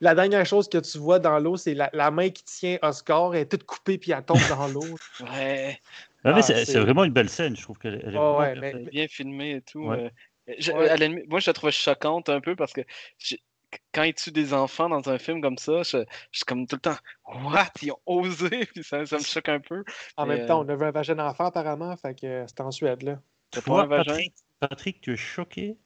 Speaker 3: la dernière chose que tu vois dans l'eau, c'est la, la main qui tient Oscar, elle est toute coupée puis elle tombe dans l'eau.
Speaker 1: Ouais.
Speaker 2: Ah, mais
Speaker 3: Ah,
Speaker 2: c'est
Speaker 3: c'est-
Speaker 2: c'est vraiment une belle scène, je trouve qu'elle elle est
Speaker 3: Oh,
Speaker 2: vraiment
Speaker 3: ouais,
Speaker 2: bien
Speaker 3: mais-
Speaker 2: faite.
Speaker 1: C'est bien filmé et tout.
Speaker 2: Ouais.
Speaker 1: euh, je-
Speaker 3: Ouais.
Speaker 1: moi, je la trouvais choquante un peu parce que quand ils tuent des enfants dans un film comme ça, je, je suis comme tout le temps, What? Ils ont osé, puis ça, ça me choque un peu.
Speaker 3: En
Speaker 1: Mais,
Speaker 3: même temps,
Speaker 1: euh,
Speaker 3: on avait un vagin d'enfant apparemment, fait que c'était en Suède. Là.
Speaker 1: Pas
Speaker 2: Toi,
Speaker 1: un?
Speaker 2: Patrick, Patrick, tu es choqué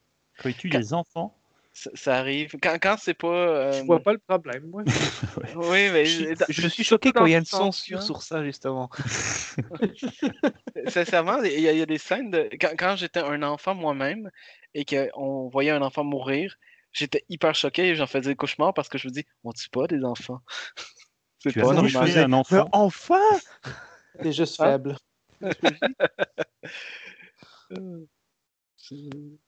Speaker 2: quand ils tuent
Speaker 1: Quand-
Speaker 2: les enfants?
Speaker 1: Ça, ça arrive. Quand, quand c'est pas. euh,
Speaker 3: Je vois pas le problème, moi.
Speaker 1: Oui, mais
Speaker 4: Je,
Speaker 1: je-
Speaker 4: je suis choqué quand il y a une censure sur ça, justement.
Speaker 1: Sincèrement, il y, a il y a des scènes de. Quand, quand j'étais un enfant moi-même et qu'on voyait un enfant mourir, j'étais hyper choqué et j'en faisais des cauchemars parce que je me dis, on tue pas des enfants? C'est
Speaker 2: Tu as
Speaker 1: pas normal.
Speaker 2: un
Speaker 4: Mais
Speaker 2: enfant
Speaker 4: enfin
Speaker 3: C'est juste
Speaker 1: Ah.
Speaker 3: faible.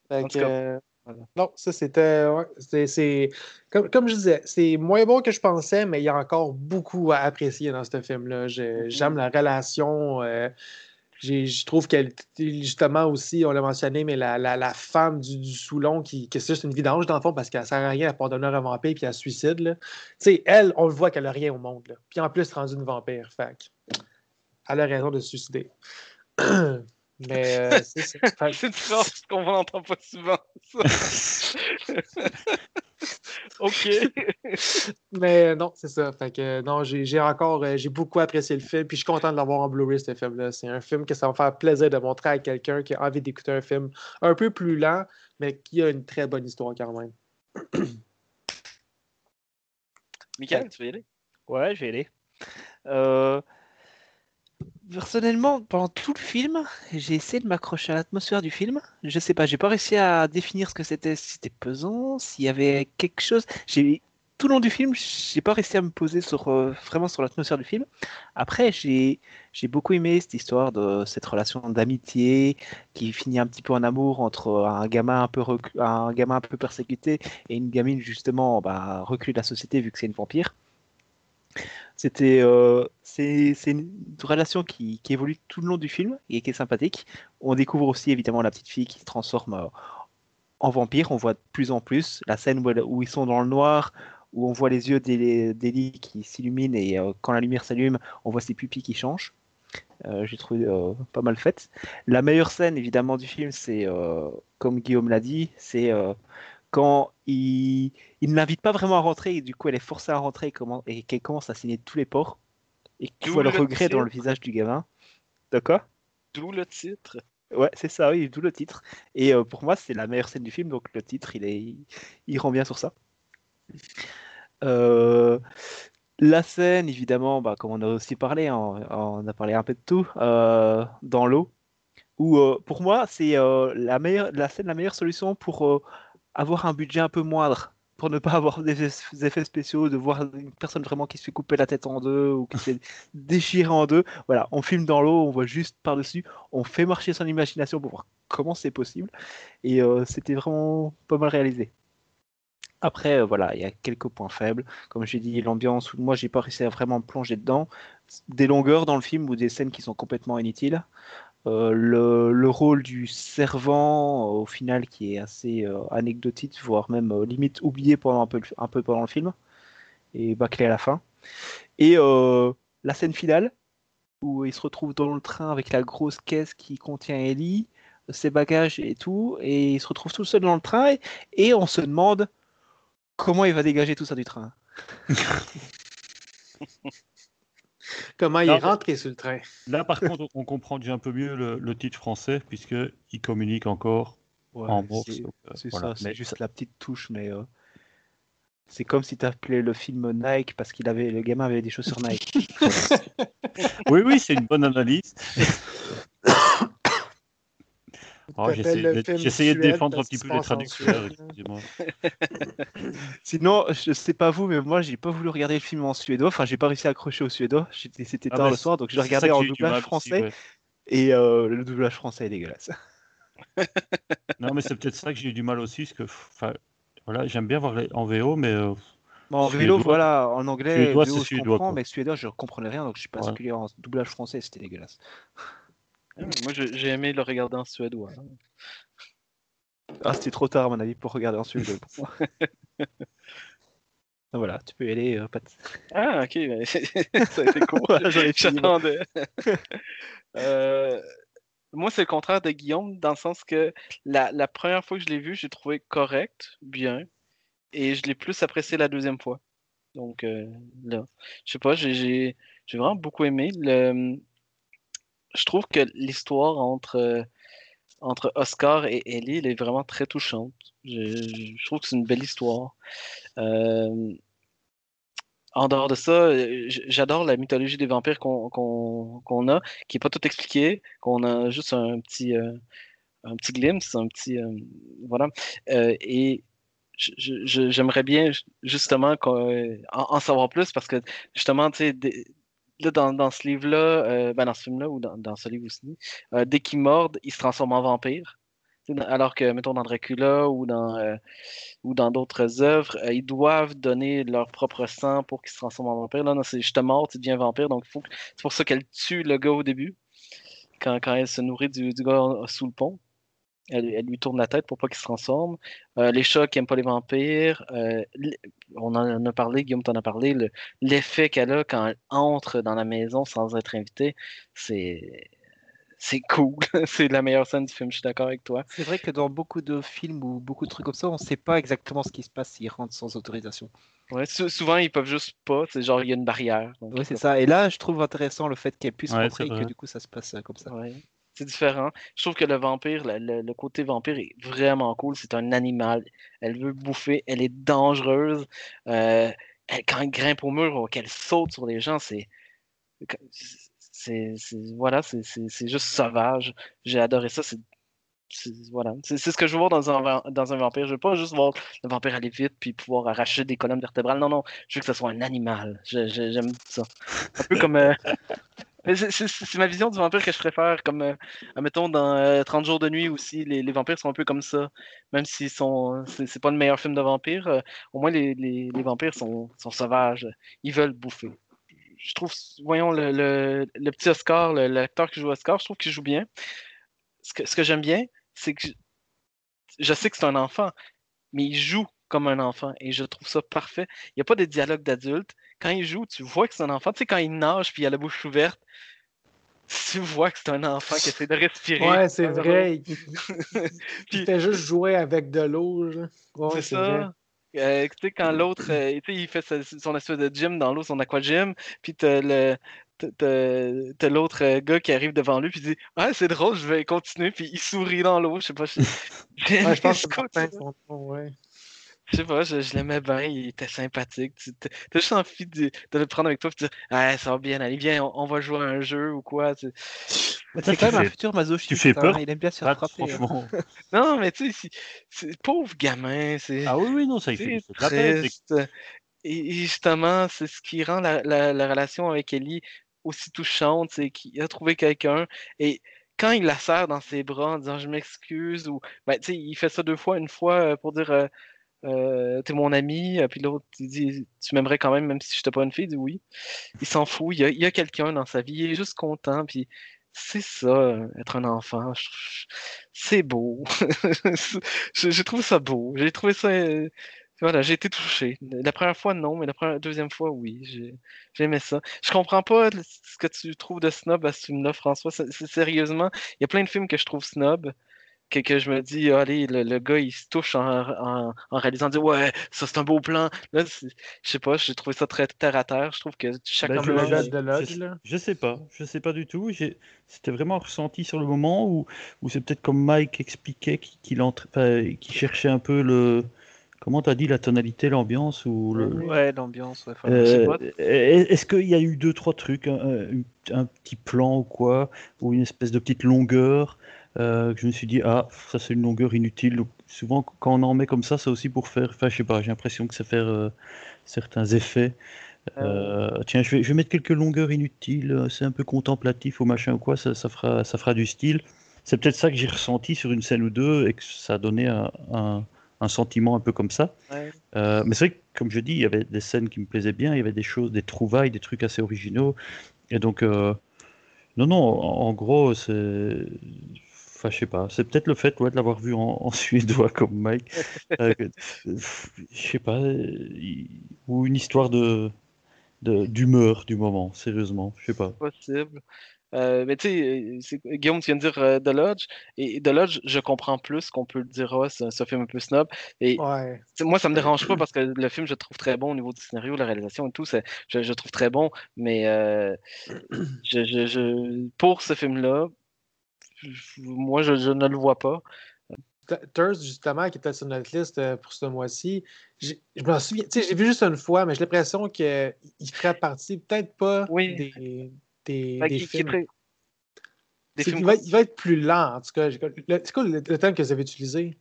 Speaker 3: Fait que, euh,
Speaker 1: voilà.
Speaker 3: Non, ça c'était. ouais, c'est- c'est- comme, comme je disais, c'est moins bon que je pensais, mais il y a encore beaucoup à apprécier dans ce film-là. Je- J'aime la relation. euh, je trouve qu'elle, justement aussi, on l'a mentionné, mais la, la, la femme du, du Soulon, qui, que c'est juste une vidange dans le fond parce qu'elle sert à rien à part donner un vampire puis elle se suicide. là. Tu sais, elle, on le voit qu'elle a rien au monde. là. Puis en plus, rendue une vampire. Fait elle a raison de se suicider. mais euh, c'est
Speaker 1: une phrase qu'on n'entend pas souvent. ça. ok.
Speaker 3: Mais non, c'est ça. Fait que non, j'ai j'ai encore euh, j'ai beaucoup apprécié le film, puis je suis content de l'avoir en Blu-ray, ce film-là. C'est un film que ça va me faire plaisir de montrer à quelqu'un qui a envie d'écouter un film un peu plus lent, mais qui a une très bonne histoire quand même.
Speaker 1: Michael, tu veux y aller?
Speaker 4: Ouais, je vais y aller. Euh, Personnellement, pendant tout le film, j'ai essayé de m'accrocher à l'atmosphère du film. Je sais pas, j'ai pas réussi à définir ce que c'était, si c'était pesant, s'il y avait quelque chose. J'ai tout le long du film, j'ai pas réussi à me poser sur euh, vraiment sur l'atmosphère du film. Après, j'ai j'ai beaucoup aimé cette histoire de cette relation d'amitié qui finit un petit peu en amour entre un gamin un peu un gamin un peu persécuté et une gamine justement bah, reclus de la société vu que c'est une vampire. C'était, euh, c'est, une relation qui, qui évolue tout le long du film et qui est sympathique. On découvre aussi évidemment la petite fille qui se transforme euh, en vampire. On voit de plus en plus la scène où, ils sont dans le noir, où on voit les yeux d'Eli qui s'illuminent et euh, quand la lumière s'allume, on voit ses pupilles qui changent. Euh, J'ai trouvé pas mal faite. La meilleure scène évidemment du film, c'est comme Guillaume l'a dit, c'est quand il, il ne l'invite pas vraiment à rentrer et du coup elle est forcée à rentrer et, qu'elle commence à saigner de tous les pores et que tu vois le regret dans le visage du gamin. D'accord
Speaker 1: D'où le titre.
Speaker 4: Ouais, c'est ça, oui, d'où le titre. Et euh, pour moi, c'est la meilleure scène du film, donc le titre, il, est, il rend bien sur ça. Euh, la scène, évidemment, bah, comme on a aussi parlé, hein, on a parlé un peu de tout, euh, dans l'eau, où euh, pour moi, c'est euh, la, meilleure, la scène, la meilleure solution pour avoir un budget un peu moindre, pour ne pas avoir des eff- effets spéciaux, de voir une personne vraiment qui se fait couper la tête en deux ou qui se fait en deux. Voilà, on filme dans l'eau, on voit juste par-dessus, on fait marcher son imagination pour voir comment c'est possible. Et euh, c'était vraiment pas mal réalisé. Après, euh, voilà, il y a quelques points faibles. Comme j'ai dit, l'ambiance, moi, j'ai pas réussi à vraiment me plonger dedans. Des longueurs dans le film ou des scènes qui sont complètement inutiles. Euh, le, le rôle du servant, euh, au final, qui est assez euh, anecdotique, voire même limite oublié pendant un peu, un peu pendant le film, et bâclé à la fin. Et la scène finale, où il se retrouve dans le train avec la grosse caisse qui contient Ellie, ses bagages et tout, et il se retrouve tout seul dans le train, et on se demande comment il va dégager tout ça du train.
Speaker 3: Comment il est rentré sur le train?
Speaker 2: Là, par contre, on comprend déjà un peu mieux le, le titre français, puisqu'il communique encore
Speaker 4: Ouais,
Speaker 2: en morse.
Speaker 4: c'est-
Speaker 2: euh, voilà.
Speaker 4: ça, c'est juste la petite touche, mais euh, c'est comme si tu appelais le film Nike parce qu'il avait le gamin avait des chaussures Nike.
Speaker 2: Oui, oui, c'est une bonne analyse. Oh, J'essayais de, défendre un petit peu les traducteurs, excusez-moi.
Speaker 4: Sinon, je sais pas vous, mais moi j'ai pas voulu regarder le film en suédois. Enfin, j'ai pas réussi à accrocher au suédois. C'était
Speaker 2: Ah
Speaker 4: tard
Speaker 2: bah,
Speaker 4: le soir, donc je l'ai regardé en doublage
Speaker 2: aussi,
Speaker 4: français.
Speaker 2: ouais.
Speaker 4: Et euh, le doublage français est dégueulasse.
Speaker 2: Non, mais c'est peut-être ça que j'ai eu du mal aussi, parce que enfin, voilà, j'aime bien voir les... en VO, mais euh,
Speaker 4: Bon, en
Speaker 2: Suédois.
Speaker 4: vélo, voilà, en anglais,
Speaker 2: Suédois,
Speaker 4: VO,
Speaker 2: c'est
Speaker 4: je
Speaker 2: suédois,
Speaker 4: comprends,
Speaker 2: quoi.
Speaker 4: mais suédois, je comprenais rien, donc je suis
Speaker 2: Voilà.
Speaker 4: basculé en doublage français, c'était dégueulasse.
Speaker 1: Ah, Moi, j'ai aimé le regarder en suédois. hein.
Speaker 4: Ah, c'était trop tard, à mon avis, pour regarder en suédois. pour moi. Donc Voilà, tu peux y aller, euh, Pat.
Speaker 1: Ah, ok. ça a été court. J'attendais. Euh, moi, c'est le contraire de Guillaume, dans le sens que la, la première fois que je l'ai vu, j'ai trouvé correct, bien, et je l'ai plus apprécié la deuxième fois. Donc euh, là, je sais pas, j'ai j'ai j'ai vraiment beaucoup aimé. Le... Je trouve que l'histoire entre, euh, entre Oscar et Ellie, elle est vraiment très touchante. Je, trouve que c'est une belle histoire. Euh, en dehors de ça, euh, j'adore la mythologie des vampires qu'on a, qui est pas tout expliquée, qu'on a juste un petit, euh, un petit glimpse, un petit, voilà. Et j'aimerais bien ju- justement en, en savoir plus parce que justement, tu sais, là dans, dans ce livre-là, euh, ben, dans ce film-là ou dans, dans ce livre aussi, euh, dès qu'ils mordent, ils se transforment en vampires. Alors que, mettons, dans Dracula ou dans, euh, d'autres œuvres, ils doivent donner leur propre sang pour qu'ils se transforment en vampire. Là, non, c'est je te mords, tu deviens vampire. Donc, que- c'est pour ça qu'elle tue le gars au début, quand, quand elle se nourrit du, du gars sous le pont. Elle, elle lui tourne la tête pour pas qu'il se transforme. Euh, les chats qui aiment pas les vampires. euh, on en a parlé, Guillaume t'en a parlé. le- L'effet qu'elle a quand elle entre dans la maison sans être invitée, c'est c'est cool. c'est la meilleure scène du film, je suis d'accord avec toi.
Speaker 4: C'est vrai que dans beaucoup de films ou beaucoup de trucs comme ça, on sait pas exactement ce qui se passe s'ils rentrent sans autorisation.
Speaker 1: Ouais, sou- souvent, ils peuvent juste pas. C'est genre, il y a une barrière.
Speaker 4: Oui, c'est ça. Et là, je trouve intéressant le fait qu'elle puisse
Speaker 2: Ouais,
Speaker 4: rentrer et que du coup, ça se passe euh, comme ça.
Speaker 1: Ouais. C'est différent. Je trouve que le vampire, le, le- côté vampire est vraiment cool. C'est un animal. Elle veut bouffer. Elle est dangereuse. Euh, elle- quand elle grimpe au mur ou qu'elle saute sur les gens, c'est. c'est voilà, c'est juste sauvage. J'ai adoré ça. C'est voilà. C'est ce que je veux voir dans un, dans un vampire. Je veux pas juste voir le vampire aller vite puis pouvoir arracher des colonnes vertébrales. Non, non. Je veux que ce soit un animal. J'aime ça. Un peu comme. euh, C'est ma vision du vampire que je préfère. Comme, euh, admettons, dans euh, 30 jours de nuit aussi, les, vampires sont un peu comme ça. Même s'ils sont. C'est pas le meilleur film de vampire, euh, au moins les, vampires sont, sauvages. Ils veulent bouffer. Je trouve, voyons, le, petit Oscar, l'acteur qui joue Oscar, je trouve qu'il joue bien. Ce que, j'aime bien, c'est que je sais que c'est un enfant, mais il joue comme un enfant et je trouve ça parfait. Il n'y a pas de dialogue d'adulte. Quand il joue, tu vois que c'est un enfant. Tu sais, quand il nage puis il a la bouche ouverte, tu vois que c'est un enfant qui essaie de respirer.
Speaker 3: Ouais, c'est vrai. Il,
Speaker 1: Puis-
Speaker 3: il fait juste jouer avec de l'eau. là. Ouais,
Speaker 1: c'est
Speaker 3: vrai.
Speaker 1: ça. Euh, tu sais, quand l'autre, euh, tu sais, il fait sa- son espèce de gym dans l'eau, son aqua gym, puis t'as le. t'as- l'autre euh, gars qui arrive devant lui puis il dit Ah, c'est drôle, je vais continuer. Puis il sourit dans l'eau. Je sais pas.
Speaker 3: Ouais,
Speaker 1: aimé
Speaker 3: je pense que
Speaker 1: côté-là.
Speaker 3: Martin, son nom, ouais.
Speaker 1: Je sais pas, je, je l'aimais bien, il était sympathique. Tu t'as juste envie de, de le prendre avec toi et de dire Ah, ça va bien aller, viens, on, on va jouer à un jeu ou quoi. tu-
Speaker 4: Mais
Speaker 2: Ça,
Speaker 4: c'est quand même un futur masochiste.
Speaker 2: tu fais
Speaker 4: hein,
Speaker 2: peur,
Speaker 4: Il aime bien se faire frapper. hein.
Speaker 2: franchement.
Speaker 1: Non, mais tu sais, c'est- pauvre gamin, c'est.
Speaker 2: Ah oui, oui, non, ça, il fait
Speaker 1: triste. Et justement, c'est ce qui rend la, la- la relation avec Ellie aussi touchante, c'est qu'il a trouvé quelqu'un et quand il la serre dans ses bras en disant je m'excuse ou ben tu sais, il fait ça deux fois, une fois euh, pour dire euh, t'es mon ami, euh, puis l'autre dit tu m'aimerais quand même même si je n'étais pas une fille, il dit oui. Il s'en fout, il y a, quelqu'un dans sa vie, il est juste content, puis c'est ça, être un enfant. C'est beau. J'ai trouvé ça beau. J'ai trouvé ça. euh, Voilà, j'ai été touché. La première fois, non, mais la deuxième fois, oui. J'ai j'ai aimé ça. Je comprends pas ce que tu trouves de snob à ce film-là, François. Sérieusement, il y a plein de films que je trouve snob. Que, que je me dis, ah, allez, le, le gars, il se touche en, en, en réalisant, dit, ouais, ça c'est un beau plan. Là, je sais pas, j'ai trouvé ça très terre à terre. Je trouve que chaque
Speaker 2: Ben,
Speaker 1: homme
Speaker 2: je,
Speaker 3: de Lodge, là.
Speaker 2: je sais pas, je sais pas du tout. J'ai- C'était vraiment ressenti sur le moment où, où c'est peut-être comme Mike expliquait qu'il qu'il entre- enfin, qu'il cherchait un peu le. Comment t'as dit la tonalité, l'ambiance ou le.
Speaker 4: Ouais, l'ambiance. Ouais,
Speaker 2: Euh, Est-ce qu'il y a eu deux, trois trucs, un, un- un petit plan ou quoi, ou une espèce de petite longueur, euh, que je me suis dit, ah, ça c'est une longueur inutile. Donc, souvent, quand on en met comme ça, c'est aussi pour faire, enfin, je sais pas, j'ai l'impression que ça fait euh, certains effets. Euh, tiens, je vais, je vais mettre quelques longueurs inutiles, euh, c'est un peu contemplatif ou machin ou quoi, ça, ça fera, ça fera du style. C'est peut-être ça que j'ai ressenti sur une scène ou deux et que ça a donné un, un- un sentiment un peu comme ça.
Speaker 1: Ouais.
Speaker 2: Euh, mais c'est vrai que, comme je dis, il y avait des scènes qui me plaisaient bien, il y avait des choses, des trouvailles, des trucs assez originaux. Et donc, euh, non, non, en, en gros, c'est. Enfin, je sais pas, c'est peut-être le fait ouais, de l'avoir vu en, en suédois comme Mike. Euh, je sais pas, euh, ou une histoire de de- d'humeur du moment, sérieusement, je sais pas.
Speaker 1: possible. Euh, mais tu sais, Guillaume, tu viens de dire euh, The Lodge, et The Lodge, je comprends plus qu'on peut le dire, ah, c'est un, film un peu snob. Et
Speaker 3: Ouais.
Speaker 1: moi, ça me dérange pas parce que le film, je le trouve très bon au niveau du scénario, la réalisation et tout, c'est- je, je le trouve très bon. Mais euh, je, je- je- pour ce film-là, moi, je, je ne le vois pas.
Speaker 3: Th- Thirst, justement, qui était sur notre liste euh, pour ce mois-ci, je m'en souviens, tu sais, j'ai vu juste une fois, mais j'ai l'impression qu'il ferait partie, peut-être pas
Speaker 1: Oui.
Speaker 3: des, des,
Speaker 1: qu'il
Speaker 3: films.
Speaker 1: Des
Speaker 3: va, il va être plus lent, en tout cas. C'est quoi le, le terme que vous avez utilisé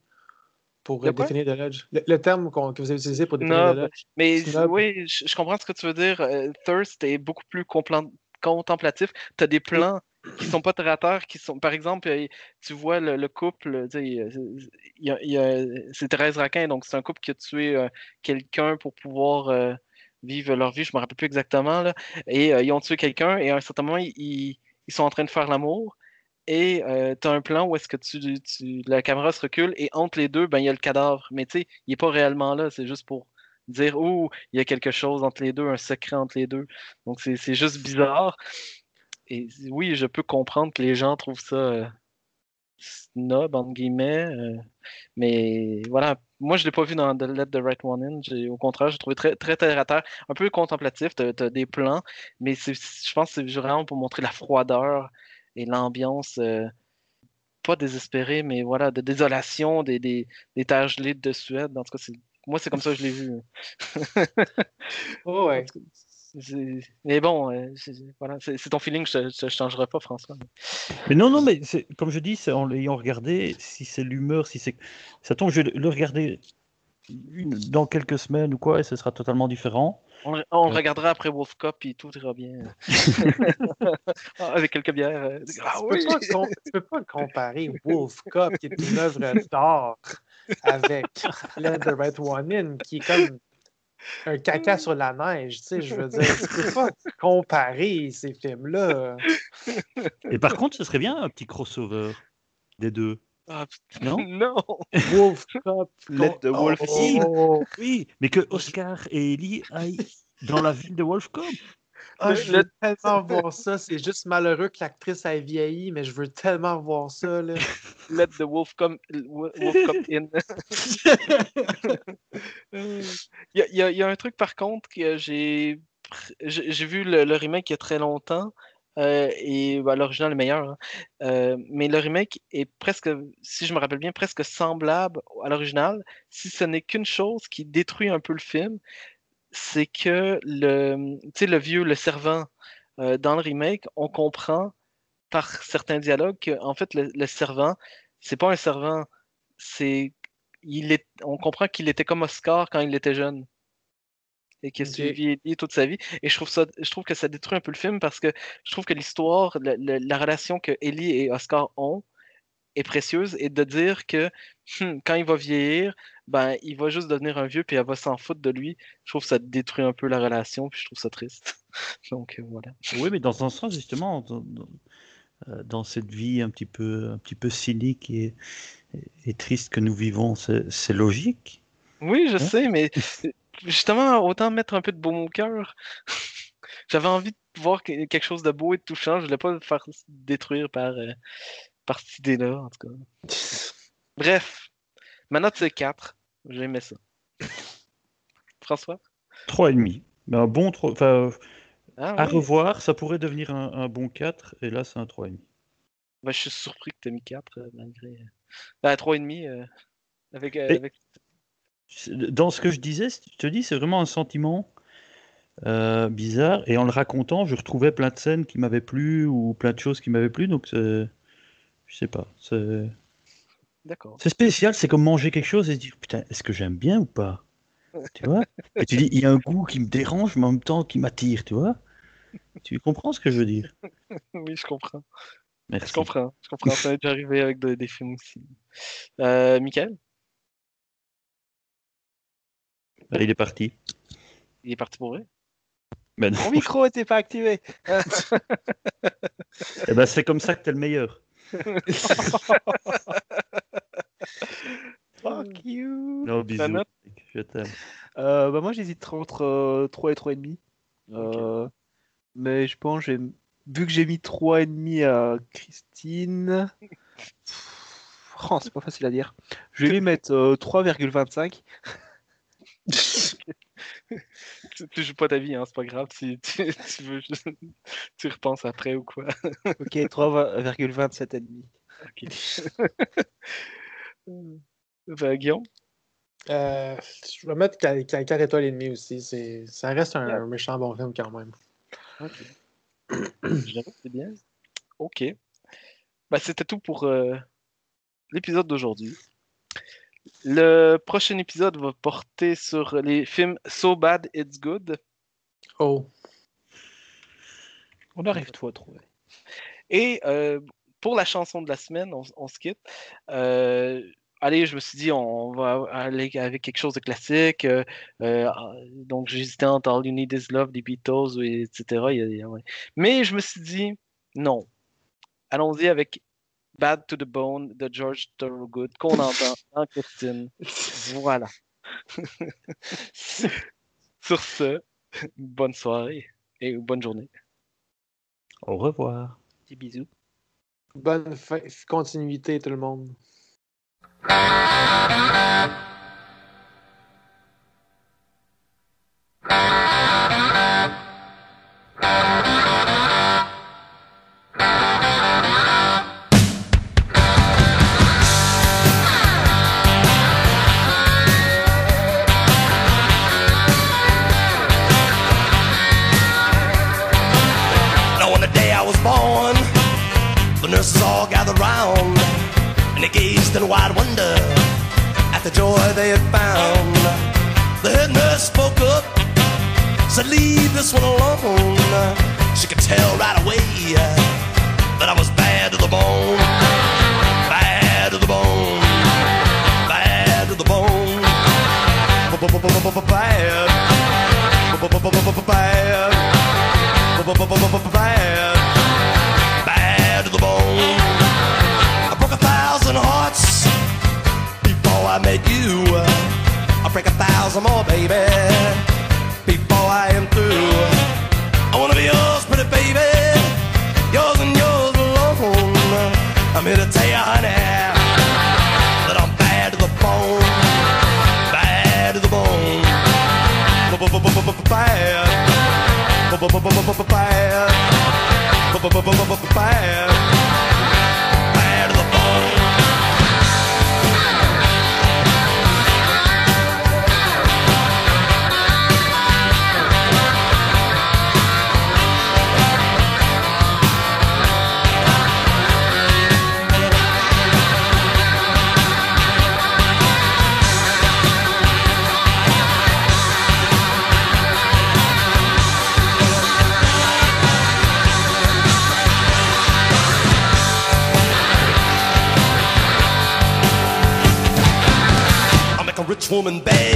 Speaker 3: pour euh, définir The Lodge? Le, le terme que vous avez utilisé pour définir
Speaker 1: Snob.
Speaker 3: The Lodge?
Speaker 1: Mais oui, je, je comprends ce que tu veux dire. Euh, Thirst est beaucoup plus contemplatif. Tu as des plans qui sont pas terre à terre, qui sont, par exemple, euh, tu vois le, le couple, c'est Thérèse Raquin, donc c'est un couple qui a tué euh, quelqu'un pour pouvoir euh, vivre leur vie, je me rappelle plus exactement, là. et ils ont tué quelqu'un, et à un certain moment, ils, ils- sont en train de faire l'amour, et tu as un plan où est-ce que tu, tu- la caméra se recule, et entre les deux, ben, il y a le cadavre, mais tu sais, il n'est pas réellement là, c'est juste pour dire, oh, il y a quelque chose entre les deux, un secret entre les deux. Donc c'est juste bizarre. Et oui, je peux comprendre que les gens trouvent ça euh, snob, entre guillemets. euh, mais voilà, moi je l'ai pas vu dans The Let the Right One In. Au contraire, j'ai trouvé très, très terre à terre, un peu contemplatif. Tu as, des plans, mais je pense que c'est vraiment pour montrer la froideur et l'ambiance. euh, pas désespérée, mais voilà, de désolation des, des, des terres gelées de Suède. En tout cas, moi, c'est comme ça que je l'ai vu.
Speaker 3: Oh, ouais.
Speaker 1: Mais bon, euh, c'est voilà, c'est ton feeling, je ne changerai pas, François.
Speaker 2: Mais non, non, mais comme je dis, en l'ayant regardé, si c'est l'humeur, si c'est. Ça tombe, je vais le regarder une- dans quelques semaines ou quoi, et ce sera totalement différent.
Speaker 1: On, le- on
Speaker 2: Ouais.
Speaker 1: regardera après Wolf Cup et tout ira bien. Ah, Avec quelques bières. euh, Ah
Speaker 3: tu,
Speaker 1: oui!
Speaker 3: peux pas, tu peux pas comparer Wolf Cup, qui est une œuvre d'art, avec Let the Right One In, qui est comme un caca sur la neige. Tu sais, je veux dire, tu peux pas comparer ces films-là.
Speaker 2: Et par contre, ce serait bien un petit crossover des deux.
Speaker 1: Ah,
Speaker 2: Non?
Speaker 1: non!
Speaker 3: Wolf Cup.
Speaker 4: Let the Wolf
Speaker 3: oh,
Speaker 2: in.
Speaker 3: oh,
Speaker 2: Oui, mais que Oscar et Ellie aillent dans la ville de Wolfcom.
Speaker 3: Ah, je veux tellement voir ça. C'est juste malheureux que l'actrice ait vieilli, mais je veux tellement voir ça. Là.
Speaker 1: Let the Wolf come, Wolf Cup in. Il y, a- il y a- il y a un truc par contre que j'ai pr- j'ai j'ai vu le, le remake il y a très longtemps, euh, et bah, l'original est meilleur. hein. Euh, mais le remake est presque, si je me rappelle bien, presque semblable à l'original, si ce n'est qu'une chose qui détruit un peu le film, c'est que le, le vieux, le servant, euh, dans le remake, on comprend par certains dialogues que en fait le, le servant, c'est pas un servant, c'est il est, on comprend qu'il était comme Oscar quand il était jeune et qui a suivi Ellie toute sa vie. Et je trouve ça, je trouve que ça détruit un peu le film parce que je trouve que l'histoire, la relation que Ellie et Oscar ont est précieuse et de dire que hmm, quand il va vieillir, ben il va juste devenir un vieux puis elle va s'en foutre de lui. Je trouve que ça détruit un peu la relation puis je trouve ça triste. Donc euh, voilà.
Speaker 2: Oui, mais dans un sens, justement, dans, dans- euh, dans cette vie un petit peu, un petit peu cynique et, et triste que nous vivons, c'est logique.
Speaker 1: Oui, je
Speaker 2: Hein?
Speaker 1: sais, mais justement, autant mettre un peu de baume au cœur. J'avais envie de voir que- quelque chose de beau et de touchant. Je voulais pas me faire détruire par, euh, par cette idée-là, en tout cas. Bref, ma note c'est 4. J'aimais ça. François?
Speaker 2: Trois et demi. Mais un bon enfin,
Speaker 1: Ah,
Speaker 2: à revoir, ça pourrait devenir un, un bon 4, et là, c'est un trois et demi.
Speaker 1: Ben, je suis surpris que tu aies mis 4 euh, malgré. Ben, 3,5 euh, avec, euh, avec.
Speaker 2: C'est- Dans ce que je disais, je te dis, c'est vraiment un sentiment bizarre, et en le racontant, je retrouvais plein de scènes qui m'avaient plu, ou plein de choses qui m'avaient plu, donc je sais pas, c'est
Speaker 1: D'accord.
Speaker 2: c'est spécial, c'est comme manger quelque chose et se dire, putain, est-ce que j'aime bien ou pas? Tu vois? Et tu dis, il y a un goût qui me dérange, mais en même temps qui m'attire, tu vois? Tu comprends ce que je veux dire?
Speaker 1: Oui, je comprends.
Speaker 2: Merci.
Speaker 1: Je comprends. Je comprends. Ça m'est déjà arrivé avec de- des films aussi. Euh, Michael?
Speaker 2: Ah, Il est parti.
Speaker 1: Il est parti pour vrai?
Speaker 2: Ben non.
Speaker 4: Mon micro était pas activé.
Speaker 2: Eh ben, c'est comme ça que t'es le meilleur.
Speaker 4: Fuck you.
Speaker 2: Non, bisous. mec, Je t'aime.
Speaker 4: Euh, bah moi j'hésite entre euh, 3 et 3,5. Euh, Mais je pense, j'ai- vu que j'ai mis 3,5 à Christine. Oh, c'est pas facile à dire. Je vais lui mettre euh, 3,25.
Speaker 1: Tu, tu joues pas ta vie, hein, c'est pas grave. Si tu, tu veux juste. Tu repenses après ou quoi.
Speaker 4: Ok, 3,27 et
Speaker 1: Ben, Guillaume?
Speaker 10: Euh, je vais mettre 4 étoiles et demie aussi. C'est- Ça reste un méchant bon film quand même.
Speaker 1: J'avoue que c'est bien. Ok. Ben, c'était tout pour euh, l'épisode d'aujourd'hui. Le prochain épisode va porter sur les films So Bad It's Good.
Speaker 10: Oh.
Speaker 4: On arrive tout à trouver.
Speaker 1: Et euh, pour la chanson de la semaine, on, on se quitte. Euh, allez, je me suis dit, on va aller avec quelque chose de classique. euh, euh, donc, j'hésitais entre All You Need Is Love des Beatles, et- etc. Mais je me suis dit, non. Allons-y avec Bad to the Bone de George Thorogood, qu'on entend en Christine. Voilà. Sur ce, bonne soirée et bonne journée.
Speaker 2: Au revoir.
Speaker 4: Petit bisou.
Speaker 10: Bonne continuité, tout le monde. woman bad.